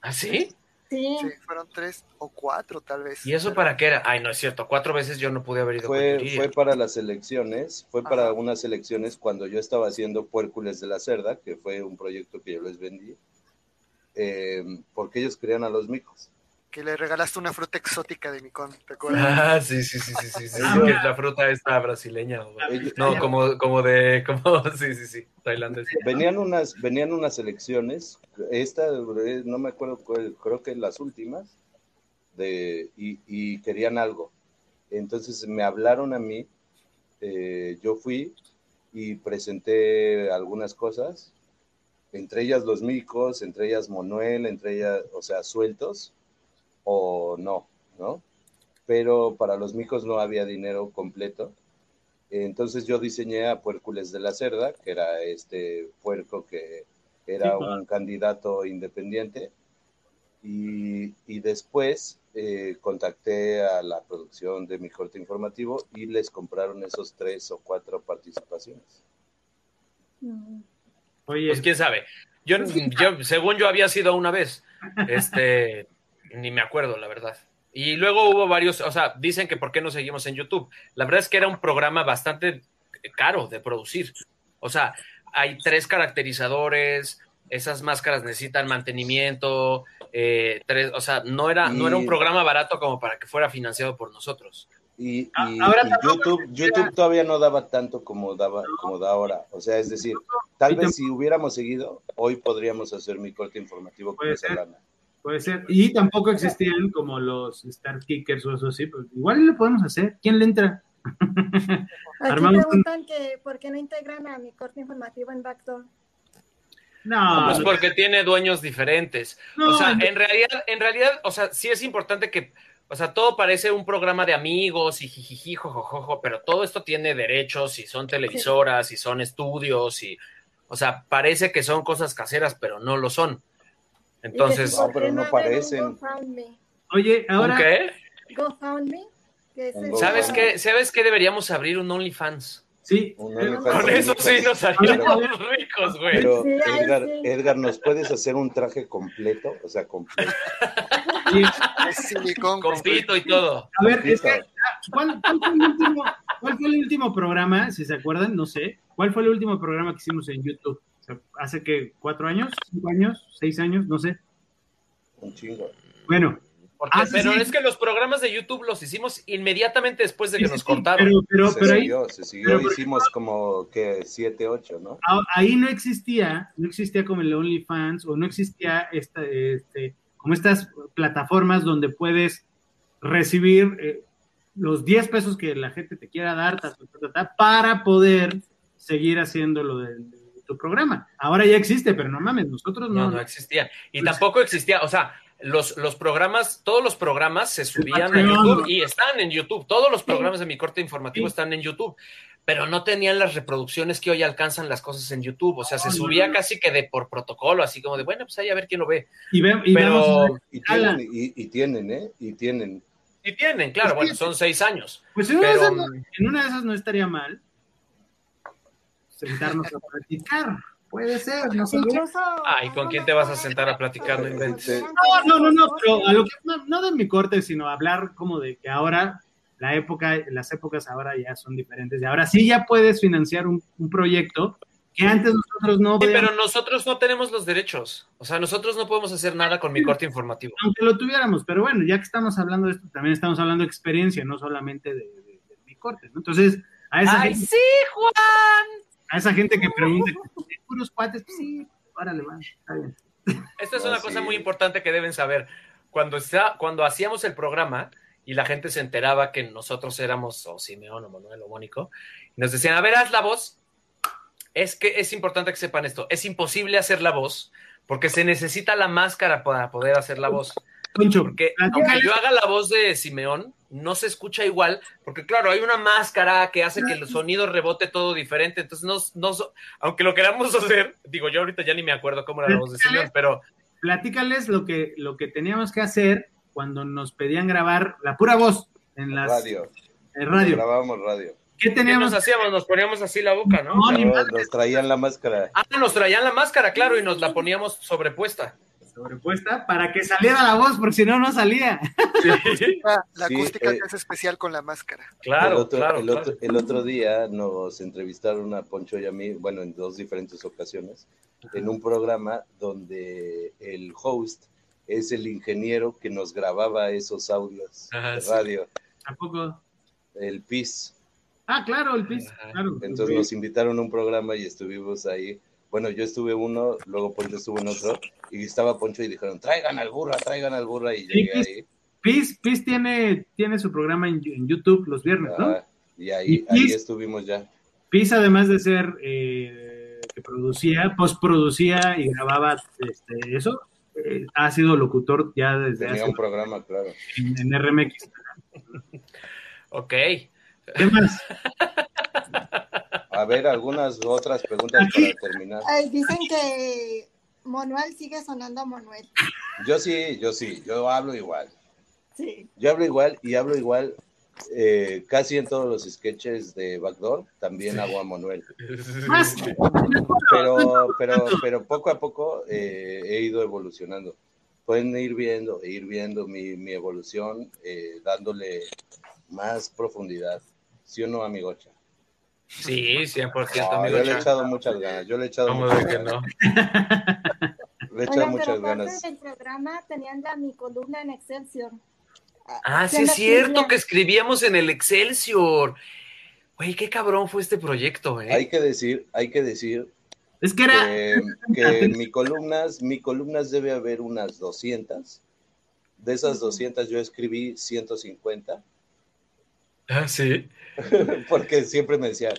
¿Ah, sí? Sí. sí, fueron tres o cuatro tal vez. ¿Y eso Pero- para qué era? Ay, no es cierto. Cuatro veces yo no pude haber ido Fue, con fue para las elecciones, fue para unas elecciones cuando yo estaba haciendo Puércules de la Cerda, que fue un proyecto que yo les vendí, eh, porque ellos querían a los micos. Que le regalaste una fruta exótica de Micón, ¿te acuerdas? Ah, sí, sí, sí, sí, sí, sí, Ah. La fruta esta brasileña. Ellos- No, como, como de, como, sí, sí, sí, tailandés. Venían unas, venían unas elecciones, esta, eh, no me acuerdo, cuál, creo que las últimas, de, y, y querían algo. Entonces me hablaron a mí, eh, yo fui y presenté algunas cosas, entre ellas los micos, entre ellas Manuel, entre ellas, o sea, sueltos o no, ¿no? Pero para los micos no había dinero completo. Entonces yo diseñé a Puércules de la Cerda, que era este puerco que era Sí, un candidato independiente. Y, y después eh, contacté a la producción de mi corte informativo y les compraron esos tres o cuatro participaciones. Mm. Oye, Pues quién sabe. Yo, yo, según yo había sido una vez, este, ni me acuerdo, la verdad. Y luego hubo varios, o sea, dicen que por qué no seguimos en YouTube. La verdad es que era un programa bastante caro de producir. O sea, hay tres caracterizadores, esas máscaras necesitan mantenimiento, eh, tres, o sea, no era, no era un programa barato como para que fuera financiado por nosotros. Y, A- y- ahora y YouTube, YouTube todavía no daba tanto como daba, como da ahora. O sea, es decir, tal vez si hubiéramos seguido, hoy podríamos hacer mi corte informativo con esa ser. lana. Puede ser. Y tampoco existían como los Star Kickers o eso así. Pues igual lo podemos hacer. ¿Quién le entra? Aquí Armamos un- preguntan que por qué no integran a mi corte informativo en Backdoor. No, Pues porque tiene dueños diferentes. no, o sea, no. en realidad, en realidad, o sea, sí es importante que, o sea, todo parece un programa de amigos y jijiji, jojojojo, pero todo esto tiene derechos y son televisoras y son estudios y, o sea, parece que son cosas caseras, pero no lo son. Entonces, Y que si, ¿por No, pero no parecen. Oye, ahora. ¿con qué? GoFundMe, es ¿Sabes qué? ¿Sabes qué deberíamos abrir un OnlyFans? Sí. Un pero- OnlyFans. Con eso sí nos haríamos ricos, güey. Pero Edgar. Edgar, ¿nos puedes hacer un traje completo? O sea, completo. sí. Silicón. Con pito y todo. A ver, es que, ah, ¿cuál, cuál fue el último, cuál fue el último programa, si se acuerdan? No sé. ¿Cuál fue el último programa que hicimos en YouTube? O sea, ¿Hace que cuatro años? ¿Cinco años? ¿Seis años? No sé. Un chingo. Bueno, Porque- Ah, pero sí. es que los programas de YouTube los hicimos inmediatamente después de que sí, nos sí, cortaron. Pero, pero, se pero ahí, siguió, se siguió. pero Hicimos como que siete, ocho, ¿no? a- ahí no existía, no existía como el OnlyFans o no existía esta, este, como estas plataformas donde puedes recibir eh, los 10 pesos que la gente te quiera dar ta, ta, ta, ta, para poder seguir haciendo lo de, de tu programa. Ahora ya existe, pero no mames, nosotros no. No, no existía. Y Pues- tampoco existía, o sea, los, los programas, todos los programas se subían a. YouTube y están en YouTube. Todos los programas de mi corte informativo Sí. están en YouTube, pero no tenían las reproducciones que hoy alcanzan las cosas en YouTube. O sea, se No, subía no. casi que de por protocolo, así como de, bueno, pues ahí a ver quién lo ve. Y, ve- Pero- tienen, y, y tienen, ¿eh? Y tienen. Y tienen, claro, Pues bueno, son seis años. pues en Pero, no- en una de esas no estaría mal sentarnos a platicar. Puede ser, no sé. Ay, ¿con quién te vas a sentar a platicar? No inventes. No, no, no, no, pero a lo que, no, no de mi corte, sino hablar como de que ahora la época, las épocas ahora ya son diferentes y ahora sí ya puedes financiar un, un proyecto que antes nosotros no Sí, pero nosotros no tenemos los derechos. O sea, nosotros no podemos hacer nada con mi corte informativo. aunque lo tuviéramos, pero bueno, ya que estamos hablando de esto, también estamos hablando de experiencia, no solamente de, de- de mi corte, ¿no? Entonces, a esa, ¡Ay, gente, sí, Juan! A esa gente que pregunta, ¿de puros cuates? Pues sí, órale, va, está bien. Esta es una sí. cosa muy importante que deben saber. Cuando, está, cuando hacíamos el programa y la gente se enteraba que nosotros éramos o Simeón o Manuel o Mónico, nos decían, a ver, haz la voz. Es que es importante que sepan esto. Es imposible hacer la voz porque se necesita la máscara para poder hacer la voz. Concho, Porque aunque yo haga la voz de Simeón, no se escucha igual, porque claro, hay una máscara que hace que el sonido rebote todo diferente, entonces no, no aunque lo queramos hacer, digo, yo ahorita ya ni me acuerdo cómo era la voz de Simeón, pero platícales lo que, lo que teníamos que hacer cuando nos pedían grabar la pura voz en las Radio. en radio. Grabábamos radio. ¿Qué ¿qué teníamos? nos hacíamos? Nos poníamos así la boca, ¿no? No, nos traían la máscara. Ah, nos traían la máscara, claro, y nos la poníamos sobrepuesta. Sobrepuesta para que saliera la voz, porque si no, no salía. La, la Sí, acústica eh, se hace especial con la máscara. Claro, el, otro, claro, el, claro. otro, el otro día nos entrevistaron a Poncho y a mí, bueno, en dos diferentes ocasiones, en un programa donde el host es el ingeniero que nos grababa esos audios Ajá, de sí. radio, Tampoco. el PIS. Ah, claro, el pis. Claro. Entonces nos invitaron a un programa y estuvimos ahí. Bueno, yo estuve uno, luego Poncho estuvo en otro, y estaba Poncho y dijeron, traigan al burra, traigan al burra, y llegué ahí. Piz, Piz tiene, tiene su programa en, en YouTube los viernes, ¿no? Ah, y ahí, Y ahí estuvimos ya. Piz, además de ser eh, que producía, postproducía y grababa este, eso, eh, ha sido locutor ya desde Tenía hace un programa, claro. en, en RMX. Ok. ¿Qué más? A ver, algunas otras preguntas para terminar. Ay, dicen que Manuel sigue sonando a Manuel. Yo sí, yo sí, yo hablo igual. Sí. Yo hablo igual y hablo igual eh, casi en todos los sketches de Backdoor. También hago a Manuel. Pero, pero, pero poco a poco eh, he ido evolucionando. Pueden ir viendo, e ir viendo mi, mi evolución, eh, dándole más profundidad. ¿Sí o no, amigocha? Sí, 100%, No, amigo. yo le he echado muchas ganas. Yo le he echado ¿Cómo muchas de que ganas. no? Le he echado Oigan, muchas pero ganas. del programa tenían la, mi columna en Excelsior. Ah, sí Haciendo es cierto que escribíamos en el Excelsior. Güey, qué cabrón fue este proyecto, ¿eh? Hay que decir, hay que decir Es que era. que, que mi columnas, mi columnas debe haber unas 200. De esas 200 yo escribí 150, Ah, sí. porque siempre me decía,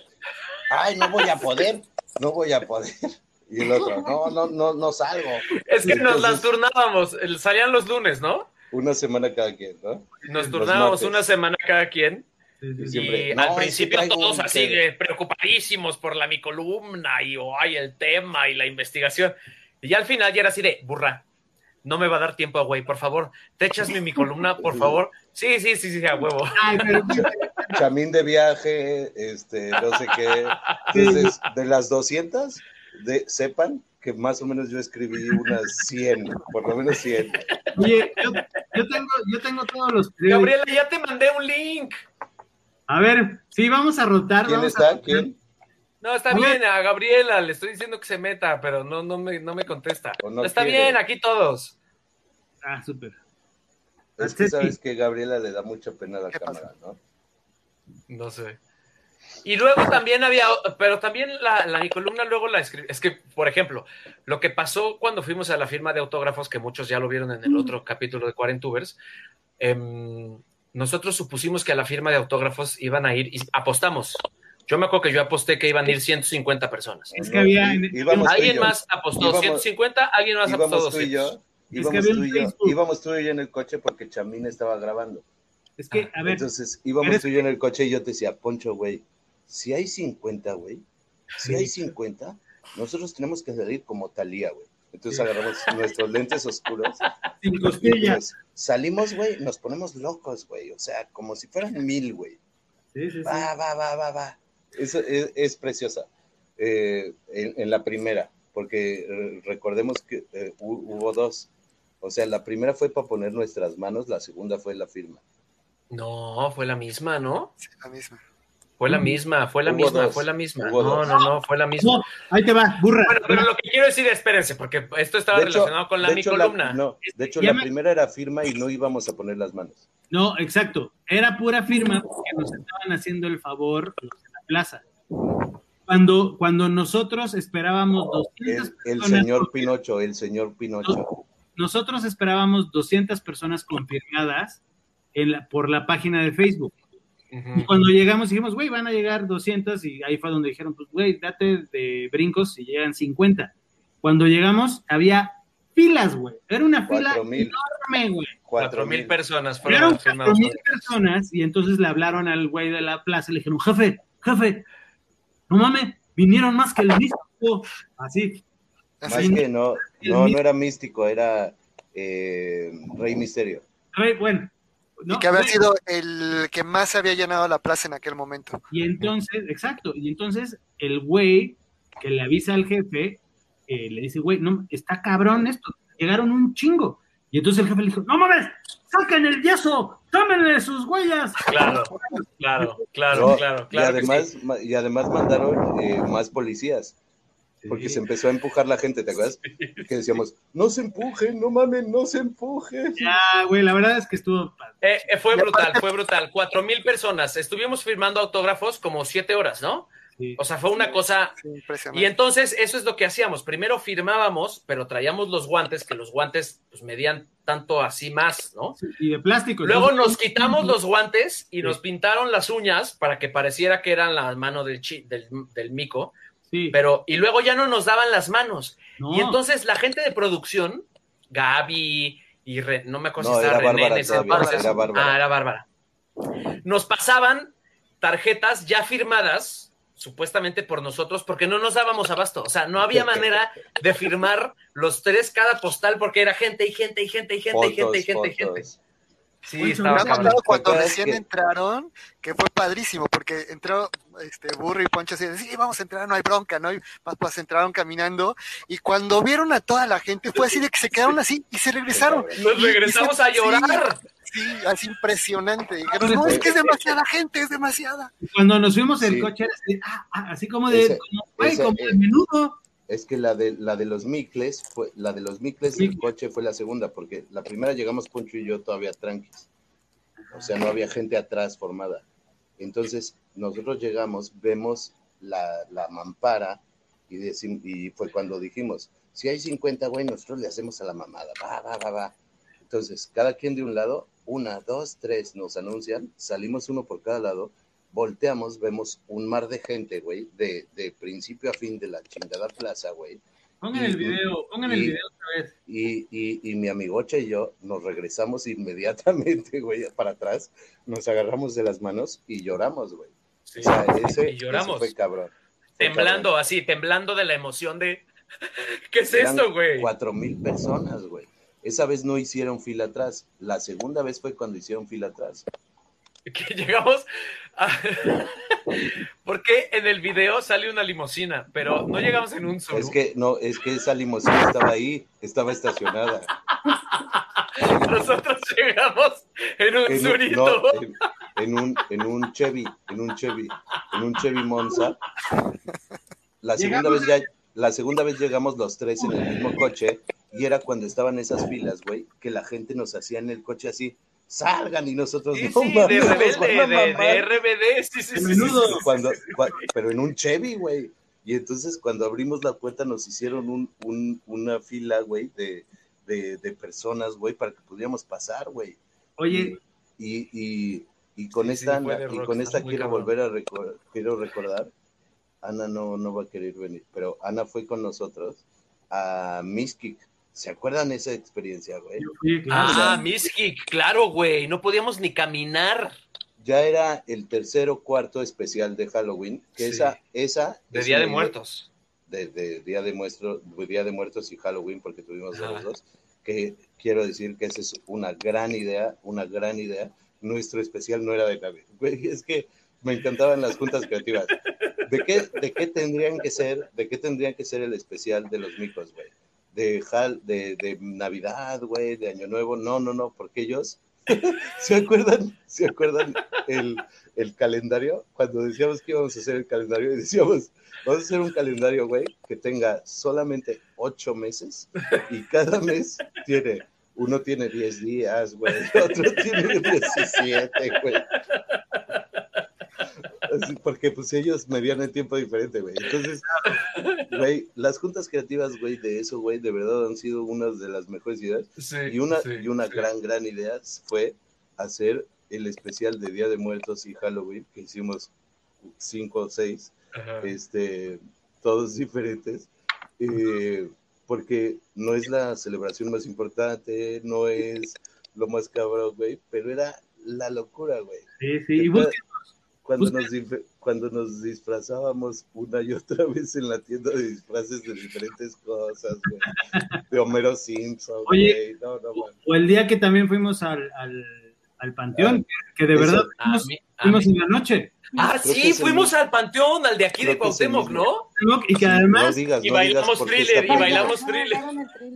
ay, no voy a poder, no voy a poder. Y el otro, no, no, no, no salgo. Es que nos las turnábamos. Salían los lunes, ¿no? Una semana cada quien, ¿no? Nos turnábamos una semana cada quien. Sí, sí, sí. Siempre, Y no, al es que principio todos un así de preocupadísimos por la mi columna y oh, ay, el tema y la investigación. Y ya al final ya era así de burra. No me va a dar tiempo, güey, por favor. ¿Te echas mi, mi columna, por favor? Sí, sí, sí, sí, a huevo. Ay, pero Chamín de viaje, este, no sé qué. Entonces, de las 200, de, sepan que más o menos yo escribí unas 100, por lo menos 100. Oye, yo, yo tengo, yo tengo todos los Gabriela, ya te mandé un link. A ver, sí, vamos a rotar. ¿Quién vamos está? ¿Quién? No, está bien, a Gabriela le estoy diciendo que se meta, pero no, no, me, no me contesta. No está quiere. bien, aquí todos. Ah, súper. Es que Ceci. sabes que Gabriela le da mucha pena a la ¿Qué cámara, ¿no? No sé. Y luego también había, pero también la, la mi columna luego la escribí. Es que, por ejemplo, lo que pasó cuando fuimos a la firma de autógrafos, que muchos ya lo vieron en el otro capítulo de Cuarentubers, em, nosotros supusimos que a la firma de autógrafos iban a ir y apostamos. Yo me acuerdo que yo aposté que iban a ir 150 personas. Es que había- íbamos ¿Alguien más apostó Íbamos- 150? ¿Alguien más apostó Íbamos tú y 200? Íbamos tú y yo, íbamos tú y yo en el coche porque Chamín estaba grabando. Es que, a ver, Entonces íbamos eres- tú y yo en el coche y yo te decía, Poncho, güey, si hay 50, güey, si hay 50, nosotros tenemos que salir como Talía, güey. Entonces agarramos nuestros lentes oscuros sin costillas. salimos, güey, nos ponemos locos, güey. O sea, como si fueran mil, güey. Sí, sí, sí. Va, va, va, va, va. Eso es, es preciosa. Eh, en, en la primera, porque eh, recordemos que eh, hu- hubo dos. O sea, la primera fue para poner nuestras manos, la segunda fue la firma. No, fue la misma, ¿no? Sí, la misma. Fue la Mm. misma, fue la Hubo misma, dos, fue la misma. hubo No, dos. no, no, fue la misma. No, ahí te va, burra. Bueno, pero lo que quiero decir, espérense, porque esto estaba De hecho- relacionado con la mi hecho, columna. no, de hecho, la me- primera era firma y no íbamos a poner las manos. No, exacto. Era pura firma porque nos estaban haciendo el favor los de la plaza. Cuando, cuando nosotros esperábamos 200 El, el personas, señor Pinocho, el señor Pinocho. Nosotros esperábamos 200 personas confirmadas en la- por la página de Facebook. Y cuando llegamos dijimos, güey, van a llegar 200 y ahí fue donde dijeron, pues, güey, date de brincos si llegan 50. Cuando llegamos había filas, güey. Era una fila enorme, güey. Cuatro mil personas fueron cuatro mil personas y entonces le hablaron al güey de la plaza y le dijeron, jefe, jefe, no mames, vinieron más que el mismo. Así. Más Así, que no, no, no era místico, era eh, Rey Misterio. Rey, bueno. ¿no? y que había sido el que más había llenado la plaza en aquel momento. Y entonces, exacto, y entonces el güey que le avisa al jefe, eh, le dice, güey, no, está cabrón esto, llegaron un chingo. Y entonces el jefe le dijo, no mames, saquen el yeso, tómenle sus huellas. Claro, claro, claro, No, claro, claro. y, además, sí. y además mandaron eh, más policías, porque se empezó a empujar la gente, ¿te acuerdas? Que decíamos, no se empujen, no mamen, no se empujen. Ya, güey, la verdad es que estuvo. Eh, eh, fue brutal, fue brutal. Cuatro mil personas. Estuvimos firmando autógrafos como siete horas, ¿no? Sí. O sea, fue una cosa Sí, impresionante. Y entonces eso es lo que hacíamos. Primero firmábamos, pero traíamos los guantes, que los guantes pues medían tanto así más, ¿no? Y de plástico. Luego nos quitamos los guantes y nos pintaron las uñas para que pareciera que eran la mano del, chi- del, del mico, Sí. pero y luego ya no nos daban las manos. No. Y entonces la gente de producción, Gaby y Re- no me acuerdo No, si estaba René Bárbara en ese entonces. era Bárbara. Ah, era Bárbara. Nos pasaban tarjetas ya firmadas, supuestamente por nosotros, porque no nos dábamos abasto. O sea, no había manera de firmar los tres cada postal porque era gente y gente y gente y gente y gente y gente y gente. Sí, estaba Cabrón. cuando ¿Te acuerdas recién que- entraron, que fue padrísimo, porque entró este Burro y Poncho así, de, sí, vamos a entrar, no hay bronca, no hay, pues, pues entraron caminando, y cuando vieron a toda la gente, fue así de que se quedaron así y se regresaron. Nos regresamos a Sí, llorar. Sí, así impresionante. Dijeron, no, es que es demasiada gente, es demasiada. Cuando nos fuimos el Sí. coche, así, ah, ah, así como de, Ese- como, como eh, de menudo. Es que la de la de los Micles fue la de los Micles el Micles. coche fue la segunda porque la primera llegamos Poncho y yo todavía tranquis. O sea, no había gente atrás formada. Entonces, nosotros llegamos, vemos la, la mampara y, decim- y fue cuando dijimos, si hay 50, güey, nosotros le hacemos a la mamada. Va, va, va, va. Entonces, cada quien de un lado, una, dos, tres, nos anuncian, salimos uno por cada lado, volteamos, vemos un mar de gente, güey, de, de principio a fin de la chingada plaza, güey. Pongan el video, pongan el video otra vez. Y, y, y mi amigocha y yo nos regresamos inmediatamente, güey, para atrás, nos agarramos de las manos y lloramos, güey. Sí. O sea, ese, Y lloramos. ese fue cabrón. Fue Temblando así, temblando de la emoción de. ¿Qué es esto, güey? Cuatro mil personas, güey. Esa vez no hicieron fila atrás. La segunda vez fue cuando hicieron fila atrás. Que llegamos. Porque en el video sale una limusina, pero no llegamos en un solo. Es que no, es que esa limusina estaba ahí, estaba estacionada. Nosotros llegamos en un En surito. no, en, en un, en un Chevy, en un Chevy, en un Chevy Monza. La segunda Llegamos- vez ya, la segunda vez llegamos los tres en el mismo coche y era cuando estaban esas filas, güey, que la gente nos hacía en el coche así, salgan y nosotros Sí, no sí, mames, de nos rebelde, van a de, mamar". de RBD, sí, sí, sí, menudo. sí, sí. Cuando, cua- pero en un Chevy, güey. Y entonces cuando abrimos la puerta nos hicieron un, un- una fila, güey, de, de, de personas, güey, para que pudiéramos pasar, güey. Oye, Y, y, y con Sí, esta, sí, y con esta quiero cabrón. volver a recordar, quiero recordar, Ana no, no va a querer venir, pero Ana fue con nosotros a Miskik. ¿Se acuerdan esa experiencia, güey? fui, claro. Ah, Miskik, claro, güey. No podíamos ni caminar Ya era el tercer o cuarto especial de Halloween, que Sí. esa, esa de es Día de Muertos. de, de Día de Muertos, Día de Muertos y Halloween, porque tuvimos los dos, que quiero decir que esa es una gran idea, una gran idea. Nuestro especial no era de Navidad. Güey, es que me encantaban las juntas creativas. ¿De qué, de qué tendrían que ser, de qué tendrían que ser el especial de los micos, güey? De, de, de Navidad, güey, de Año Nuevo. No, no, no, porque ellos, ¿se acuerdan? ¿Se acuerdan el, el calendario? Cuando decíamos que íbamos a hacer el calendario decíamos, Vamos a hacer un calendario, güey, que tenga solamente ocho meses y cada mes tiene, uno tiene 10 días, güey, otro tiene 17, güey. Así, porque pues ellos medían el tiempo diferente, güey. Entonces, güey, las juntas creativas, güey, de eso, güey, de verdad han sido unas de las mejores ideas. Sí, Y una, sí, y una sí. gran, gran idea fue hacer el especial de Día de Muertos y Halloween, que hicimos cinco o seis, Ajá. este, todos diferentes, eh, porque no es la celebración más importante, no es lo más cabrón, güey, pero era la locura, güey. Sí, sí. Y ¿Te busquen- Cuando busquen- nos, cuando nos disfrazábamos una y otra vez en la tienda de disfraces de diferentes cosas, güey. De Homero Simpson, Oye, güey. No, no, man. o el día que también fuimos al, al, al panteón, que de eso. verdad A fuimos, mí- a fuimos en la noche. Ah, Creo sí, el fuimos al panteón, al de aquí Creo de Cuauhtémoc. ¿no? Y que No además, digas, Y bailamos thriller, y bailamos thriller.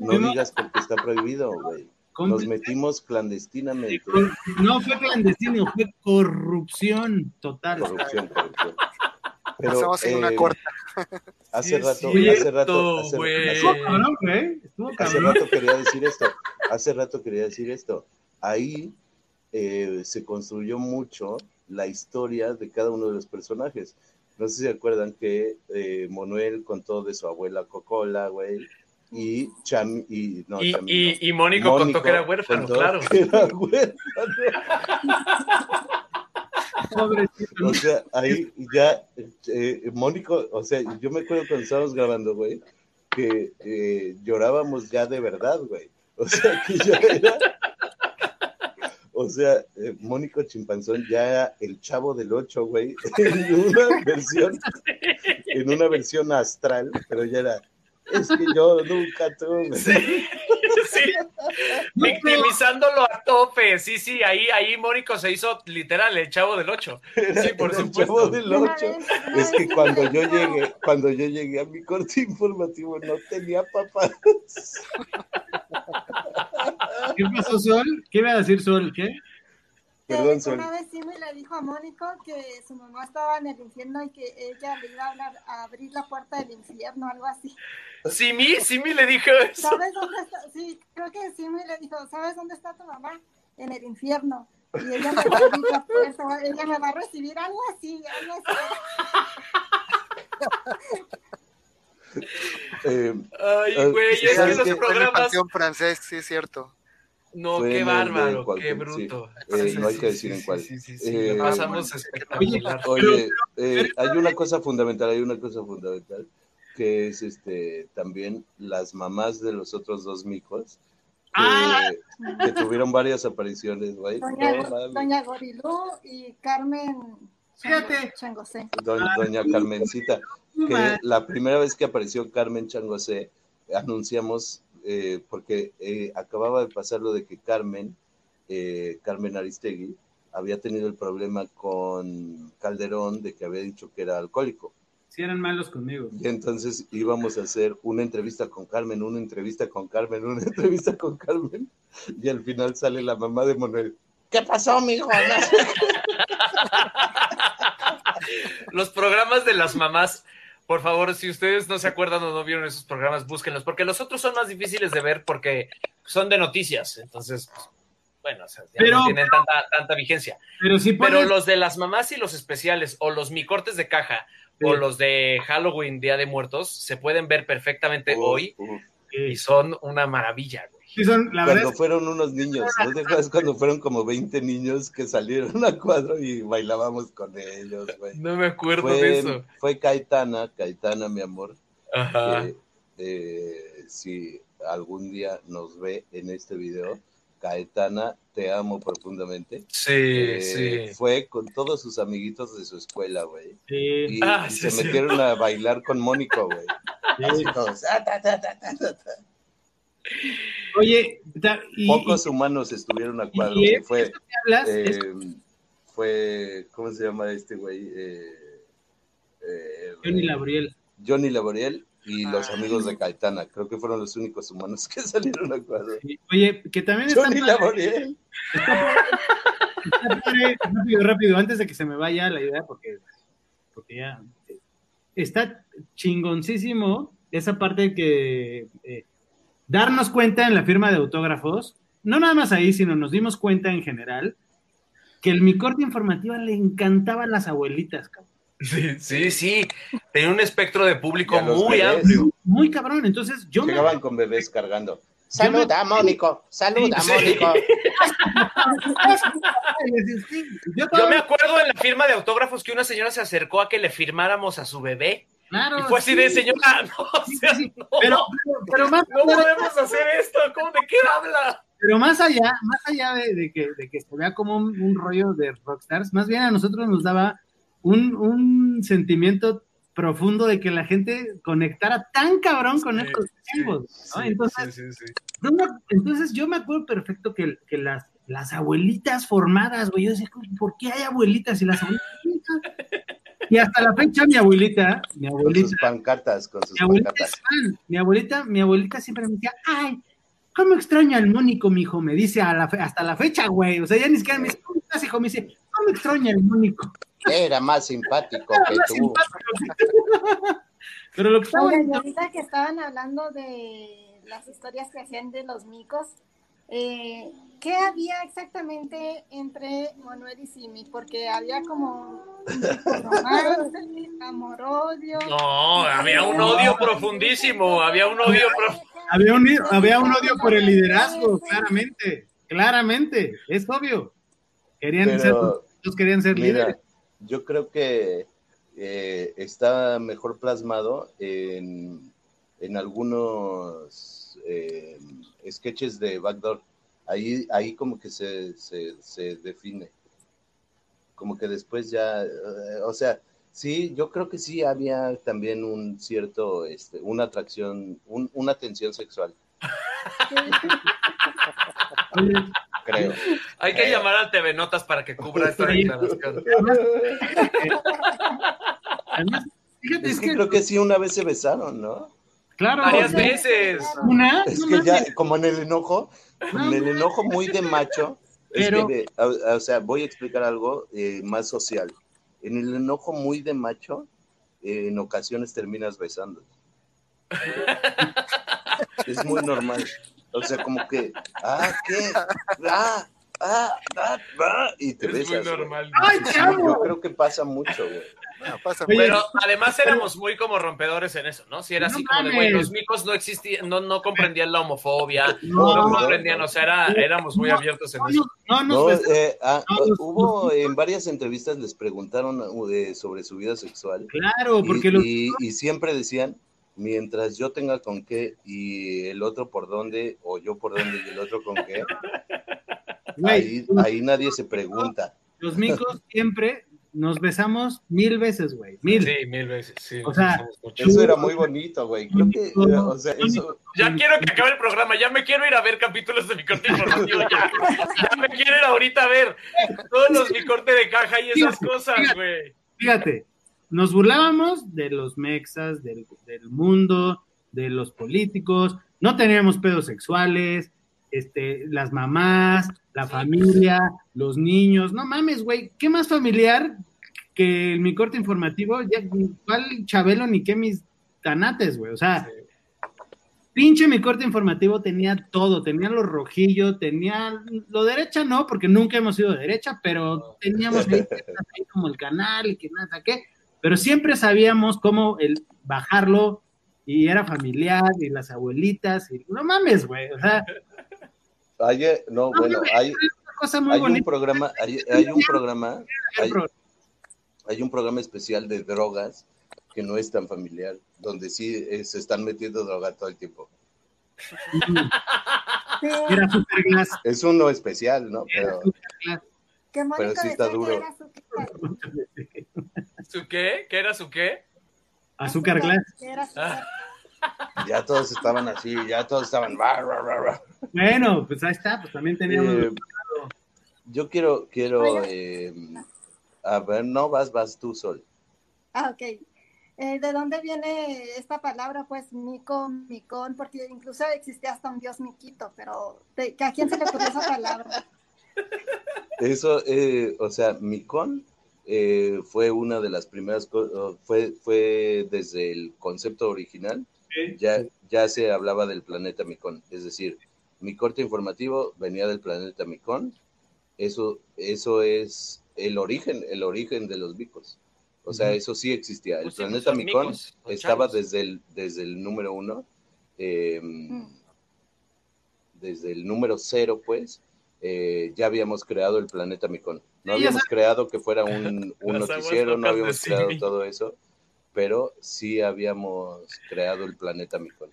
No digas porque está prohibido, güey. Nos metimos clandestinamente. con- no fue clandestino, fue corrupción total. Corrupción, corrupción. Pero, Estamos en una eh, corta. Hace rato, cierto, hace rato, hace, hace- Estuvo cabrón, güey. Estuvo hace cabrón. rato quería decir esto. Hace rato quería decir esto. Ahí eh, se construyó mucho la historia de cada uno de los personajes. no sé si se acuerdan que eh, Manuel contó de su abuela Cocola, güey, y Cham y no, Y, Chami no. y, y Mónico, contó que era huérfano, claro. que era huérfano. Pobrecito. O sea, ahí ya, eh, Mónico, o sea, yo me acuerdo cuando estábamos grabando, güey, que eh, llorábamos ya de verdad, güey. O sea, que ya era. O sea, eh, Mónico Chimpanzón ya era el chavo del 8, güey, en una versión, en una versión astral, pero ya era. Es que yo nunca tuve. Sí, sí. Victimizándolo a tope. Sí, sí, ahí, ahí Mónico se hizo literal el chavo del 8. Era- Sí, por el supuesto. chavo del Una 8. vez- una Es que cuando yo llegué, cuando yo llegué a mi corte informativo no tenía papás. ¿Qué pasó, Sol? ¿Qué iba a decir Sol? ¿Qué? Que Perdón, Sol. Una vez sí me le dijo a Mónico que su mamá estaba en el infierno y que ella le iba a, hablar, a abrir la puerta del infierno, algo así. Simi, Simi le dijo eso. ¿Sabes dónde está? Sí, creo que sí me le dijo, ¿sabes dónde está tu mamá? En el infierno. Y ella me va a abrir la puerta, ella me va a recibir, algo así, algo así. Eh, Ay, Eh, güey, es que ¿sabes los programas. Francés, sí es cierto. No, Fue qué bárbaro, qué sí. bruto. Eh, Sí, no hay sí, que sí, decir en sí, cuál. Sí, sí, sí, Eh, pasamos espectacular. Oye, eh, hay una cosa fundamental, hay una cosa fundamental, que es este también las mamás de los otros dos micos, que, Ah. que tuvieron varias apariciones, güey. Doña, No. Doña Gorilú y Carmen Fíjate. Changosé. Doña, doña Carmencita, que la primera vez que apareció Carmen Changosé, anunciamos, eh, porque eh, acababa de pasar lo de que Carmen, eh, Carmen Aristegui, había tenido el problema con Calderón de que había dicho que era alcohólico. Si eran malos conmigo. Y entonces íbamos a hacer una entrevista con Carmen, una entrevista con Carmen, una entrevista con Carmen, y al final sale la mamá de Manuel. ¿Qué pasó, mijo? Los programas de las mamás, por favor, si ustedes no se acuerdan o no vieron esos programas, búsquenlos, porque los otros son más difíciles de ver porque son de noticias, entonces, pues, bueno, o sea, ya Pero- no tienen tanta, tanta vigencia. Pero si Pero pones... los de las mamás y los especiales, o los mi cortes de caja, Sí. o los de Halloween, Día de Muertos, se pueden ver perfectamente hoy y son una maravilla, güey. Sí son, la verdad Cuando es fueron unos niños, ¿no te acuerdas cuando fueron como 20 niños que salieron a cuadro y bailábamos con ellos, güey? No me acuerdo de eso. fue Caetana, Caetana, mi amor, Ajá. eh, si algún día nos ve en este video, Caetana, te amo profundamente. Sí, Eh, sí. Fue con todos sus amiguitos de su escuela, güey. Sí, Y, Ah, y sí, se sí. metieron a bailar con Mónico, güey. sí. Oye, y, Pocos humanos estuvieron a cuadro. y que fue, y hablas, es- eh, fue, ¿cómo se llama este güey? Eh, eh, Johnny Laboriel. Johnny Laboriel y los Ah. amigos de Caetana. Creo que fueron los únicos humanos que salieron a cuadro. Oye, que también está Johnny padre, Laboriel. está padre, rápido, rápido, antes de que se me vaya la idea, porque, porque ya está chingoncísimo esa parte que eh, darnos cuenta en la firma de autógrafos, no nada más ahí, sino nos dimos cuenta en general que el mi corte informativa le encantaba a las abuelitas, cabrón. Sí, sí, sí. Tenía un espectro de público muy bebés. amplio. Muy cabrón, entonces yo me Llegaban con bebés cargando. Saluda, Mónico. Saluda, Sí. Mónico. yo Yo me acuerdo en la firma de autógrafos que una señora se acercó a que le firmáramos a su bebé. Claro, Y fue así sí. de, señora, no, o Sí, sea, sí, no, Pero, pero, pero más, no podemos hacer esto. ¿Cómo de qué habla? pero más allá, más allá de, de que, de que se vea como un, un rollo de rockstars, más bien a nosotros nos daba un, un sentimiento profundo de que la gente conectara tan cabrón con Sí, estos sí, tiempos, ¿no? sí, entonces, sí, sí, sí. yo me- entonces yo me acuerdo perfecto que, que las, las abuelitas formadas, güey, yo decía, ¿por qué hay abuelitas y las abuelitas? Y hasta la fecha mi abuelita, mi Con abuelita, sus pancartas, con sus mi abuelita pancartas. es fan. Mi abuelita, mi abuelita siempre me decía, ay, ¿cómo extraña al Mónico, mijo? Me dice a la fe- hasta la fecha, güey. O sea, ya ni siquiera me dice, ¿cómo estás, hijo? Me dice, ¿cómo extraña al Mónico? Era más simpático Era que más tú. simpático. Pero lo que estaba ahorita que estaban hablando de las historias que hacían de los micos, eh, ¿qué había exactamente entre Manuel y Simi? Porque había como romance, amor-odio. No, había un odio profundísimo, había un odio. Había un, había un odio por el liderazgo, claramente, claramente, es obvio. Querían Pero, ser, todos querían ser Mira, líderes. yo creo que eh, está mejor plasmado en, en algunos eh, sketches de Backdoor. Ahí, ahí como que se, se, se define. Como que después ya, eh, o sea, sí, yo creo que sí había también un cierto, este, una atracción, un- una tensión sexual, creo. Hay que llamar al TV Notas para que cubra esta declaración. además, fíjate, Es es que que, creo que sí una vez se besaron, ¿no? claro, Varias o sea, veces. una, Es que ya, como en el enojo, en el enojo muy de macho, es que, o, o sea, voy a explicar algo eh, más social. En el enojo muy de macho, eh, en ocasiones terminas besando. es muy normal. O sea, como que, ah, ¿qué? Ah, ah, ah, ah, y te Es besas. muy normal. ¡Ay, yo creo que pasa mucho, güey. No, pasa Oye, Pero además éramos muy como rompedores en eso, ¿no? Si era No así como de, güey, los micos no existían, no, no comprendían la homofobia, No, no, no, comprendían, o sea, era- éramos muy No, abiertos en no, eso. no, besamos, eh, ah, no, los- hubo en varias entrevistas les preguntaron eh, sobre su vida sexual claro, Y- porque los y, y siempre decían, mientras yo tenga con qué y el otro por dónde, o yo por dónde y el otro con qué, ahí, ahí nadie se pregunta. los micos siempre nos besamos mil veces, güey, mil. Sí, mil veces, sí. O sea. Eso era muy bonito, güey. Creo que, o sea, eso, Ya quiero que acabe el programa, ya me quiero ir a ver capítulos de mi corte informativo, ya, ya me quiero ir ahorita a ver todos los mi corte de caja y esas Fíjate, cosas, güey. Fíjate, nos burlábamos de los mexas, del, del mundo, de los políticos, no teníamos pedos sexuales, este, las mamás, la familia, los niños, no mames, güey, ¿qué más familiar que mi corte informativo? Ya, ¿Cuál Chabelo ni qué mis tanates, güey? O sea, pinche mi corte informativo tenía todo, tenía lo rojillo, tenía lo derecha no, porque nunca hemos sido de derecha, pero teníamos ahí, ahí como el canal y que nada, qué, pero siempre sabíamos cómo el bajarlo y era familiar y las abuelitas y no mames, güey, o sea, hay, eh, no, bueno, hay, una cosa muy hay un programa, hay, hay un programa, hay, un programa especial de drogas que no es tan familiar, donde sí eh, se están metiendo droga todo el tiempo. Era super glass. Es uno especial, ¿no? Pero qué pero sí está duro. era azúcar. ¿Su qué? ¿Qué era su qué? Azúcar glass. que era azúcar. Ya todos estaban así, ya todos estaban... "Bah, bah, bah, bah". Bueno, pues ahí está, pues también teníamos. Eh, yo quiero, quiero, eh, a ver, no vas, vas tú sol. Ah, ok. Eh, ¿De dónde viene esta palabra? Pues mico, micón, porque incluso existía hasta un dios miquito, pero ¿de- ¿a quién se le ocurrió esa palabra? Eso, eh, o sea, Micón eh, fue una de las primeras, fue, fue desde el concepto original, Ya, ya se hablaba del planeta Micón, es decir, mi corte informativo venía del planeta Micón, eso, eso es el origen, el origen de los micos. O sea, eso sí existía. El Pues pues planeta son Micón estaba chavos. desde el, desde el número uno, eh, desde el número cero, pues, eh, ya habíamos creado el planeta Micón. No habíamos creado que fuera un, un noticiero, no habíamos creado todo eso, pero sí habíamos creado el planeta Micón.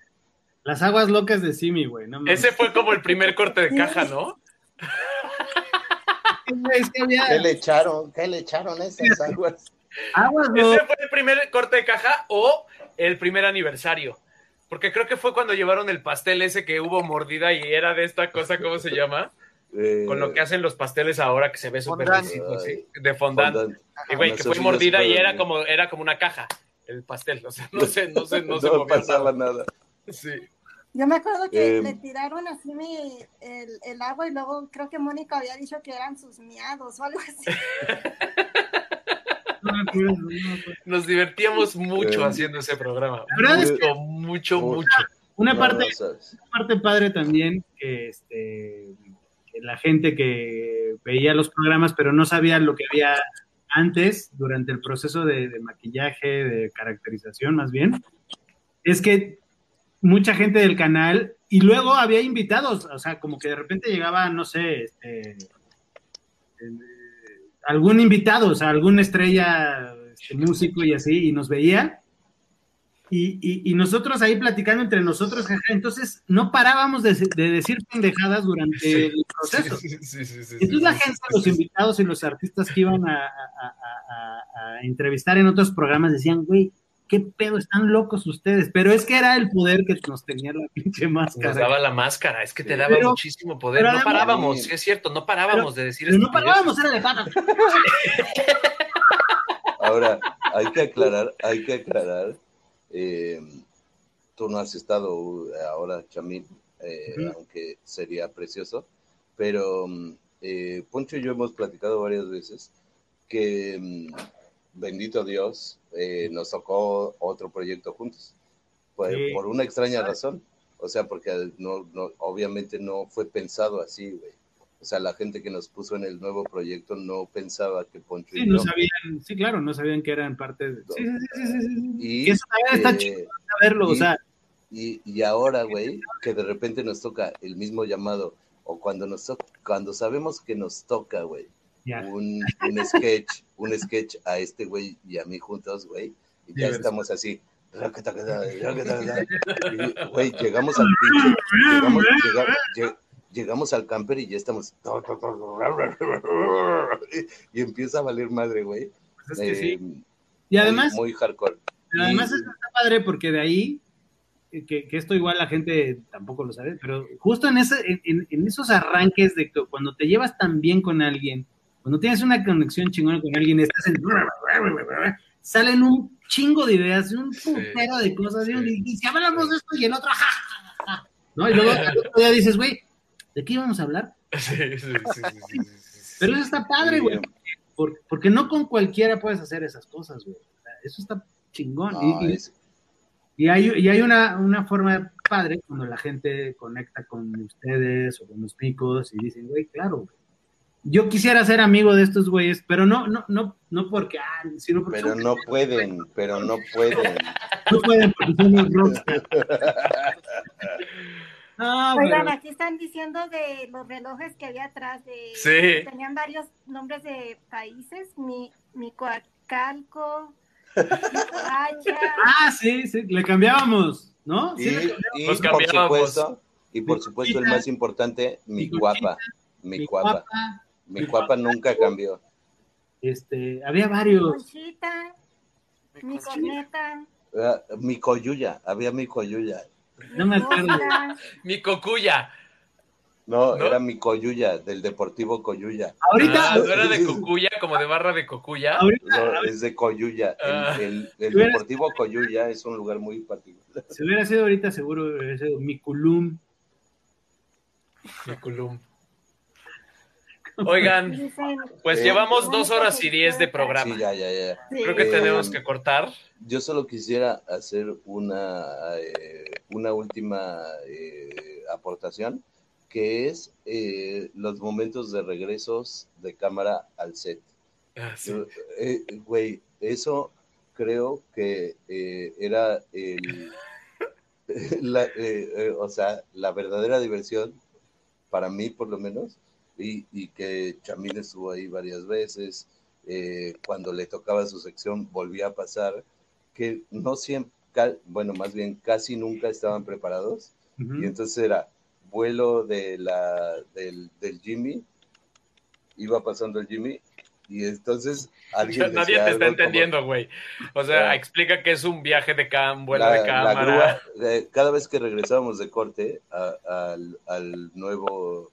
Las aguas locas de Simi, güey. No mames. Ese fue como el primer corte de caja, ¿no? ¿Qué le echaron? ¿Qué le echaron esas aguas? aguas Ese fue el primer corte de caja o el primer aniversario. Porque creo que fue cuando llevaron el pastel ese que hubo mordida y era de esta cosa, ¿cómo se llama? Eh, Con lo que hacen los pasteles ahora que se ve súper sí, de fondant. fondant. Y güey, que fue mordida y era como, era como una caja, el pastel. O sea, no sé, no sé, no se no movió pasaba nada. nada. Sí. Yo me acuerdo que Em. le tiraron así mi, el, el agua y luego creo que Mónica había dicho que eran sus miados o algo así. Nos divertíamos mucho Eh. haciendo ese programa. verdad es Mucho, mucho. Una No, parte, una parte padre también que, este, que la gente que veía los programas pero no sabía lo que había antes durante el proceso de, maquillaje, de caracterización más bien, es que mucha gente del canal y luego había invitados, o sea, como que de repente llegaba, no sé, este, eh, algún invitado, o sea, alguna estrella, este, músico y así, y nos veía. Y, y- y nosotros ahí platicando entre nosotros, jaja, entonces no parábamos de, de decir pendejadas durante Sí. el proceso. Sí, sí, sí, sí, sí, Entonces la sí, gente, sí, los invitados y los artistas que iban a, a- a- a- a entrevistar en otros programas decían, güey, qué pedo, están locos ustedes. Pero es que era el poder que nos tenía la pinche máscara. Nos daba la máscara, es que te daba Pero- muchísimo poder. No parábamos, sí es cierto, no parábamos de decir Pero no parábamos, era de patas. Ahora, hay que aclarar, hay que aclarar, eh, tú no has estado uh, ahora, Chamín, eh, aunque sería precioso, pero mm, eh, Poncho y yo hemos platicado varias veces que, mm, bendito Dios, eh, nos tocó otro proyecto juntos, pues, Sí. por una extraña razón, o sea, porque no, no, obviamente no fue pensado así, güey. O sea, la gente que nos puso en el nuevo proyecto no pensaba que Poncho Sí, y no sabían, sí, claro, no sabían que eran parte de... Sí, sí, sí, sí, sí, sí. Y, Que eso también está eh, chido saberlo, o sea, Y, y ahora, güey, que de repente nos toca el mismo llamado, o cuando nos toca, cuando sabemos que nos toca, güey, un, un sketch, un sketch a este güey y a mí juntos, güey, y ya estamos así. y, Güey, llegamos al pinche, llegamos, llega- lle- llegamos al camper y ya estamos. Y empieza a valer madre, güey. Pues es que sí. Eh, Y además, muy, muy hardcore. Pero además está padre porque de ahí, eh, que, que esto igual la gente tampoco lo sabe, pero justo en, ese, en, esos arranques de que cuando te llevas tan bien con alguien, cuando tienes una conexión chingona con alguien, estás en... Salen un chingo de ideas, un putero de cosas, y- Sí. y, si hablamos de esto y el otro, ja, ja, ja, ja, ¿no? Y luego al otro día dices, güey, ¿de qué íbamos a hablar? Sí, sí, sí. Pero eso está padre, güey, por- porque no con cualquiera puedes hacer esas cosas, güey. Eso está chingón. no, Y- y- es- y hay, y hay una, una forma padre cuando la gente conecta con ustedes o con los picos y dicen, güey, claro, güey. Yo quisiera ser amigo de estos güeyes, pero no, no, no, no porque, ah, sino porque pero no pueden, pero no pueden. no pueden porque somos rockstar. No, Oigan, aquí están diciendo de los relojes que había atrás de Sí. tenían varios nombres de países, mi Micoacalco, Micoacha, ah, sí, sí, le cambiábamos, ¿no? Y, Sí, le cambiábamos. y Nos por supuesto, y por Mi supuesto el más importante, mi mi guapa, mi Mi guapa, mi mi guapa nunca cambió. este, había varios. Conchita, mi corneta, Ah, Mi coyuya, había mi coyuya. No me acuerdo. Oscar, Mi cocuya. No, ¿No? era mi coyuya, del Deportivo Coyuya. Ahorita, Ah, ¿no era de cocuya, como de barra de cocuya? ahorita, No, es de Coyuya. El- Ah. El, el Hubieras- Deportivo Coyuya es un lugar muy particular. si hubiera sido ahorita, seguro hubiera sido Miculum. Mi culum. Oigan, pues Eh, llevamos dos horas y diez de programa. Sí, ya, ya, ya. sí, Creo que Eh, tenemos que cortar. Yo solo quisiera hacer una, eh, una última eh, aportación, que es eh, los momentos de regresos de cámara al set. Ah, sí. Eh, Güey, eso creo que eh, era el, la, eh, eh, o sea, la verdadera diversión, para mí por lo menos, y, y que Chamín estuvo ahí varias veces, eh, cuando le tocaba su sección volvía a pasar, que no siempre, bueno, más bien casi nunca estaban preparados, Ujú. y entonces era vuelo de la, del, del Jimmy, iba pasando el Jimmy, y entonces alguien Nadie te está entendiendo, güey. O sea, Ah. explica que es un viaje de cam, vuelo la, de la cámara. grúa, eh, cada vez que regresábamos de corte a- al, al nuevo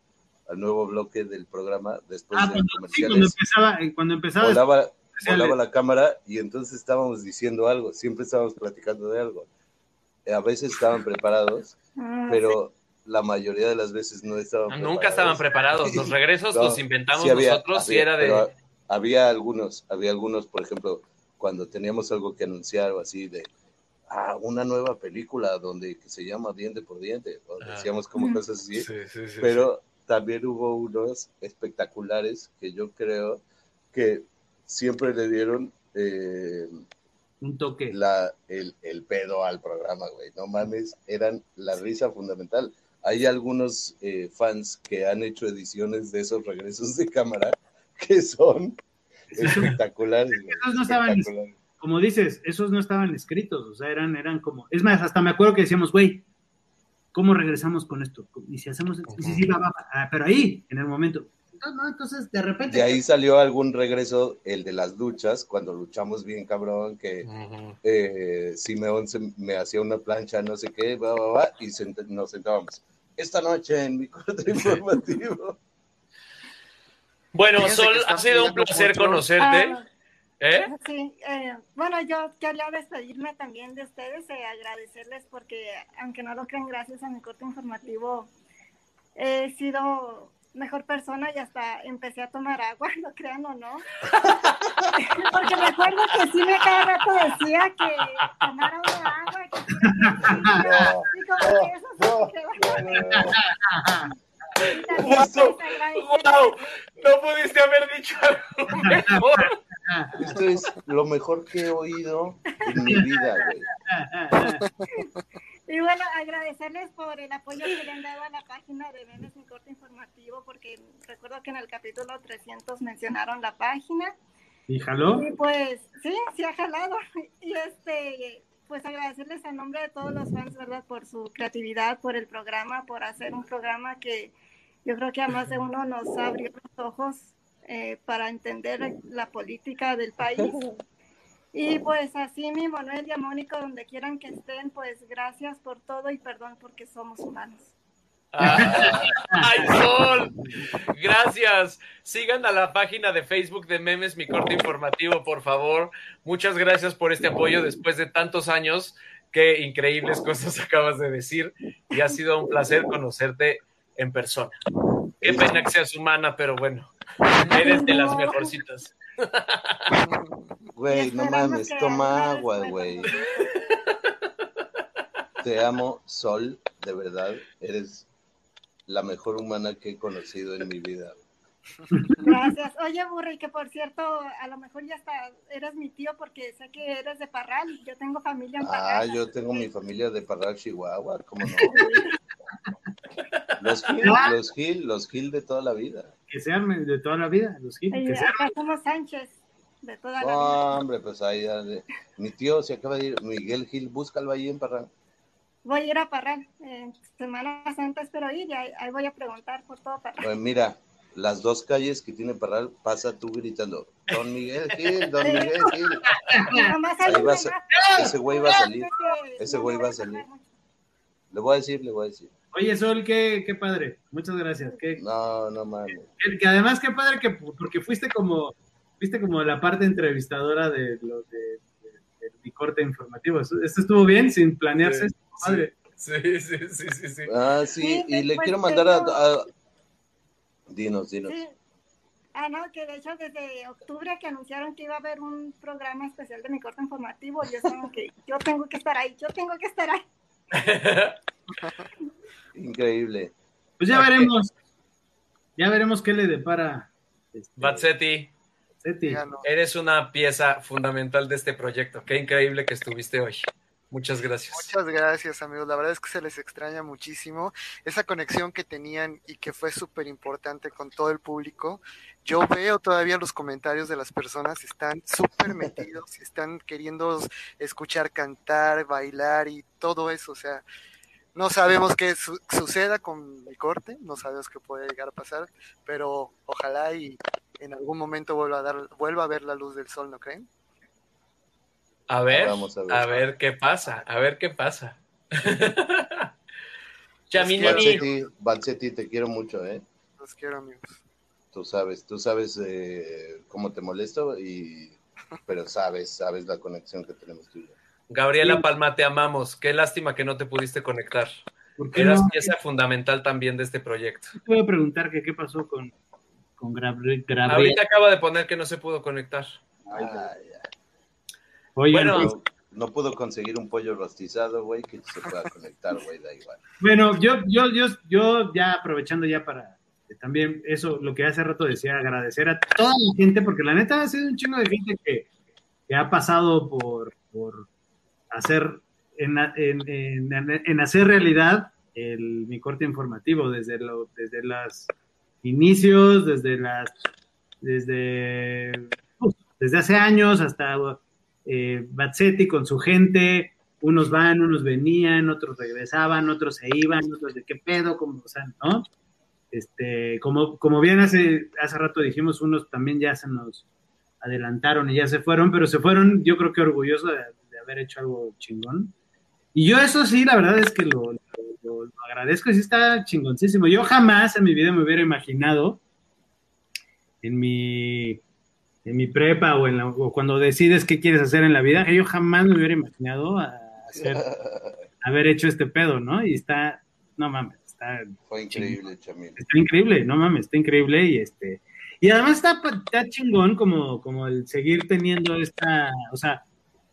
al nuevo bloque del programa después Ah, de cuando, sí, cuando comerciales empezaba, eh, cuando empezaba volaba, volaba la cámara y entonces estábamos diciendo algo siempre estábamos platicando de algo Eh, a veces estaban preparados ah, pero la mayoría de las veces no estaban Nunca estaban preparados. Los regresos No, los inventamos sí había- nosotros y había- era de. pero había algunos, había algunos, por ejemplo, cuando teníamos algo que anunciar o así de ah, una nueva película donde que se llama Diente por Diente, o Ah. decíamos como cosas así, Sí, sí, sí, pero también hubo unos espectaculares que yo creo que siempre le dieron eh, Un toque. la, el, el pedo al programa, güey. No mames, eran la risa fundamental. Hay algunos eh, fans que han hecho ediciones de esos regresos de cámara que son espectaculares. Esos no estaban. Como dices, esos no estaban escritos, o sea, eran, eran como. Es más, hasta me acuerdo que decíamos, güey, ¿cómo regresamos con esto? Y si hacemos. Sí, sí, sí, va, va, va. Ah, pero ahí, en el momento. Entonces, no, entonces, de repente. De ahí salió algún regreso, el de las luchas, cuando luchamos bien cabrón, que Ujú. eh, Simeón se- me hacía una plancha, no sé qué, va, va, va, y sent- nos sentábamos. Esta noche en mi corte informativo. Bueno, Fíjense Sol, ha sido un placer mucho. conocerte. Ah, ¿Eh? Sí, eh, bueno, yo quería despedirme también de ustedes, eh, agradecerles porque, aunque no lo crean, gracias a mi corte informativo he sido mejor persona y hasta empecé a tomar agua, lo crean o no. porque me acuerdo que sí me cada rato decía que tomara una agua, que y como que eso sí no, me quedó. Y. No pudiste haber dicho algo mejor. Esto es lo mejor que he oído en mi vida, güey. Y bueno, agradecerles por el apoyo que le han dado a la página de Memes Mi Corte Informativo, porque recuerdo que en el capítulo 300 mencionaron la página. ¿Y jaló? Y pues, sí, sí ha jalado. Y este, pues agradecerles a nombre de todos los fans, ¿verdad? Por su creatividad, por el programa, por hacer un programa que yo creo que a más de uno nos abrió los ojos eh, para entender la política del país. Y pues así mi Manuel y a Mónica, donde quieran que estén, pues gracias por todo y perdón porque somos humanos. Ah, ¡Ay, Sol! Gracias. Sigan a la página de Facebook de Memes Mi Corte Informativo, por favor. Muchas gracias por este apoyo después de tantos años. Qué increíbles cosas acabas de decir. Y ha sido un placer conocerte en persona. Qué pena que seas humana, pero bueno, eres de las mejorcitas. Güey, no mames, toma agua, güey. Te amo, Sol, de verdad. Eres la mejor humana que he conocido en mi vida. Gracias. Oye, Burri, que por cierto, a lo mejor ya hasta eres mi tío porque sé que eres de Parral yo tengo familia en Ah, Parral. yo tengo mi familia de Parral, Chihuahua, ¿cómo no? Los Gil, los Gil, los Gil de toda la vida. Que sean de toda la vida, los. Y Que sean. acá somos Sánchez, de toda la vida. No, hombre, pues ahí, ya de- mi tío se acaba de ir, Miguel Gil, búscalo ahí en Parral. Voy a ir a Parral. En Semana Santa espero ir y ahí, ahí voy a preguntar por todo Parral. Pues mira, las dos calles que tiene Parral, pasa tú gritando, Don Miguel Gil, Don Miguel Gil. Ahí va a ese güey va a salir. Ese güey va a salir. Le voy a decir, le voy a decir. Oye, Sol, qué, qué padre. Muchas gracias. Qué, No, no mames. que, que además, qué padre que porque fuiste como, fuiste como la parte entrevistadora de lo de, de- de mi corte informativo. Esto esto estuvo bien, sin planearse. Sí, estuvo padre. Sí, sí, sí, sí, sí. Ah, sí, Sí, y le quiero mandar a, tengo- a- Dinos, dinos. Sí. Ah, no, que de hecho desde octubre que anunciaron que iba a haber un programa especial de mi corte informativo, yo estaba que yo tengo que estar ahí, yo tengo que estar ahí. Increíble. Pues ya veremos. Ya veremos qué le depara. Este, Batsetti, eres una pieza fundamental de este proyecto. Qué increíble que estuviste hoy. Muchas gracias. Muchas gracias, amigos. La verdad es que se les extraña muchísimo esa conexión que tenían y que fue súper importante con todo el público. Yo veo todavía los comentarios de las personas, están súper metidos y están queriendo escuchar cantar, bailar y todo eso. O sea, no sabemos qué su- suceda con mi corte, no sabemos qué puede llegar a pasar, pero ojalá y en algún momento vuelva a, dar, vuelva a ver la luz del sol, ¿no creen? A ver, Vamos a ver. a ver qué pasa, a ver qué pasa. Chamini, Balsetti, Balsetti, te quiero mucho, ¿eh? Los quiero, amigos. Tú sabes, tú sabes eh, cómo te molesto, y, pero sabes, sabes la conexión que tenemos tú y yo. Gabriela Sí. Palma, te amamos. Qué lástima que no te pudiste conectar. ¿Por qué Eras no? pieza fundamental también de este proyecto. Te voy a preguntar que qué pasó con, con Gabriel. Gabriel. Ahorita acaba de poner que no se pudo conectar. Ay, ay. Oigan, Bueno, pues, no pudo conseguir un pollo rostizado, güey, que se pueda conectar, güey, da igual. Bueno, yo, yo, yo, yo ya aprovechando ya para también eso, lo que hace rato decía, agradecer a toda la gente, porque la neta ha sido un chingo de gente que, que ha pasado por, por hacer, en, en, en, en hacer realidad el, mi corte informativo, desde, lo, desde los inicios, desde las, desde, uf, desde hace años hasta eh, Batsetti con su gente, unos van, unos venían, otros regresaban, otros se iban, otros de qué pedo, como, o sea, ¿no? Este, como, como bien hace, hace rato dijimos, unos también ya se nos adelantaron y ya se fueron, pero se fueron, yo creo que orgulloso de, de haber hecho algo chingón. Y yo eso sí, la verdad es que lo, lo, lo, lo agradezco y sí está chingoncísimo. Yo jamás en mi vida me hubiera imaginado en mi en mi prepa o, en la, o, cuando decides qué quieres hacer en la vida, yo jamás me hubiera imaginado a hacer, haber hecho este pedo, ¿no? Y está, no mames, está... Fue increíble, Chamil. Está increíble, no mames, está increíble y este... Y además está, está chingón como, como el seguir teniendo esta, o sea,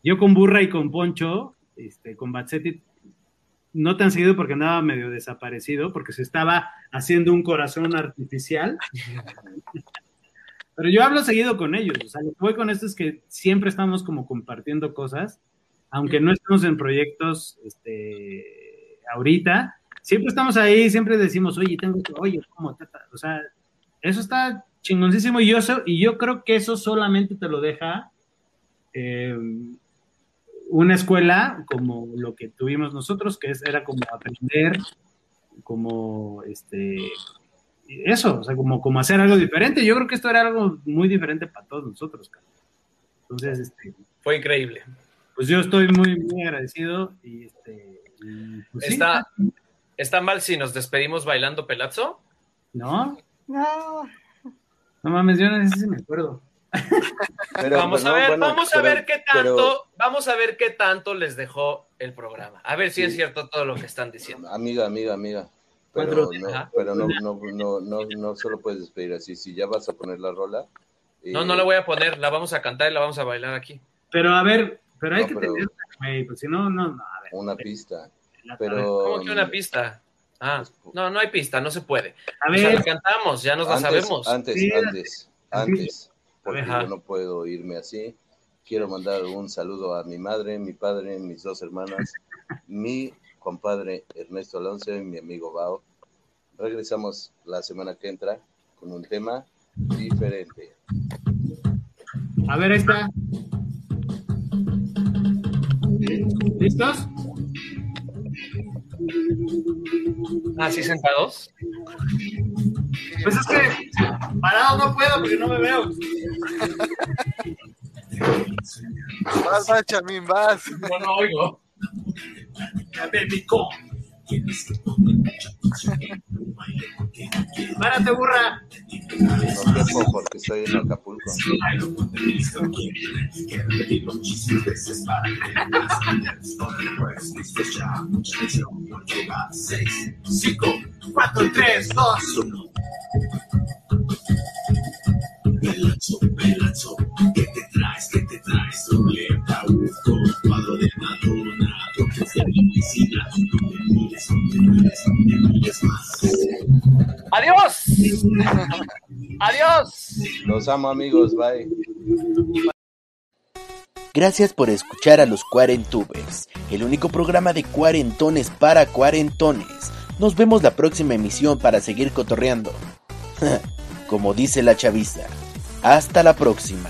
yo con Burra y con Poncho, este, con Batsetti, no tan seguido porque andaba medio desaparecido, porque se estaba haciendo un corazón artificial. Pero yo hablo seguido con ellos, o sea, lo que voy con esto es que siempre estamos como compartiendo cosas, aunque no estemos en proyectos este, ahorita, siempre estamos ahí, siempre decimos, oye, tengo que, oye, ¿cómo? O sea, eso está chingoncísimo y yo, y yo creo que eso solamente te lo deja eh, una escuela como lo que tuvimos nosotros, que es, era como aprender, como este eso, o sea, como, como hacer algo diferente. Yo creo que esto era algo muy diferente para todos nosotros. Cara. Entonces, este, fue increíble. Pues yo estoy muy, muy agradecido y este. Y pues ¿Está, sí. ¿Está mal si nos despedimos bailando pelazo? No. No. No mames, yo no sé si me acuerdo. Pero, vamos a ver, bueno, vamos pero, a ver qué tanto, pero, vamos a ver qué tanto les dejó el programa. A ver si sí. es cierto todo lo que están diciendo. Amiga, amiga, amiga. Pero, no, pero no, no, no, no, no solo puedes despedir así. Si ya vas a poner la rola. Eh... No, no la voy a poner. La vamos a cantar y la vamos a bailar aquí. Pero a ver, pero hay no, que pero, tener. Wey, pues si no, no, no. A ver, una pista. Pero. ¿Cómo que una pista? Ah, no, no hay pista, no se puede. A ver. O sea, la cantamos, ya nos antes, la sabemos. Antes, sí, antes, antes. Porque yo no puedo irme así. Quiero mandar un saludo a mi madre, mi padre, mis dos hermanas, mi compadre Ernesto Alonso y mi amigo Bao. Regresamos la semana que entra con un tema diferente. A ver, está. ¿Listos? ¿Así sentados? Pues es que parado no puedo porque no me veo. Vas, vas, Chamín, vas. No, no oigo. Párate, burra. No dejo porque estoy en Acapulco. Cinco, cuatro, tres, dos, uno. Pelazo, pelazo, ¿qué te traes? ¿Qué te traes? Ruleta, busco, cuadro de Madonna, medicina, no ¡Adiós! ¡Adiós! Los amo, amigos, bye. Gracias por escuchar a los Cuarentubers, el único programa de cuarentones para cuarentones. Nos vemos la próxima emisión para seguir cotorreando. Como dice la chaviza. Hasta la próxima.